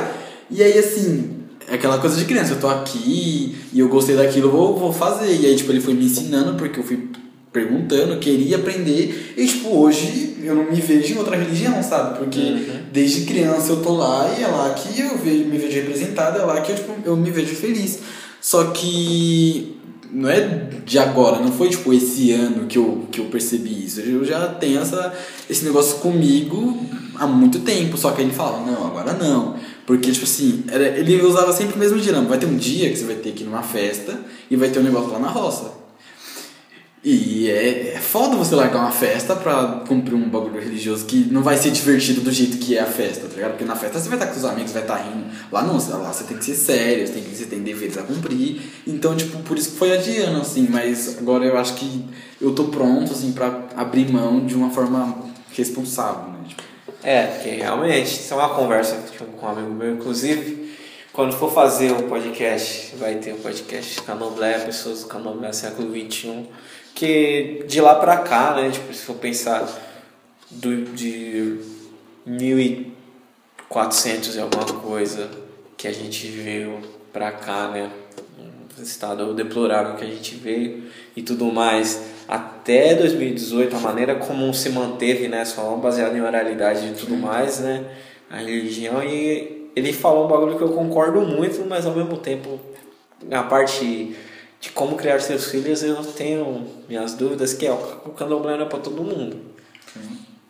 E aí, assim, é aquela coisa de criança, eu tô aqui e eu gostei daquilo, eu vou, vou fazer. E aí, tipo, ele foi me ensinando porque eu fui perguntando, queria aprender. E, tipo, hoje eu não me vejo em outra religião, sabe? Porque uhum. desde criança eu tô lá e é lá que eu vejo, me vejo representado, é lá que eu, tipo, eu me vejo feliz. Só que não é de agora, não foi tipo esse ano que eu, que eu percebi isso. Eu já tenho essa, esse negócio comigo há muito tempo, só que ele fala, não, agora não. Porque, tipo assim, ele usava sempre o mesmo dinâmico. Vai ter um dia que você vai ter que ir numa festa e vai ter um negócio lá na roça. E é, é foda você largar uma festa pra cumprir um bagulho religioso que não vai ser divertido do jeito que é a festa, tá ligado? Porque na festa você vai estar com seus amigos, vai estar rindo. Lá não, lá você tem que ser sério, você tem, que, você tem deveres a cumprir. Então, tipo, por isso que foi adiando, assim. Mas agora eu acho que eu tô pronto, assim, pra abrir mão de uma forma responsável, né? Tipo, é, porque realmente, isso é uma conversa com um amigo meu, inclusive, quando for fazer um podcast, vai ter um podcast Candomblé, pessoas do Candomblé século XXI que de lá pra cá, né, tipo, se for pensar do, de 1400 e alguma coisa que a gente veio pra cá, né, estado deplorável que a gente vê e tudo mais, até 2018, a maneira como se manteve, né, só baseado em oralidade e tudo mais, né, a religião, e ele falou um bagulho que eu concordo muito, mas ao mesmo tempo, a parte de como criar seus filhos, eu tenho minhas dúvidas, que é o candomblé não é para todo mundo.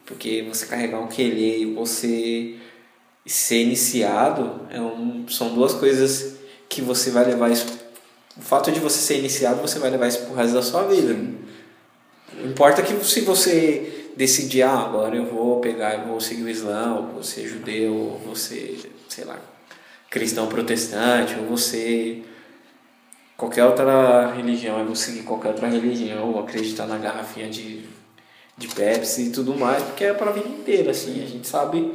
Porque você carregar um quelê e você ser iniciado é um, são duas coisas que você vai levar isso. O fato de você ser iniciado, você vai levar isso pro resto da sua vida. Não importa que se você decidir, ah, agora eu vou pegar e vou seguir o Islã, ou vou ser judeu, ou vou ser, sei lá, cristão protestante, ou você qualquer outra religião, eu vou seguir qualquer outra religião, ou acreditar na garrafinha de, de Pepsi e tudo mais, porque é para a vida inteira, assim, a gente sabe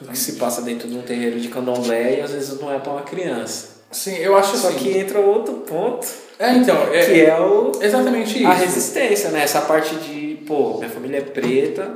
o que se passa dentro de um terreiro de candomblé e às vezes não é para uma criança. Sim, eu acho Só assim. que entra outro ponto, É, então, é, que é o, exatamente isso. a resistência, né? Essa parte de, pô, minha família é preta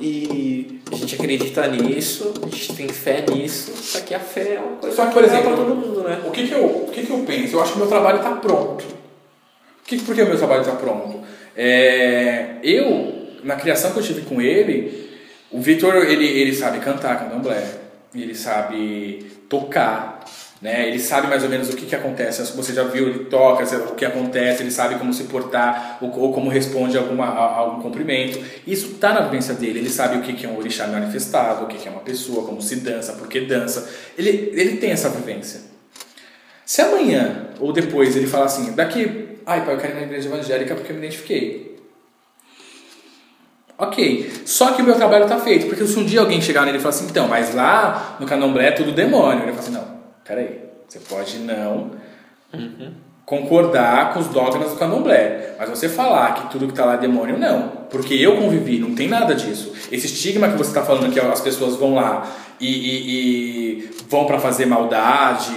e a gente acredita nisso, a gente tem fé nisso, só que a fé é uma coisa Só que, por exemplo, pra todo mundo, né? O que que eu, o que que eu penso? Eu acho que o meu trabalho está pronto. O que, por que o meu trabalho está pronto? É, eu, na criação que eu tive com ele, o Vitor, ele, ele sabe cantar candomblé, ele sabe tocar, né? ele sabe mais ou menos o que, que acontece. Você já viu, ele toca, o que acontece, ele sabe como se portar ou, ou como responde a, alguma, a, a algum cumprimento. Isso está na vivência dele, ele sabe o que, que é um orixá manifestado, o que, que é uma pessoa, como se dança, por que dança. Ele, ele tem essa vivência. Se amanhã ou depois ele falar assim, daqui, ai pai, eu quero ir na igreja evangélica porque eu me identifiquei. Ok, só que o meu trabalho está feito, porque se um dia alguém chegar nele e falar assim, então, mas lá no candomblé é tudo demônio, ele fala assim, não, peraí, você pode não concordar com os dogmas do candomblé, mas você falar que tudo que está lá é demônio, não, porque eu convivi, não tem nada disso. Esse estigma que você está falando que as pessoas vão lá e, e- e vão para fazer maldade,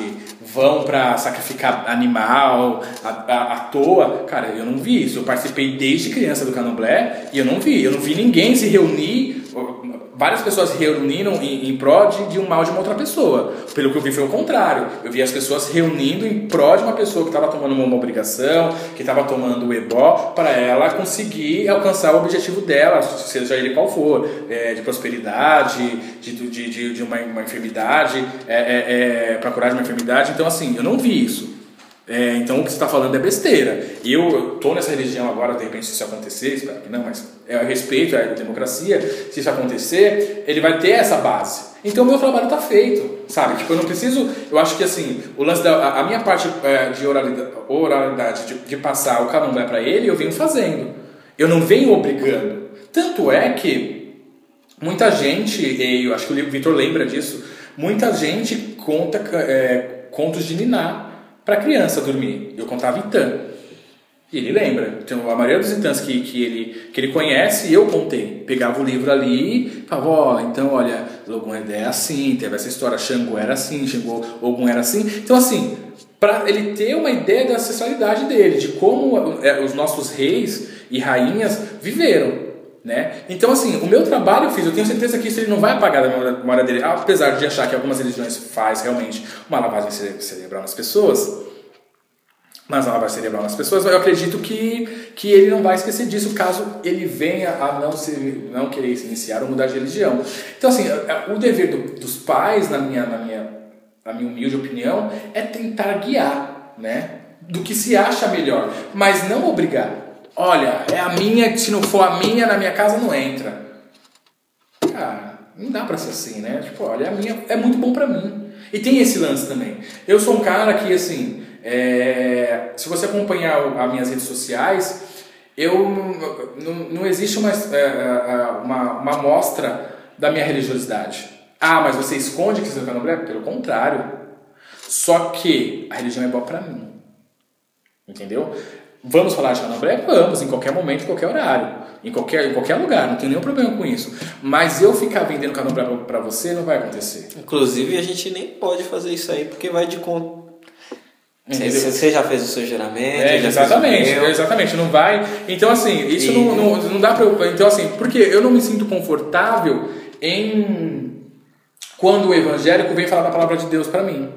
vão para sacrificar animal à, à, à toa. Cara, eu não vi isso. Eu participei desde criança do candomblé e eu não vi. Eu não vi ninguém se reunir. Várias pessoas reuniram em, em prol de, de um mal de uma outra pessoa. Pelo que eu vi foi o contrário. Eu vi as pessoas reunindo em prol de uma pessoa que estava tomando uma, uma obrigação, que estava tomando o ebó, para ela conseguir alcançar o objetivo dela, seja ele qual for, é, de prosperidade, de, de, de, de uma, uma enfermidade, é, é, é, para curar de uma enfermidade. Então, assim, eu não vi isso. É, então o que você está falando é besteira. Eu estou nessa religião agora, de repente, se isso acontecer, espero que não, mas é respeito, é a democracia. Se isso acontecer, ele vai ter essa base. Então meu trabalho está feito, sabe? Tipo, eu não preciso. Eu acho que assim, o lance da. A, a minha parte é, de oralidade, oralidade de, de passar o candomblé para ele, eu venho fazendo. Eu não venho obrigando. Tanto é que muita gente, e eu acho que o Vitor lembra disso, muita gente conta é, contos de Niná para criança dormir. Eu contava Itã. E ele lembra. Então, a maioria dos Itãs que, que, ele, que ele conhece, eu contei. Pegava o livro ali e falava, ó, então, olha, Logun Edé é assim, teve essa história, Xangô era assim, Xangô, Ogum era assim. Então, assim, para ele ter uma ideia da ancestralidade dele, de como é, os nossos reis e rainhas viveram. Né? Então, assim, o meu trabalho eu fiz, eu tenho certeza que isso ele não vai apagar da memória dele, apesar de achar que algumas religiões faz realmente uma lavagem cere- cerebral nas pessoas, mas a lavagem cerebral nas pessoas, eu acredito que, que ele não vai esquecer disso caso ele venha a não, se, não querer se iniciar ou mudar de religião. Então, assim, o dever do- dos pais, na minha, na, minha, na minha humilde opinião, é tentar guiar, né? Do que se acha melhor, mas não obrigar. Olha, é a minha, se não for a minha, na minha casa não entra. Cara, não dá pra ser assim, né? Tipo, olha, a minha é muito bom pra mim. E tem esse lance também. Eu sou um cara que, assim, é, se você acompanhar as minhas redes sociais, eu não, não existe uma, é, é, uma, uma mostra da minha religiosidade. Ah, mas você esconde que você é candomblé? Pelo contrário. Só que a religião é boa pra mim. Entendeu? Vamos falar de candomblé? Vamos, em qualquer momento, em qualquer horário, em qualquer, em qualquer lugar, não tenho nenhum problema com isso. Mas eu ficar vendendo candomblé pra- pra você não vai acontecer. Inclusive, a gente nem pode fazer isso aí porque vai de conta. Você, já fez o seu juramento? É, exatamente, exatamente, não vai. Então, assim, isso E- não, não, não dá pra eu. Então, assim, porque eu não me sinto confortável em. Quando o evangélico vem falar da palavra de Deus pra mim.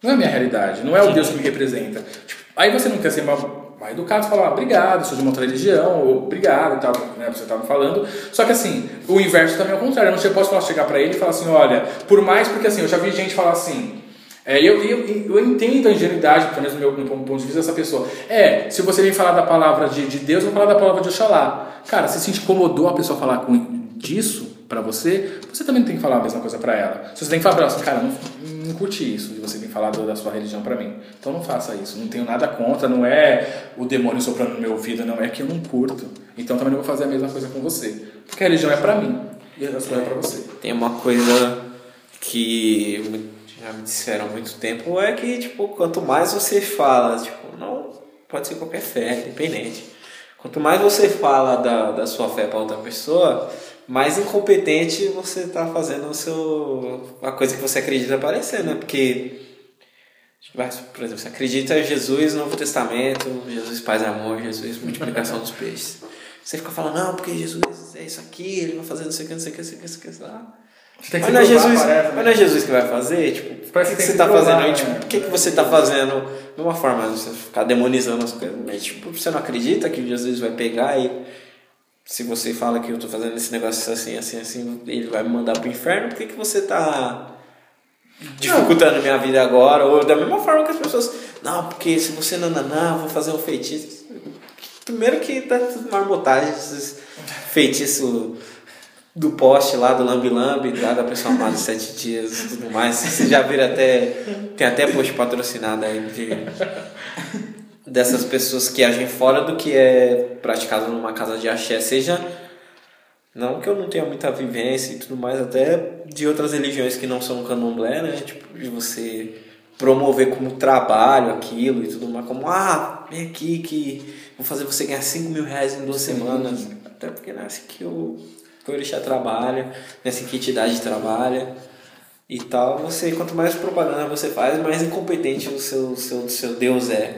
Não é a minha realidade, não é o Deus que me representa. Tipo, aí você não quer ser mais, mais educado e falar, obrigado, sou de uma outra religião, ou obrigado e tal, né, você estava falando. Só que assim, o inverso também é o contrário. Eu não posso falar, chegar para ele e falar assim, olha, por mais, porque assim, eu já vi gente falar assim, é, eu, eu, eu entendo a ingenuidade, pelo menos no meu, no ponto de vista dessa pessoa. É, se você vem falar da palavra de, de Deus, eu vou falar da palavra de Oxalá. Cara, se se incomodou a pessoa falar com, disso para você, você também tem que falar a mesma coisa para ela. Você tem que falar pra ela cara, não, não curti isso de você vir falar da sua religião para mim. Então não faça isso. Não tenho nada contra, não é o demônio soprando no meu ouvido, não é que eu não curto. Então também não vou fazer a mesma coisa com você. Porque a religião é para mim e a sua é para você. Tem uma coisa que já me disseram há muito tempo é que, tipo, quanto mais você fala, tipo, não pode ser qualquer fé, independente. Quanto mais você fala da, da sua fé para outra pessoa, mais incompetente você está fazendo o seu, a coisa que você acredita parecer, né? Porque, por exemplo, você acredita em Jesus, Novo Testamento, Jesus Paz e Amor, Jesus Multiplicação dos Peixes. Você fica falando, não, porque Jesus é isso aqui, ele vai fazer não sei o que, não sei o que, não sei o que, não sei o que, lá. Mas não, é Jesus, parece, né? mas não é Jesus que vai fazer? Tipo, por que, que, que você está fazendo aí? Tipo, por que, que você está fazendo de uma forma você ficar demonizando as coisas? Mas, tipo, você não acredita que Jesus vai pegar e se você fala que eu estou fazendo esse negócio assim, assim, assim, ele vai me mandar pro inferno, por que, que você está dificultando a minha vida agora? Ou da mesma forma que as pessoas, não, porque se você não, não, não, vou fazer um feitiço. Primeiro que tá tudo marmotagem, esses feitiços do poste lá do Lambi Lambi, lá da pessoa amada sete dias e tudo mais. Vocês já viram até. Tem até post patrocinado aí de, dessas pessoas que agem fora do que é praticado numa casa de axé, seja. Não que eu não tenha muita vivência e tudo mais, até de outras religiões que não são candomblé, né? Tipo, de você promover como trabalho aquilo e tudo mais, como, ah, vem aqui que vou fazer você ganhar 5 mil reais em duas semanas. Até porque não é assim que eu que o orixá trabalha, nessa que a entidade trabalha e tal, você quanto mais propaganda você faz, mais incompetente o seu, seu, seu Deus é.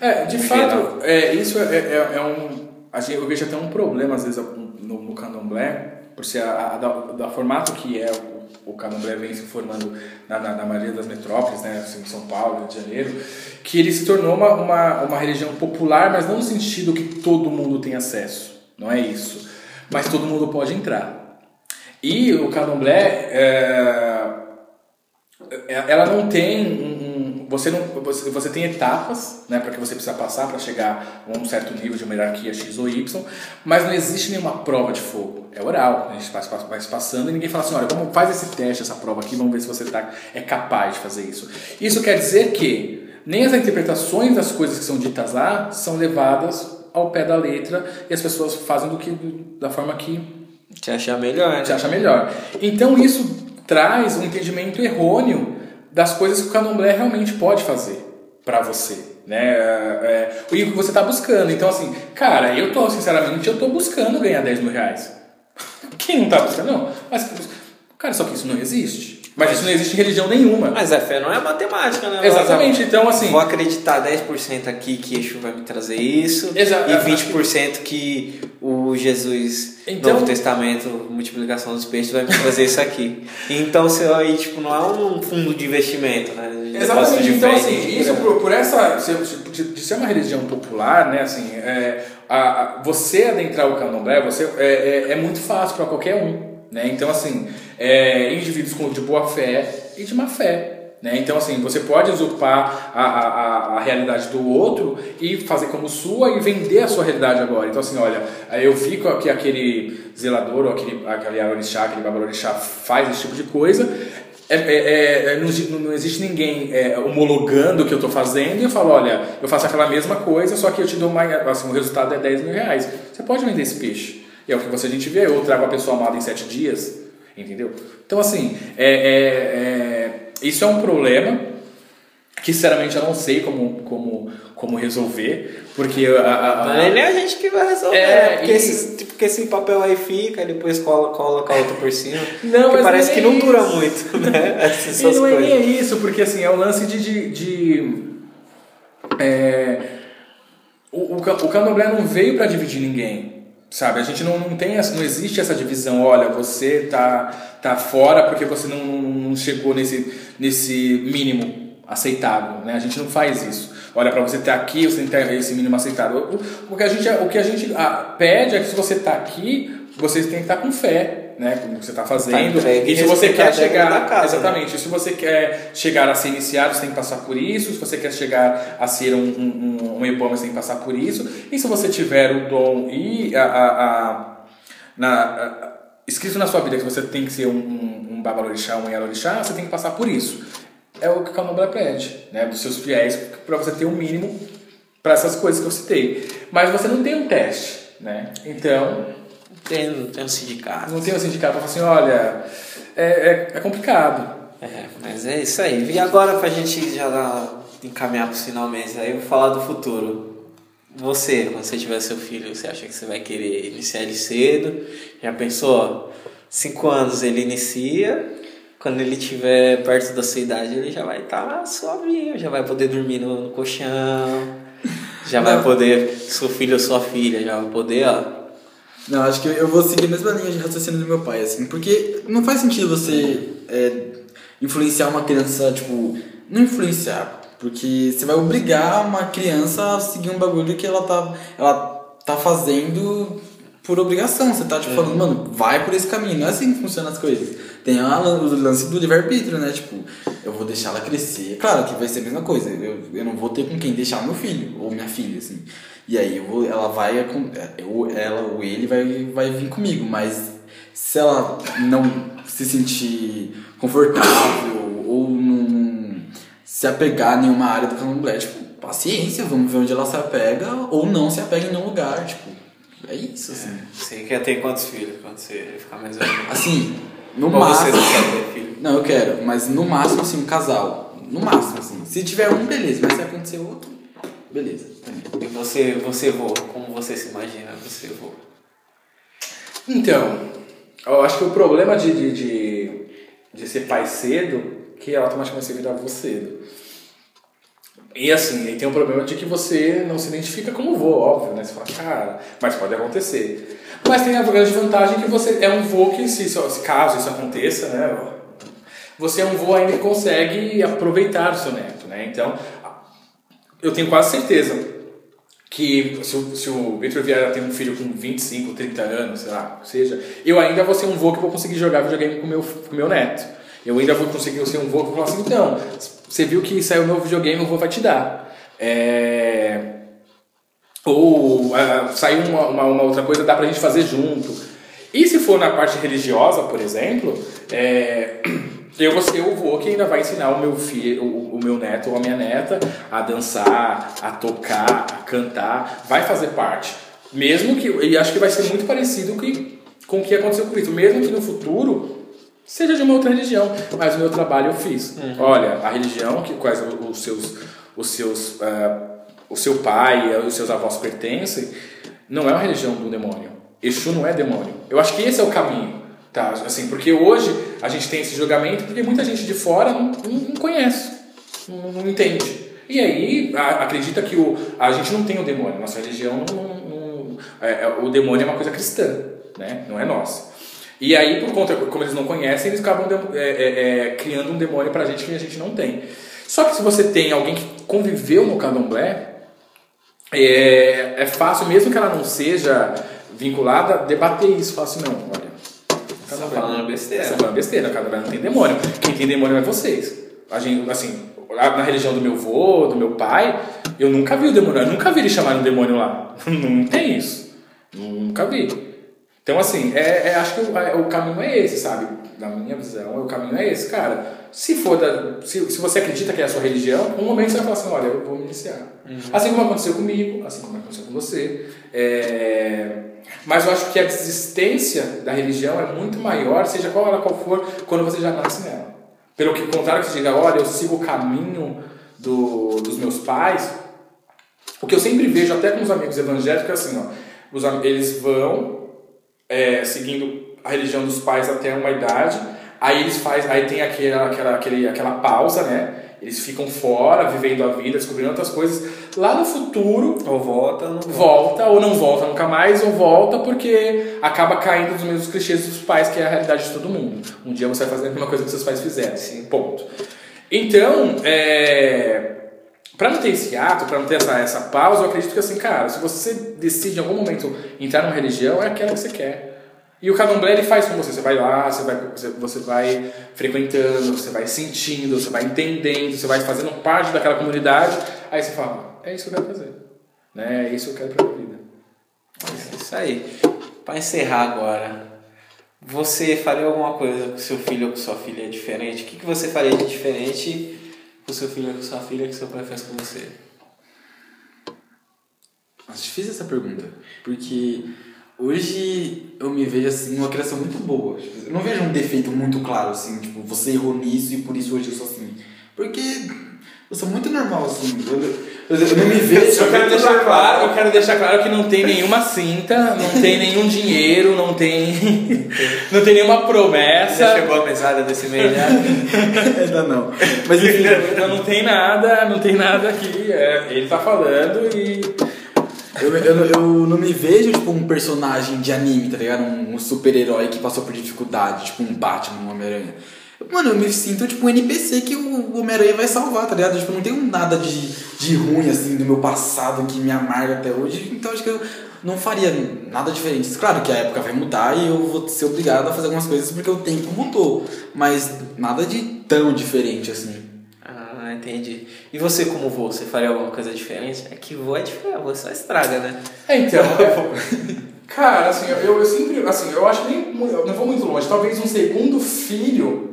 É, de fato, é, isso é, é, é um. Assim, eu vejo até um problema às vezes no, no candomblé, por ser a, a, da, da formato que é o, o candomblé vem se formando na, na, na, maioria das metrópoles, né, assim, São Paulo, Rio de Janeiro, que ele se tornou uma, uma, uma religião popular, mas não no sentido que todo mundo tem acesso, não é isso mas todo mundo pode entrar. E o candomblé, é ela não tem um, você não você, você tem etapas, né, para que você precisa passar para chegar a um certo nível de uma hierarquia x ou y, mas não existe nenhuma prova de fogo. É oral, a gente vai, vai passando e ninguém fala assim, olha, vamos faz esse teste, essa prova aqui, vamos ver se você tá, é capaz de fazer isso. Isso quer dizer que nem as interpretações das coisas que são ditas lá são levadas ao pé da letra e as pessoas fazem do que da forma que te achar melhor, né? te acha melhor. Então isso traz um entendimento errôneo das coisas que o candomblé realmente pode fazer para você, né? É, é, e o que você está buscando. Então assim, cara, eu tô sinceramente eu tô buscando ganhar 10 mil reais. Quem não está buscando? Não. Mas, cara, só que isso não existe. Mas isso não existe em religião nenhuma. Mas a fé não é matemática, né? Exatamente, então assim. Vou acreditar 10% aqui que Exu vai me trazer isso. Exato. E 20% que o Jesus então, Novo Testamento, multiplicação dos peixes, vai me trazer isso aqui. Então você aí, tipo, não é um fundo de investimento, né? Exatamente, então assim, isso por, por essa. De, de, ser uma religião popular, né? Assim, é, a, a, você adentrar o candomblé você, é, é, é muito fácil para qualquer um. Né? Então, assim, é, indivíduos com, de boa fé e de má fé. Né? Então, assim, você pode usurpar a, a, a realidade do outro e fazer como sua e vender a sua realidade agora. Então, assim, olha, eu fico aqui aquele zelador, ou aquele, aquele arorixá, aquele babalorixá faz esse tipo de coisa, é, é, é, não, não, existe ninguém é, homologando o que eu estou fazendo e eu falo, olha, eu faço aquela mesma coisa, só que eu te dou mais, assim, o resultado é 10 mil reais. Você pode vender esse peixe. E é o que você, a gente vê, eu trago a pessoa amada em sete dias, entendeu? Então, assim, é, é, é, isso é um problema que, sinceramente, eu não sei como, como, como resolver, porque... A, a, a, é a gente que vai resolver, é, né? porque, e... esse, porque esse papel aí fica, depois cola, cola outra por cima, não, mas parece não que não isso. dura muito, né? Essas e não é coisas. é nem isso, porque, assim, é o lance de... de, de é, o, o, o candomblé não veio para dividir ninguém. Sabe, a gente não, não tem essa, não existe essa divisão, olha, você tá, tá fora porque você não, não chegou nesse, nesse mínimo. aceitável, né? A gente não faz isso. Olha, para você estar aqui, você tem que ter esse mínimo aceitável. O, o que a gente, o que a gente ah, pede é que se você está aqui, você tem que estar com fé, né? Com o que você está fazendo. Tá e se você respeitar quer chegar, casa, né? exatamente. Se você quer chegar a ser iniciado, você tem que passar por isso. Se você quer chegar a ser um, um, um, um e-commerce, você tem que passar por isso. E se você tiver o dom e a, a, a na, a- escrito na sua vida que você tem que ser um, um, um babalorixá, um yarorixá, você tem que passar por isso. É o que o Candomblé pede, né? Dos seus fiéis, para você ter um mínimo para essas coisas que eu citei. Mas você não tem um teste, né? Então, Tem, tem um sindicato. não tem um sindicato para falar assim, olha, é, é, é complicado. É, mas é isso aí. E agora pra gente já dar, encaminhar pro final mesmo, aí eu vou falar do futuro. Você, quando você tiver seu filho, você acha que você vai querer iniciar ele cedo? Já pensou? Cinco anos ele inicia, quando ele tiver perto da sua idade, ele já vai estar suavinho, já vai poder dormir no, no colchão, já vai Não. poder, seu filho ou sua filha, já vai poder, ó. Não, acho que eu vou seguir a mesma linha de raciocínio do meu pai, assim, porque não faz sentido você é, influenciar uma criança, tipo, não influenciar, porque você vai obrigar uma criança a seguir um bagulho que ela tá, ela tá fazendo por obrigação. Você tá, tipo, falando, mano, vai por esse caminho. Não é assim que funcionam as coisas. Tem a, o lance do livre-arbítrio, né? Tipo, eu vou deixar ela crescer. Claro que vai ser a mesma coisa. Eu, eu não vou ter com quem deixar meu filho ou minha filha, assim. E aí vou, ela vai, eu, ela ou ele vai, vai vir comigo. Mas se ela não se sentir confortável ou não se apegar em nenhuma área do candomblé, tipo, paciência, vamos ver onde ela se apega ou não se apega em nenhum lugar, tipo, é isso, assim. Você quer ter quantos filhos quando você ficar mais velho? Assim, no Ou você máximo... não quer ter filho? Não, eu quero, mas no máximo, assim, um casal. No máximo, assim. Se tiver um, beleza, mas se acontecer outro, beleza. E você, você voa, como você se imagina você voa? Então, eu acho que o problema de, de, de, de ser pai cedo, que automaticamente você vira avô cedo. E assim, aí tem um problema de que você não se identifica como vô, óbvio, né? Você fala, cara, mas pode acontecer. Mas tem a grande vantagem que você é um vô que, se, se caso isso aconteça, né? Você é um vô ainda que consegue aproveitar o seu neto, né? Então, eu tenho quase certeza que se o, se o Victor Vieira tem um filho com 25, 30 anos, sei lá, seja, eu ainda vou ser um vô que vou conseguir jogar videogame com meu, com meu neto. Eu ainda vou conseguir ser um vô que vou falar assim, então, você viu que saiu novo videogame, o vô vai te dar. É... Ou ah, saiu uma, uma, uma outra coisa, dá pra gente fazer junto. E se for na parte religiosa, por exemplo, é, eu vou ser o vô que ainda vai ensinar o meu filho, o, o meu neto ou a minha neta a dançar, a tocar, a cantar, vai fazer parte. Mesmo que, e acho que vai ser muito parecido que, com o que aconteceu com isso, mesmo que no futuro seja de uma outra religião, mas o meu trabalho eu fiz. Olha, a religião que quais o- os seus, os seus, ah, o seu pai, os seus avós pertencem, não é uma religião do demônio. Exu não é demônio. Eu acho que esse é o caminho, tá? Assim, porque hoje a gente tem esse julgamento porque muita gente de fora não, não, não conhece, não, não entende. E aí a- acredita que o, a gente não tem o demônio, nossa religião não, é, é, o demônio é uma coisa cristã, né? Não é nossa. E aí, por conta, como eles não conhecem, eles acabam de- é, é, é, criando um demônio pra gente que a gente não tem. Só que se você tem alguém que conviveu no candomblé, é, é fácil, mesmo que ela não seja vinculada, debater isso. Falar assim, não, olha. Você tá falando besteira. Você tá falando besteira, cada não tem demônio. Quem tem demônio é vocês. A gente, assim, na religião do meu avô, do meu pai, eu nunca vi o demônio. Eu nunca vi ele chamar um demônio lá. Não tem isso. Nunca vi. Então, assim, é, é- acho que o, é- o caminho é esse, sabe? Na minha visão, o caminho é esse. Cara, se for da, se, se você acredita que é a sua religião, um momento você vai falar assim, olha, eu vou me iniciar. Assim como aconteceu comigo, assim como aconteceu com você. É, mas eu acho que a desistência da religião é muito maior, seja qual ela qual for, quando você já nasce nela. Pelo que contrário que você diga, olha, eu sigo o caminho do, dos meus pais, o que eu sempre vejo até com os amigos evangélicos é assim, ó, os, eles vão é, seguindo a religião dos pais até uma idade, aí eles faz, aí tem aquela, aquela, aquele, aquela pausa, né? Eles ficam fora, vivendo a vida, descobrindo outras coisas. Lá no futuro, Ou volta ou não volta. volta ou não volta nunca mais, ou volta porque acaba caindo nos mesmos clichês dos pais, que é a realidade de todo mundo. Um dia você vai fazer a mesma coisa que seus pais fizeram. Sim. Ponto. Então, é, para não ter esse ato, para não ter essa, essa pausa, eu acredito que assim, cara, se você decide em algum momento entrar numa religião, é aquela que você quer. E o candomblé ele faz com você. Você vai lá, você vai, você vai frequentando, você vai sentindo, você vai entendendo, você vai fazendo parte daquela comunidade. Aí você fala, é isso que eu quero fazer. Né? É isso que eu quero pra minha vida. É isso aí. Para encerrar agora, você faria alguma coisa com seu filho ou com sua filha diferente? O que, que você faria de diferente com seu filho ou com sua filha que seu pai fez com você? Acho difícil essa pergunta, porque hoje eu me vejo assim uma criação muito boa. Eu não vejo um defeito muito claro assim, tipo, você errou nisso e por isso hoje eu sou assim. Porque eu sou muito normal assim. Eu, eu, não me vejo. Eu quero deixar claro, eu quero deixar claro que não tem nenhuma cinta, não tem nenhum dinheiro, não tem não tem nenhuma promessa. Já chegou a mesada desse mês já? Ainda não. Mas enfim, Então não tem nada, não tem nada aqui. É, ele tá falando e Eu, eu, eu não me vejo tipo um personagem de anime, tá ligado? Um, um super-herói que passou por dificuldade, tipo um Batman, um Homem-Aranha. Mano, eu me sinto tipo um NPC que o Homem-Aranha vai salvar, tá ligado? Tipo, não tenho nada de, de ruim, assim, do meu passado que me amarga até hoje. Então acho que eu não faria nada diferente. Claro que a época vai mudar e eu vou ser obrigado a fazer algumas coisas porque o tempo mudou. Mas nada de tão diferente assim. Ah, entendi. E você como vô, você faria alguma coisa diferente? É que vô é diferente, vô só estraga, né? É, então. cara, assim, eu, eu sempre. Assim, eu acho nem. mu- eu Não vou muito longe. Talvez um segundo filho.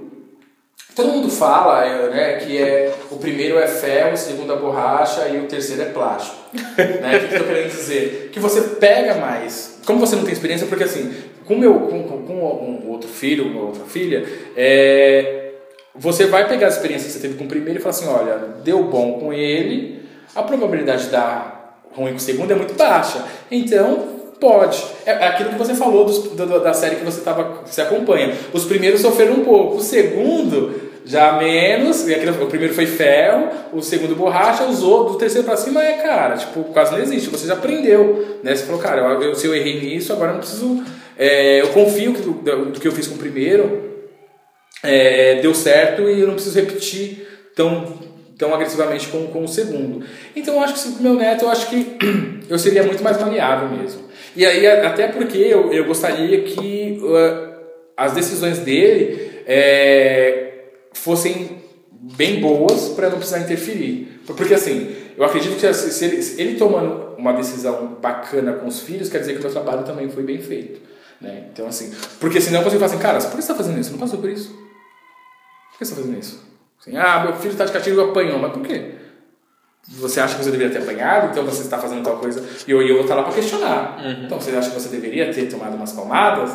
Todo mundo fala é, né, que é, o primeiro é ferro, o segundo é borracha e o terceiro é plástico. né? O que, eu tô querendo dizer? Que você pega mais. Como você não tem experiência, porque assim, com meu, com, com, um outro filho, uma outra filha, é, você vai pegar a experiência que você teve com o primeiro e falar assim, olha, deu bom com ele, a probabilidade de dar ruim com o segundo é muito baixa. Então, pode. É é aquilo que você falou dos, do- da série que você, tava, você acompanha. Os primeiros sofreram um pouco. O segundo, já menos. E aquilo, o primeiro foi ferro, o segundo borracha, usou. Do terceiro pra cima é, cara, tipo, quase não existe. Você já aprendeu. Né? Você falou, cara, eu, eu- se eu errei nisso, agora não preciso... é, eu confio que do, do que eu fiz com o primeiro é, deu certo e eu não preciso repetir tão, tão agressivamente com, com o segundo. Então eu acho que com o meu neto, eu acho que eu seria muito mais maleável mesmo. E aí, até porque eu, eu gostaria que uh, as decisões dele é, fossem bem boas para não precisar interferir. Porque assim, eu acredito que se se ele, se ele tomando uma decisão bacana com os filhos, quer dizer que o meu trabalho também foi bem feito. Né? Então assim, porque senão você fala assim, cara, por que você está fazendo isso? Você não passou por isso? Por que você está fazendo isso? Assim, ah, meu filho está de castigo e apanhou, mas por quê? Você acha que você deveria ter apanhado, então você está fazendo tal coisa e eu, eu vou estar lá para questionar. Então você acha que você deveria ter tomado umas palmadas?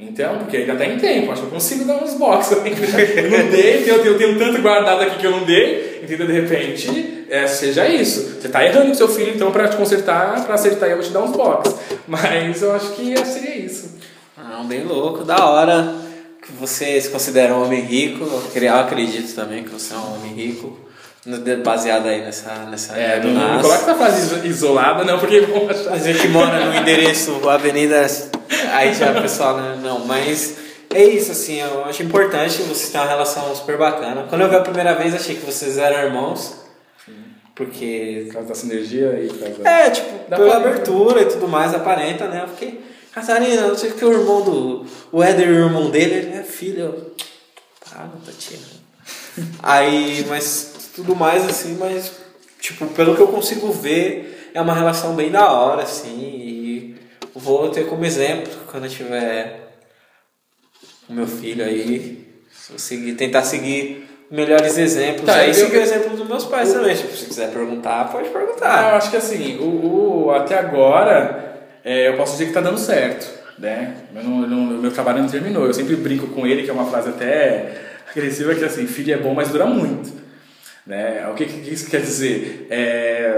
Então, porque ainda tem tempo, acho que eu consigo dar uns boxes. Eu não dei, eu tenho, eu tenho tanto guardado aqui que eu não dei, entendeu? De repente, é, seja isso. Você está errando com seu filho, então, para te consertar, para acertar, eu vou te dar uns boxes. Mas eu acho que seria isso. Ah, bem louco, da hora. Que você se considera um homem rico. Eu acredito também que você é um homem rico. Baseado aí nessa, nessa É, do não, não coloca essa frase iso- isolada, não, porque vão achar. A gente mora no endereço Avenida. Aí já o pessoal, né? Não, mas é isso, assim, eu acho importante vocês terem uma relação super bacana. Quando eu vi a primeira vez, achei que vocês eram irmãos. Porque. Por causa da sinergia e por causa da- É, tipo, Dá pela abertura e tudo mais, aparenta, né? Eu fiquei. Catarina, não sei o que o irmão do. O Éder, o irmão dele, ele é filho. Eu, Ah, não tá tirando. Aí, mas tudo mais assim, mas, tipo, pelo que eu consigo ver, é uma relação bem da hora, assim, vou ter como exemplo quando eu tiver o meu filho aí, se eu seguir, tentar seguir melhores exemplos. Tá, aí eu- seguir o exemplo dos meus pais também. Tipo, se quiser perguntar, pode perguntar. eu acho que assim, o, o- até agora, é, eu posso dizer que tá dando certo, né? Eu não- eu não- O meu trabalho não terminou. Eu sempre brinco com ele, que é uma frase até agressiva, que assim, filho é bom, mas dura muito. Né? O que, que isso quer dizer? É,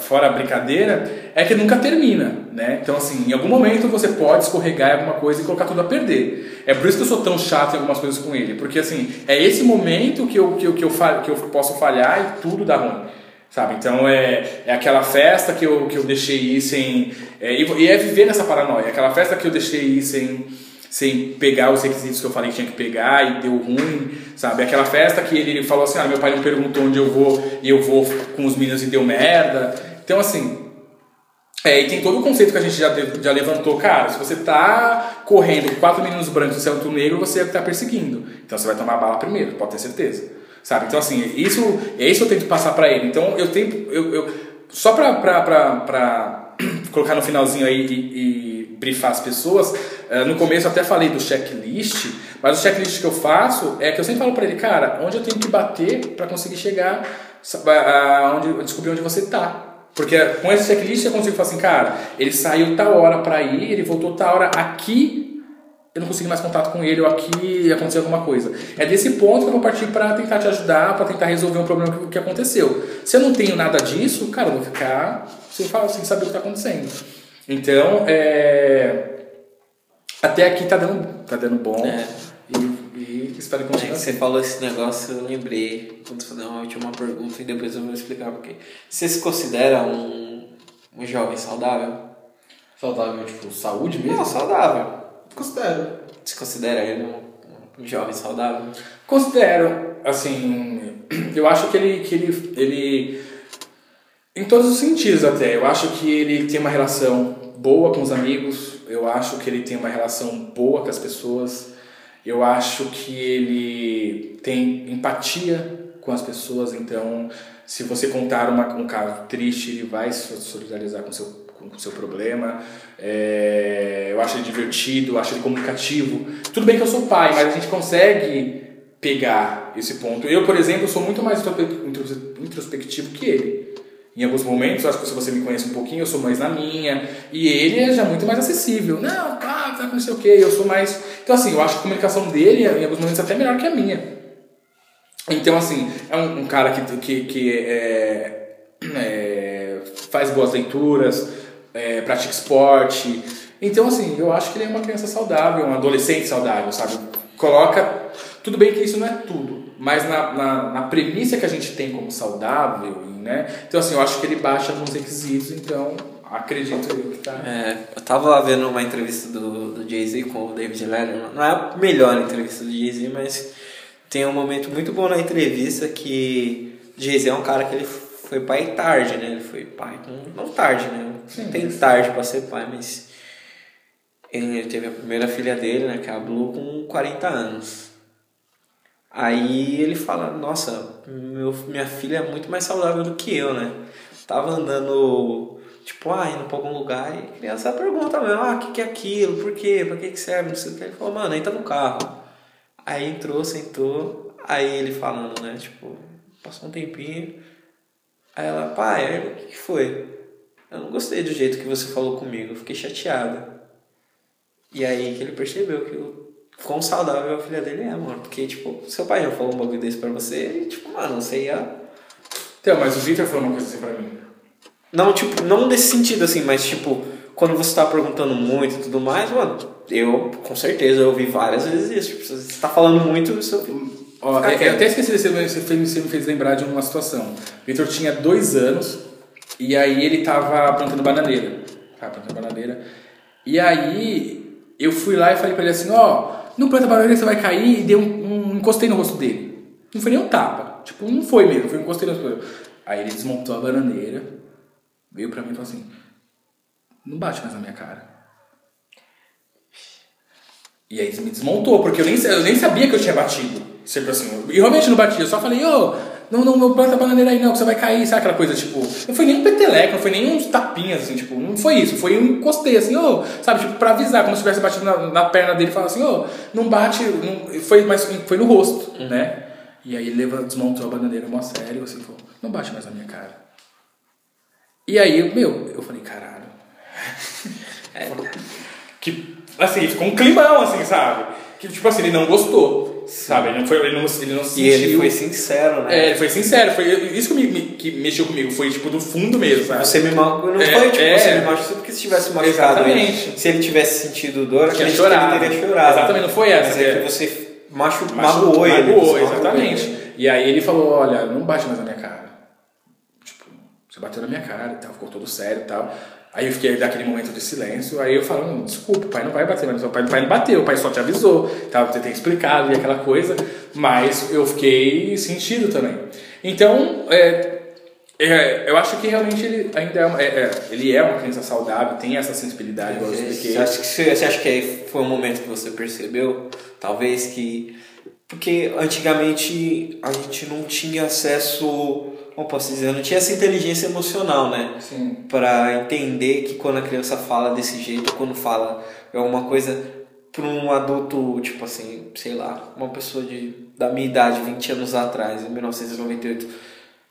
fora a brincadeira, é que nunca termina. Né? Então, assim, em algum momento você pode escorregar em alguma coisa e colocar tudo a perder. É por isso que eu sou tão chato em algumas coisas com ele. Porque, assim, é esse momento que eu, que eu, que eu, fa- que eu posso falhar e tudo dá ruim. Sabe? Então é, é aquela festa que eu, que eu deixei ir sem. É, e, e é viver nessa paranoia. Aquela festa que eu deixei ir sem, sem pegar os requisitos que eu falei que tinha que pegar e deu ruim, sabe? Aquela festa que ele, falou assim, ah, meu pai me perguntou onde eu vou e eu vou com os meninos e deu merda. Então, assim, é, e tem todo o conceito que a gente já, já levantou, cara, se você tá correndo quatro meninos brancos e um negro, você é tá perseguindo. Então você vai tomar bala primeiro, pode ter certeza. Sabe? Então, assim, isso, é isso que eu tento passar para ele. Então, eu tento, eu, eu só pra, pra, pra, pra colocar no finalzinho aí e, e brifar as pessoas, uh, no começo eu até falei do checklist, mas o checklist que eu faço é que eu sempre falo para ele, cara, onde eu tenho que bater para conseguir chegar, onde, descobrir onde você tá. Porque com esse checklist eu consigo falar assim, cara, ele saiu tal hora para ir, ele voltou tal hora aqui, eu não consegui mais contato com ele, ou aqui aconteceu alguma coisa. É desse ponto que eu vou partir para tentar te ajudar, para tentar resolver um problema que, que aconteceu. Se eu não tenho nada disso, cara, eu vou ficar sem, sem saber o que está acontecendo. Então, é... até aqui tá dando, tá dando bom. É. E, e espero que continue. É, você falou esse negócio, eu lembrei. Quando você falou, eu tinha uma pergunta e depois eu vou explicar porque. Você se considera um, um jovem saudável? Saudável, tipo, saúde mesmo? Não, saudável. Considero. Você considera ele um, um jovem saudável? Considero, assim, eu acho que ele, que ele, ele, em todos os sentidos até, eu acho que ele tem uma relação boa com os amigos, eu acho que ele tem uma relação boa com as pessoas, eu acho que ele tem empatia com as pessoas, então se você contar uma, um caso triste, ele vai se solidarizar com seu, com o seu problema. É, eu acho ele divertido, eu acho ele comunicativo. Tudo bem que eu sou pai, mas a gente consegue pegar esse ponto. Eu, por exemplo, sou muito mais introspectivo que ele. Em alguns momentos, acho que se você me conhece um pouquinho, eu sou mais na minha. E ele é já muito mais acessível. Não, tá, tá, não sei o que, eu sou mais. Então, assim, eu acho que a comunicação dele, em alguns momentos, é até melhor que a minha. Então, assim, é um, um cara que, que, que é, é, faz boas leituras, é, pratica esporte. Então, assim, eu acho que ele é uma criança saudável, um adolescente saudável, sabe? Coloca. Tudo bem que isso não é tudo, mas na, na, na premissa que a gente tem como saudável, né? Então, assim, eu acho que ele baixa alguns requisitos, então acredito eu que tá. É, eu tava vendo uma entrevista do, do Jay-Z com o David Letterman. Não é a melhor entrevista do Jay-Z, mas tem um momento muito bom na entrevista que Jay-Z é um cara que ele foi pai tarde, né? Ele foi pai, não, tarde, né? Não tem tarde para ser pai, mas ele teve a primeira filha dele, né? Que é a Blue, com 40 anos. Aí ele fala, nossa, meu, minha filha é muito mais saudável do que eu, né? Tava andando, tipo, ah, indo pra algum lugar e a criança pergunta mesmo, ah, o que, que é aquilo? Por quê? Pra que, que serve? Não sei o que. Ele falou, mano, entra no carro. Aí entrou, sentou, aí ele falando, né? Tipo, passou um tempinho. Aí ela, pai, o que, foi? Eu não gostei do jeito que você falou comigo, eu fiquei chateada. E aí que ele percebeu que o quão saudável a filha dele é, mano. Porque, tipo, seu pai já falou um bagulho desse pra você e, tipo, mano, você ia. Então, mas o Victor falou uma coisa assim pra mim. Não, tipo, não nesse sentido assim, mas tipo, quando você tá perguntando muito e tudo mais, mano, eu, com certeza, eu ouvi várias vezes isso. Tipo, você tá falando muito, você Ó, é, eu até esqueci, você, você me fez lembrar de uma situação. O Victor tinha dois anos e aí ele tava plantando bananeira. Tava plantando bananeira. E aí eu fui lá e falei pra ele assim, ó, não planta bananeira você vai cair e dei um, um, encostei no rosto dele. Não foi nem um tapa. Tipo, não foi mesmo, foi um encostei no rosto dele. Aí ele desmontou a bananeira, veio pra mim e falou assim, não bate mais na minha cara. E aí me desmontou, porque eu nem, eu nem sabia que eu tinha batido. Sempre assim. E realmente não bati, eu só falei, ô, oh, não, não, não planta bananeira aí não, que você vai cair, sabe aquela coisa, tipo. Não foi nem um peteleco, não foi nem uns tapinhas, assim, tipo, não foi isso, foi um encostei, assim, ô, oh, sabe, tipo, pra avisar, como se tivesse batido na, na perna dele e falar assim, ô, oh, não bate, não, foi, mas foi no rosto, uhum. né? E aí ele desmontou a bananeira mó sério, assim, falou, não bate mais na minha cara. E aí, meu, eu falei, caralho. é, que, assim, ficou um climão, assim, sabe? Que, tipo assim, ele não gostou. Sabe, ele não, foi, ele não, ele não sentiu... E ele foi sincero, né? É, ele foi sincero. Foi isso que, me, que mexeu comigo. Foi, tipo, do fundo mesmo, sabe? Você me machucou. Não é, foi, tipo, é, você me machucou porque se tivesse machucado Exatamente. Ele, se ele tivesse sentido dor, Tinha chorado. ele teria chorado. Exatamente, não foi essa. Mas é que você machu, magoou ele. Magoou, exatamente. E aí ele falou, olha, não bate mais na minha cara. Tipo, você bateu na minha cara e tal. Ficou todo sério e tal. Aí eu fiquei daquele momento de silêncio, aí eu falo, desculpa, o pai não vai bater, mas o pai, o pai não bateu, o pai só te avisou, tá? você tem explicado e aquela coisa, mas eu fiquei sentido também. Então, é, é, eu acho que realmente ele ainda é, uma, é, é, ele é uma criança saudável, tem essa sensibilidade, igual eu expliquei. Você acha, que, você acha que foi um momento que você percebeu, talvez, que... Porque antigamente a gente não tinha acesso como posso dizer, eu não tinha essa inteligência emocional, né? Sim. Para entender que quando a criança fala desse jeito, quando fala alguma coisa para um adulto, tipo assim, sei lá, uma pessoa de, da minha idade, 20 anos atrás, em 1998,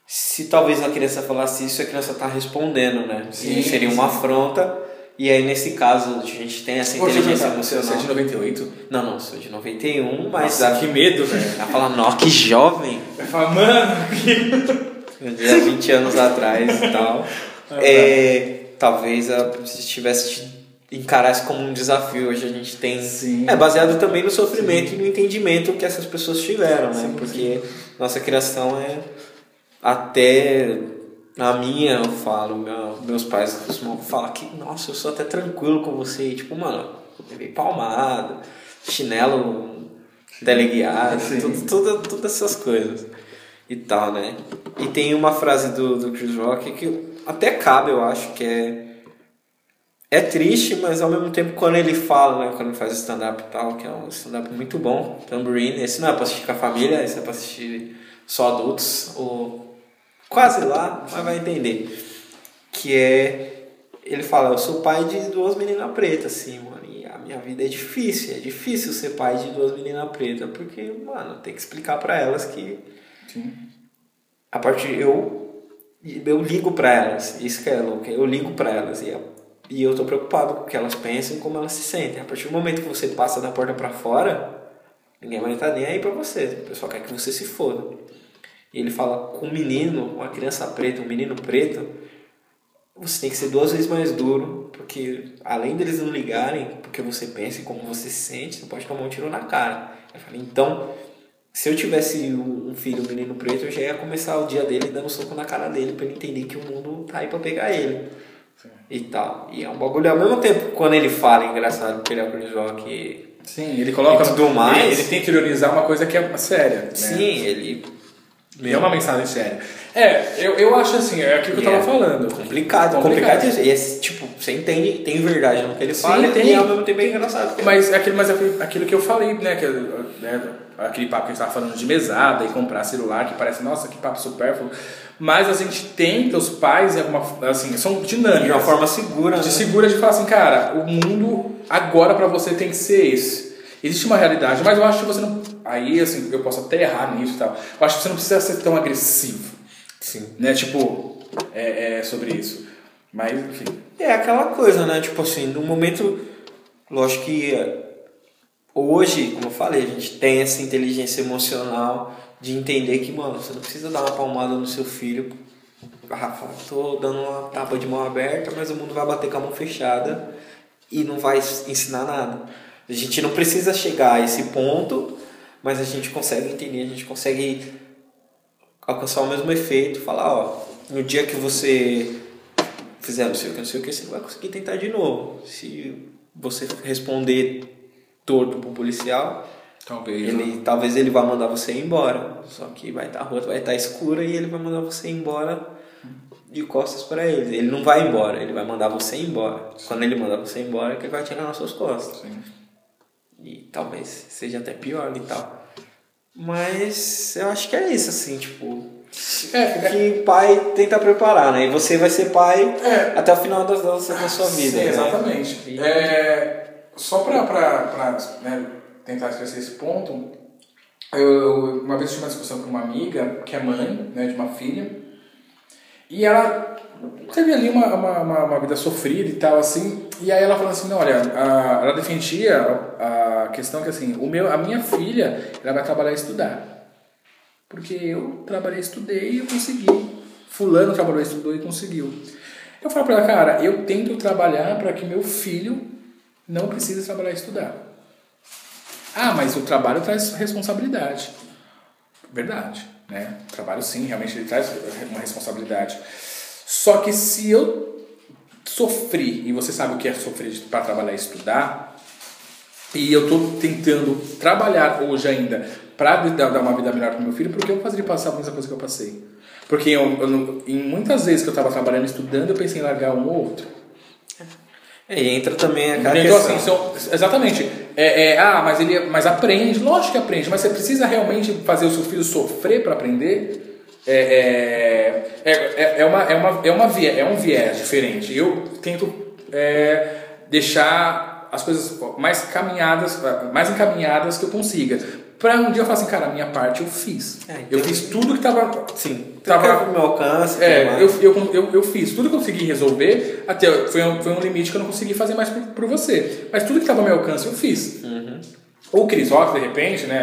se talvez a criança falasse isso, a criança tá respondendo, né? Sim, Seria uma sim. afronta. E aí, nesse caso, a gente tem essa inteligência Você emocional. é de 98? Não, não, sou de 91, mas. Nossa, que medo, velho. Ela fala, nossa, que jovem! Vai falar, mano, que... Dia 20 anos atrás e tal. É, talvez ela tivesse te encarasse como um desafio. Hoje a gente tem. Sim. É baseado também no sofrimento e no entendimento que essas pessoas tiveram, né? Sim, Porque nossa criação é até. Na minha, eu falo, meu- meus pais costumam falar que, nossa, eu sou até tranquilo com você. E, tipo, mano, eu levei palmada, chinelo teleguiado, Sim. tudo, tudo, todas essas coisas e tal, né? E tem uma frase do, do Chris Rock que até cabe, eu acho, que é. É triste, mas ao mesmo tempo quando ele fala, né? Quando ele faz stand-up e tal, que é um stand-up muito bom, Tambourine. Esse não é pra assistir com a família, esse é pra assistir só adultos, ou quase lá, mas vai entender. Que é. Ele fala, eu sou pai de duas meninas pretas, assim, mano. E a minha vida é difícil, é difícil ser pai de duas meninas pretas, porque, mano, tem que explicar pra elas que Sim. a partir eu eu ligo pra elas isso que é louco eu ligo pra elas e e eu tô preocupado com o que elas pensam e como elas se sentem a partir do momento que você passa da porta pra fora ninguém vai estar nem aí pra você o pessoal quer que você se foda e ele fala com um menino uma criança preta um menino preto você tem que ser duas vezes mais duro porque além deles não ligarem porque você pensa e como você se sente você pode tomar um tiro na cara eu falei então se eu tivesse um filho, um menino preto, eu já ia começar o dia dele dando soco na cara dele pra ele entender que o mundo tá aí pra pegar ele. E tal. E é um bagulho ao mesmo tempo, quando ele fala, é engraçado, porque ele é Chris Rock. Sim, ele coloca E tudo mais. Ele, ele tenta interiorizar uma coisa que é séria. Né? Sim, ele. E é uma mensagem séria. É, eu, eu acho assim, é aquilo que eu tava é falando. Complicado, complicado. E é, tipo, você entende, tem verdade no que ele Sim, fala tem. e ao mesmo tempo é engraçado. Mas é aquilo, mas é aquilo- aquilo que eu falei, né? Que, né, aquele papo que a gente tava falando de mesada e comprar celular, que parece, nossa, que papo supérfluo. Mas a gente tenta, os pais, em alguma, assim, são dinâmicas. de uma forma segura. de né? segura de falar assim, cara, o mundo agora pra você tem que ser esse. Existe uma realidade, mas eu acho que você não. Aí, assim, eu posso até errar nisso e tal. Eu acho que você não precisa ser tão agressivo. Sim. Né? Tipo, é, é sobre isso. Mas, enfim. É aquela coisa, né? Tipo assim, no momento. Lógico que é, hoje, como eu falei, a gente tem essa inteligência emocional de entender que, mano, você não precisa dar uma palmada no seu filho. Rafa, tô dando uma tapa de mão aberta, mas o mundo vai bater com a mão fechada e não vai ensinar nada. A gente não precisa chegar a esse ponto, mas a gente consegue entender, a gente consegue alcançar o mesmo efeito, falar, ó, no dia que você fizer não sei o que, não sei o que, você vai conseguir tentar de novo. Se você responder torto pro policial, Talvez. ele, talvez ele vá mandar você ir embora. Só que vai estar a rua vai estar escura e ele vai mandar você ir embora de costas para ele. Ele não vai embora, ele vai mandar você ir embora. Quando ele mandar você ir embora, é que ele vai tirar nas suas costas. Sim. E talvez seja até pior e tal. Mas eu acho que é isso, assim, tipo. É, que pai tenta preparar, né? E você vai ser pai É. até o final da, da, da sua vida. Sim, né? exatamente. E- É, só para né, tentar esclarecer esse ponto, eu, eu- uma vez tive uma discussão com uma amiga, que é mãe né, de uma filha, e ela teve ali uma, uma, uma, uma vida sofrida e tal, assim, e aí ela falou assim, não, olha, a- ela defendia a, a questão que assim, o meu, a minha filha, ela vai trabalhar e estudar. Porque eu trabalhei, estudei e eu consegui. Fulano trabalhou, estudou e conseguiu. Eu falo pra ela, cara, eu tento trabalhar para que meu filho não precise trabalhar e estudar. Ah, mas o trabalho traz responsabilidade. Verdade, né? O trabalho sim, realmente ele traz uma responsabilidade. Só que se eu sofri, e você sabe o que é sofrer para trabalhar e estudar, e eu estou tentando trabalhar hoje ainda para dar uma vida melhor para meu filho, porque eu fazer passar a mesma coisa que eu passei. Porque eu, eu, em muitas vezes que eu estava trabalhando e estudando, eu pensei em largar um ou outro. É, e entra também então, questão. assim, são, exatamente. É, é, ah, mas ele mas aprende, lógico que aprende, mas você precisa realmente fazer o seu filho sofrer para aprender? É, é, é, é, uma, é, uma, é, uma via, é um viés diferente. Eu tento é, deixar as coisas mais caminhadas, mais encaminhadas que eu consiga. Pra um dia eu falar assim, cara, a minha parte eu fiz. É, eu então- fiz tudo que tava. Sim, tava tava no meu alcance. É, eu, eu, eu, eu fiz tudo que eu consegui resolver, até foi um, foi um limite que eu não consegui fazer mais por, por você. Mas tudo que estava ao meu alcance eu fiz. O Chris Rock, de repente, né,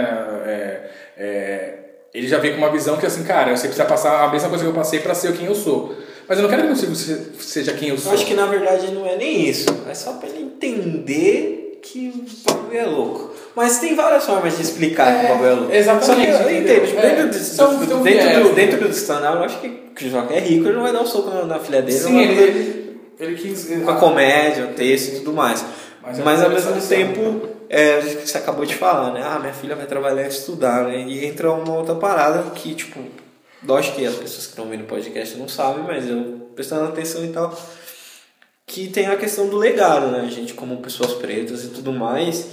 é, é, ele já veio com uma visão que assim, cara, você precisa passar a mesma coisa que eu passei para ser quem eu sou. Mas eu não quero que você seja quem eu sou. Eu acho que na verdade não é nem isso. É só pra ele entender que o bagulho é louco. Mas tem várias formas de explicar que o bagulho é louco. exatamente, Só que eu entendo. tipo, É, dentro, do, são- do- são dentro, viés, do, né? dentro do stand-up, eu acho que o Rock é rico, ele não vai dar um soco na, na filha dele. Sim, ele, ele, ele quis. com a comédia, o texto e tudo mais. Mas Mas, é ao uma mesmo tempo, é, o que você acabou de falar, né? Ah, minha filha vai trabalhar e estudar, né? E entra uma outra parada que, tipo, lógico que as pessoas que estão vendo o podcast não sabem, mas eu prestando atenção e tal, que tem a questão do legado, né? A gente, como pessoas pretas e tudo mais,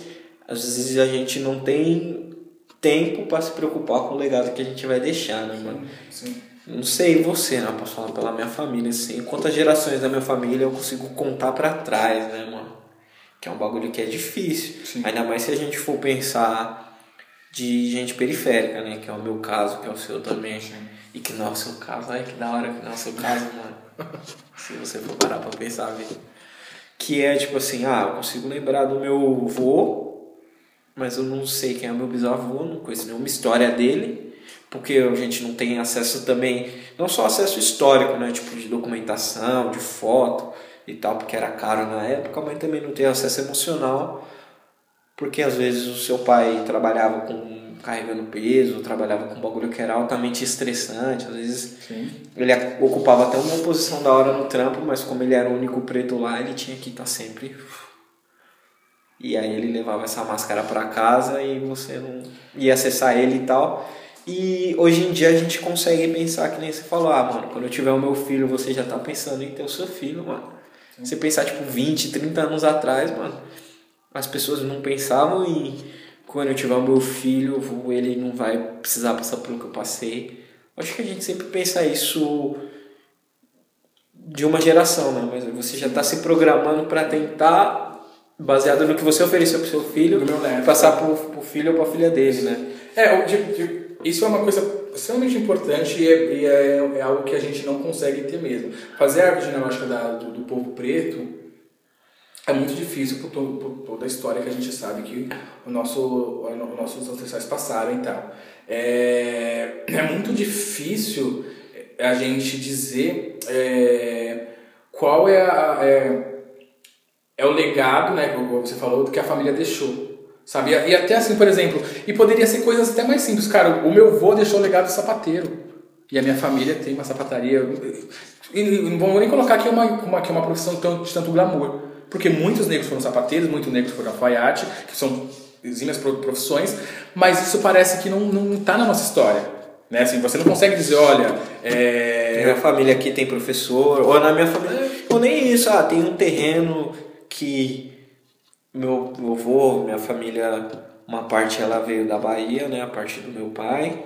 às vezes a gente não tem tempo para se preocupar com o legado que a gente vai deixar, né, mano? Sim. Não sei você, né? Eu posso falar pela minha família, assim. Quantas gerações da minha família eu consigo contar pra trás, né, mano? Que é um bagulho que é difícil. Sim. Ainda mais se a gente for pensar de gente periférica, né? Que é o meu caso, que é o seu também. E que não é o seu caso. Ai, que da hora que não é o seu caso, mano. se você for parar pra pensar, velho. Que é tipo assim, ah, eu consigo lembrar do meu avô, mas eu não sei quem é meu bisavô, não conheço nenhuma história dele, porque a gente não tem acesso também, não só acesso histórico, né, tipo de documentação, de foto e tal, porque era caro na época, mas também não tem acesso emocional, porque às vezes o seu pai trabalhava com carregando peso, trabalhava com um bagulho que era altamente estressante, às vezes Sim. ele ocupava até uma posição da hora no trampo, mas como ele era o único preto lá, ele tinha que estar sempre. E aí ele levava essa máscara para casa e você não ia acessar ele e tal. E hoje em dia a gente consegue pensar que nem você falou, ah, mano, quando eu tiver o meu filho, você já tá pensando em ter o seu filho, mano. Você pensar tipo 20, 30 anos atrás, mano, as pessoas não pensavam em quando eu tiver o meu filho, ele não vai precisar passar pelo que eu passei. Acho que a gente sempre pensa isso de uma geração, né? Mas você já está se programando para tentar, baseado no que você ofereceu para seu filho, neto. passar pro, pro filho ou para filha dele, né? É, o- de- de- isso é uma coisa extremamente importante e, é, e é, é algo que a gente não consegue ter mesmo. Fazer a árvore genealógica da, do, do povo preto é muito difícil por, to- por toda a história que a gente sabe que o nosso, o nossos ancestrais passaram e tal. É, é muito difícil a gente dizer é, qual é, a, é, é o legado, né, como você falou, que a família deixou. Sabe? E, até assim, por exemplo, e poderia ser coisas até mais simples. Cara, o meu avô deixou o legado de sapateiro. E a minha família tem uma sapataria. E não vamos nem colocar que é uma, uma, que é uma profissão tão, de tanto glamour. Porque muitos negros foram sapateiros, muitos negros foram alfaiate, que são exímias pro- profissões, mas isso parece que não, não tá na nossa história. Né? Assim, você não consegue dizer, olha, é, Minha família aqui tem professor, ou na minha família, ou nem isso, ah, tem um terreno que meu, meu avô, minha família, uma parte ela veio da Bahia, né, a parte do meu pai,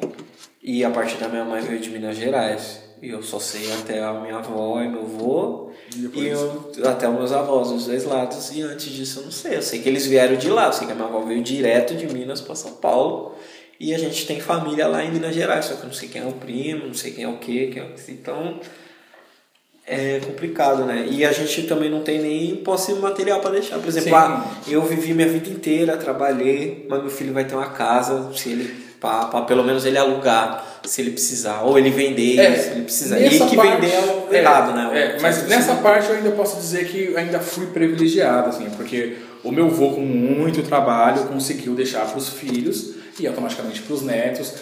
e a parte da minha mãe veio de Minas Gerais. E eu só sei até a minha avó e meu avô, e eu, até os meus avós, dos dois lados, e antes disso eu não sei. Eu sei que eles vieram de lá, eu sei que a minha avó veio direto de Minas para São Paulo, e a gente tem família lá em Minas Gerais, só que eu não sei quem é o primo, não sei quem é o quê, quem é o que. Então é complicado, né? E a gente também não tem nem posse material para deixar. Por exemplo, ah, eu vivi minha vida inteira, trabalhei, mas meu filho vai ter uma casa, se ele pá, pelo menos ele alugar, se ele precisar, ou ele vender, É, se ele precisar. E que parte- vender é o é, errado, né? é, mas nessa parte eu ainda posso dizer que ainda fui privilegiado, assim, porque o meu avô, com muito trabalho, conseguiu deixar para os filhos e automaticamente para os netos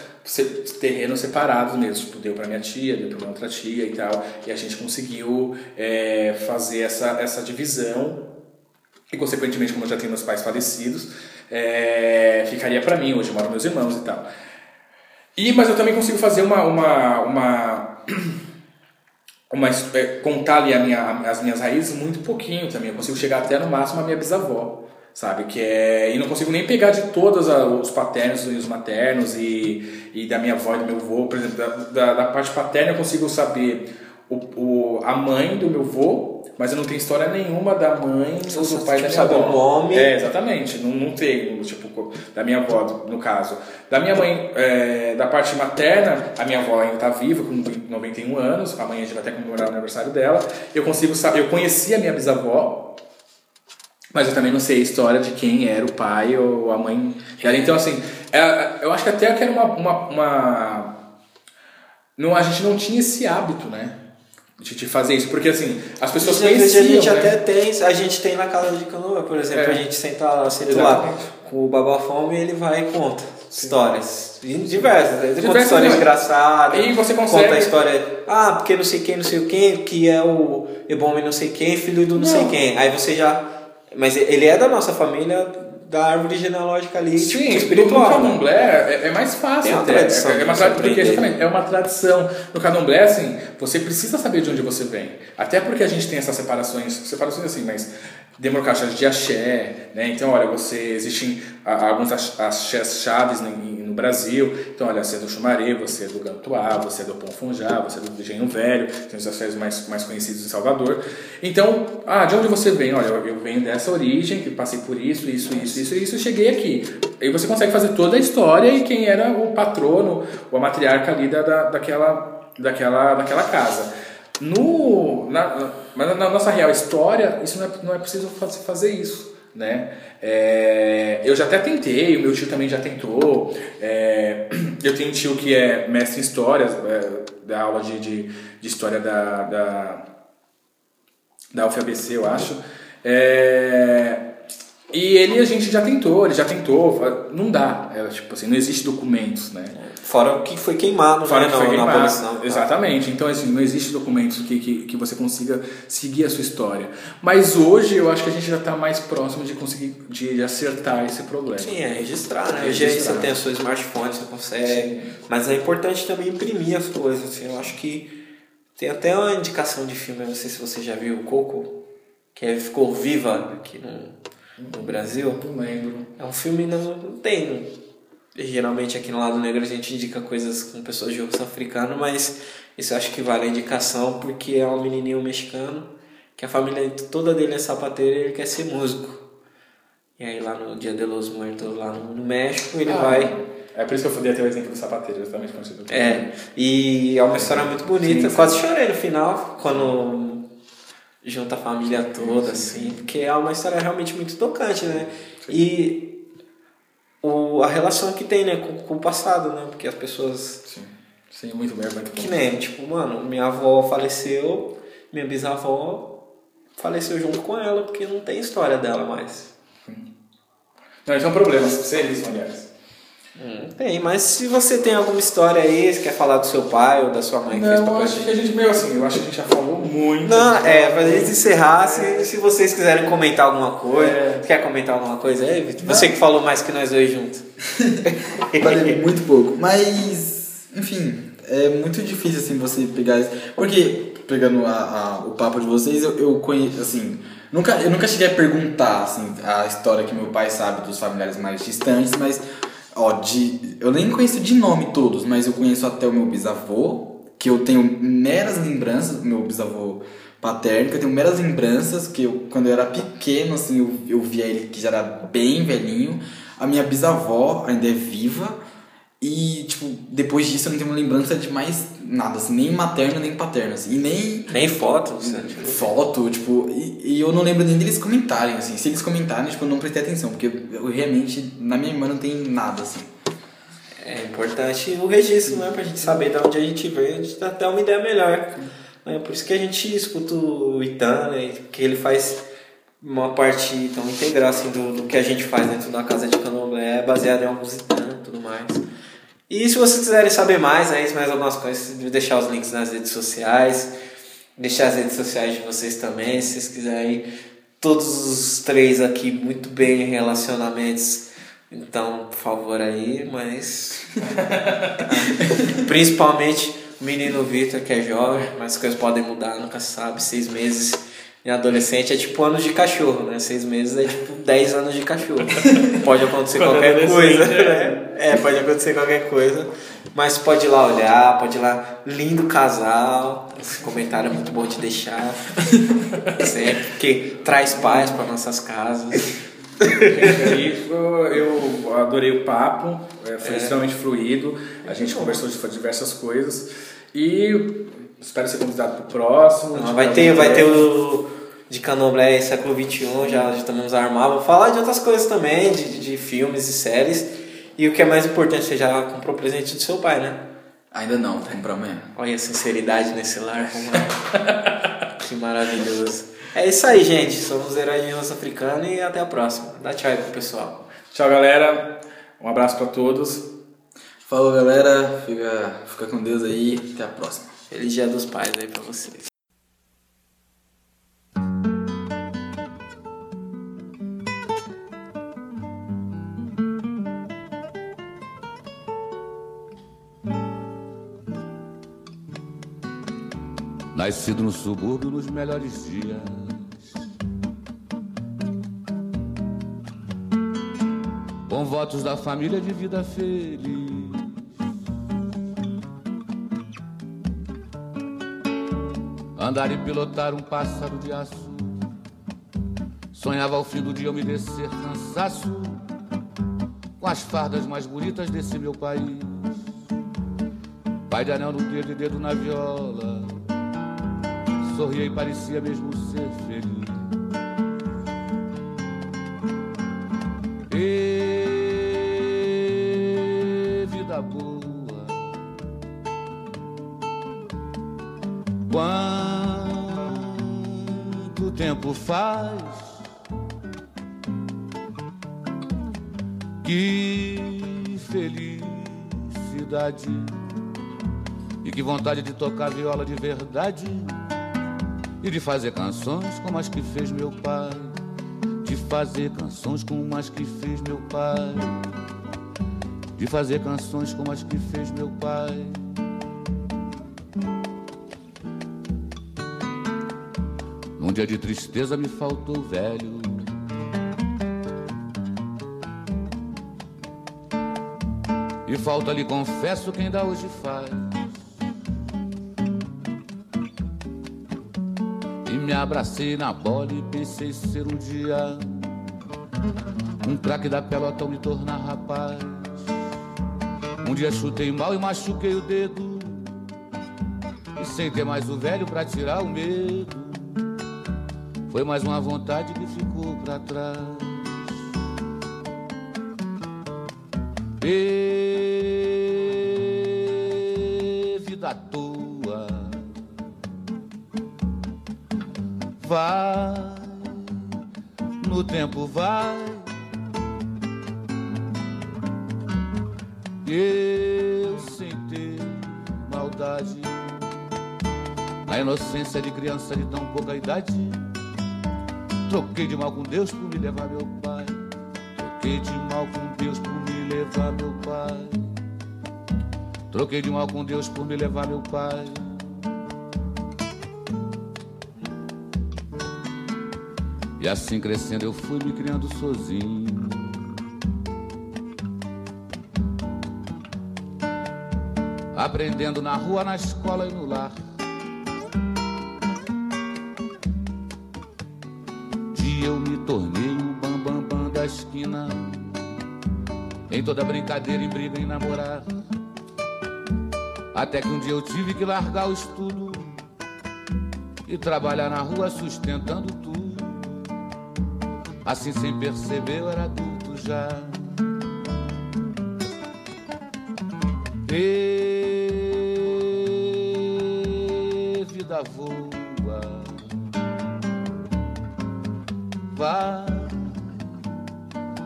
terrenos separados mesmo, tipo, deu para minha tia, deu para minha outra tia e tal, e a gente conseguiu é, fazer essa, essa divisão, e consequentemente, como eu já tenho meus pais falecidos, é, ficaria para mim, hoje moram meus irmãos e tal. E, mas eu também consigo fazer uma, uma, uma, uma é, contar ali minha, as minhas raízes muito pouquinho também, eu consigo chegar até no máximo a minha bisavó sabe? Que é, e não consigo nem pegar de todos os paternos e os maternos e, e da minha avó e do meu avô, por exemplo, da, da, da parte paterna eu consigo saber o, o, a mãe do meu avô, mas eu não tenho história nenhuma da mãe ou do pai tipo, da minha avó. o nome. É, exatamente, não, não tenho, tipo, da minha avó, no caso. Da minha mãe, é, da parte materna, a minha avó ainda está viva, com 91 anos, amanhã a gente vai até comemorar o aniversário dela. Eu consigo saber, eu conheci a minha bisavó, mas eu também não sei a história de quem era o pai ou a mãe dela. Então, assim, é, eu acho que até que era uma. uma, uma não, a gente não tinha esse hábito, né? De, fazer isso, porque assim, as pessoas Às vezes conheciam. a gente né? até tem, a gente tem na casa de canoa, por exemplo, É. a gente senta lá, senta lá com o Babafome e ele vai e conta histórias. E diversas, né? ele conta histórias né? engraçadas. E você consegue- Conta a história, ah, porque não sei quem, não sei o quem, que é o Ebome não sei quem, filho do não, sei Não. quem. Aí você já. Mas ele é da nossa família, da árvore genealógica ali, Sim, tipo, no espiritual. né? candomblé é, é mais fácil até. tradição é, é uma de tra- você porque aprender. exatamente, é uma tradição. No candomblé, assim, você precisa saber de onde você vem. Até porque a gente tem essas separações, separações assim, mas demarcações de axé, né? Então, olha, você existem alguns axés chaves no, Brasil. Então, olha, você é do Xumaré, você é do Gantuá, você é do Ponfunjá, você é do Engenho Velho, tem os axés mais, mais conhecidos em Salvador. Então, ah, de onde você vem? Olha, eu, venho dessa origem, que passei por isso, isso, isso, isso, isso, e cheguei aqui. Aí você consegue fazer toda a história e quem era o patrono, ou a matriarca ali da, daquela, daquela, daquela casa. No, na, mas na nossa real história, isso não é, não é preciso fazer, isso. Né? É, eu já até tentei, o meu tio também já tentou. é, eu tenho um tio que é mestre em histórias, é, da aula de, de, de história da, da, da UFABC, eu acho. É, e ele a gente já tentou, ele já tentou, não dá, é, tipo assim, não existe documentos, né? Fora o que foi queimado, Fora né, que foi na, na queimado. abolição. tá? Exatamente. Então, assim, não existe documentos que, que, que você consiga seguir a sua história. Mas hoje eu acho que a gente já está mais próximo de conseguir de acertar esse problema. Sim, é registrar, né? Hoje você tem o seu smartphone, você consegue. Mas é importante também imprimir as coisas. Assim, eu acho que tem até uma indicação de filme, eu não sei se você já viu o Coco, que é- ficou viva aqui no, no Brasil. Não lembro. É um filme não, não tem. Geralmente aqui no lado negro a gente indica coisas com pessoas de rosto africano, mas isso eu acho que vale a indicação porque é um menininho mexicano que a família toda dele é sapateira e ele quer ser músico. E aí lá no Dia de los Muertos, lá no, México, ele Ah, vai. É por isso que eu falei até o exemplo do sapateiro, exatamente conhecido. É, e é uma história muito bonita. Sim, sim. Quase chorei no final, quando junta a família toda, assim, porque é uma história realmente muito tocante, né? E o, a relação que tem, né, com, com o passado, né? Porque as pessoas. Sim. Sim, muito bem, muito Que bom. nem, tipo, mano, minha avó faleceu, minha bisavó faleceu junto com ela, porque não tem história dela mais. Não, isso é um problema, seres, aliás. Hum, tem, mas se você tem alguma história aí, você quer falar do seu pai ou da sua mãe que fez Não, eu papel acho de- que a gente meio assim, eu acho que a gente já falou muito. Não, é, pra gente encerrar, se, se vocês quiserem comentar alguma coisa. É. Quer comentar alguma coisa aí, Vitor? Você que falou mais que nós dois juntos. Falei muito pouco. Mas, enfim, é muito difícil assim você pegar. isso. Porque, pegando a, a- o papo de vocês, eu, eu conheço, assim. Nunca, eu nunca cheguei a perguntar assim, a história que meu pai sabe dos familiares mais distantes, mas. Ó, de, eu nem conheço de nome todos, mas eu conheço até o meu bisavô, que eu tenho meras lembranças, meu bisavô paterno, que eu tenho meras lembranças, que eu, quando eu era pequeno, assim, eu, eu via ele que já era bem velhinho. A minha bisavó ainda é viva. E, tipo, depois disso eu não tenho lembrança de mais nada, assim, nem materno, nem paterno, assim, e nem Nem foto, tipo, foto, tipo, e, e eu não lembro nem deles comentarem, assim, se eles comentarem, tipo, eu não prestei atenção, porque eu realmente, na minha irmã não tem nada, assim. É importante o registro, né? Pra gente saber de onde a gente veio, a gente dá até uma ideia melhor. Né? Por isso que a gente escuta o Itan, né? Que ele faz uma parte tão integral assim, do, do que a gente faz dentro da casa de candomblé, é baseado em alguns Itan e tudo mais. E se vocês quiserem saber mais, aí, mais algumas coisas, deixar os links nas redes sociais, deixar as redes sociais de vocês também, se vocês quiserem. Todos os três aqui muito bem em relacionamentos. Então, por favor aí, mas. Principalmente o menino Vitor, que é jovem, mas as coisas podem mudar, nunca sabe. Seis meses em adolescente é tipo anos de cachorro, né? Seis meses é tipo dez anos de cachorro. Pode acontecer qualquer coisa, é. né? É, pode acontecer qualquer coisa. Mas pode ir lá olhar, pode ir lá. Lindo casal. Esse comentário é muito bom de deixar. Sempre, porque traz paz para nossas casas. Eu adorei o papo, é, foi extremamente fluido, a gente conversou de diversas coisas e espero ser convidado para o próximo. Ah, Vai ter, vai ter o de Candomblé século XXI, já, já estamos armados. Vou falar de outras coisas também, de, de filmes e séries. E o que é mais importante, você já comprou o presente do seu pai, né? Ainda não, vou comprar amanhã. Olha a sinceridade nesse lar. que maravilhoso. É isso aí, gente. Somos Heróis Africana e até a próxima. Dá tchau aí pro pessoal. Tchau, galera. Um abraço para todos. Falou, galera. Fica, fica com Deus aí. Até a próxima. Feliz Dia dos Pais aí pra vocês. Nascido no subúrbio nos melhores dias. Com votos da família de vida feliz. Andar e pilotar um pássaro de aço. Sonhava ao fim do dia eu me descer cansaço. Com as fardas mais bonitas desse meu país. Pai de anel no dedo e dedo na viola sorria e parecia mesmo ser feliz. E vida boa, quanto tempo faz que felicidade e que vontade de tocar viola de verdade e de fazer canções como as que fez meu pai. De fazer canções como as que fez meu pai. De fazer canções como as que fez meu pai. Num dia de tristeza me faltou velho. E falta lhe confesso quem dá hoje faz. Abracei na bola e pensei ser um dia um craque da pelota ao me tornar rapaz. Um dia chutei mal e machuquei o dedo e sem ter mais o velho pra tirar o medo. Foi mais uma vontade que ficou pra trás. E vida tua inocência de criança de tão pouca idade, troquei de mal com Deus por me levar meu pai. Troquei de mal com Deus por me levar meu pai. Troquei de mal com Deus por me levar meu pai. E assim crescendo eu fui me criando sozinho. Aprendendo na rua, na escola e no lar. Toda brincadeira, em briga, em namorar. Até que um dia eu tive que largar o estudo e trabalhar na rua sustentando tudo. Assim sem perceber eu era adulto já. E vida voa, vai,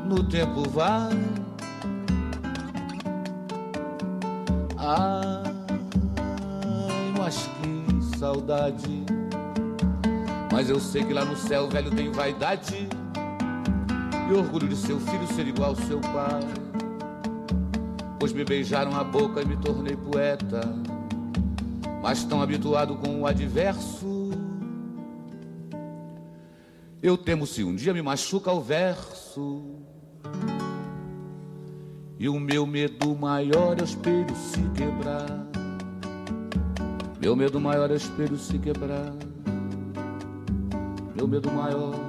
no tempo vai. Sei que lá no céu o velho tem vaidade e orgulho de seu filho ser igual ao seu pai. Pois me beijaram a boca e me tornei poeta, mas tão habituado com o adverso. Eu temo se um dia me machuca o verso. E o meu medo maior é o espelho se quebrar. Meu medo maior é o espelho se quebrar. Meu medo maior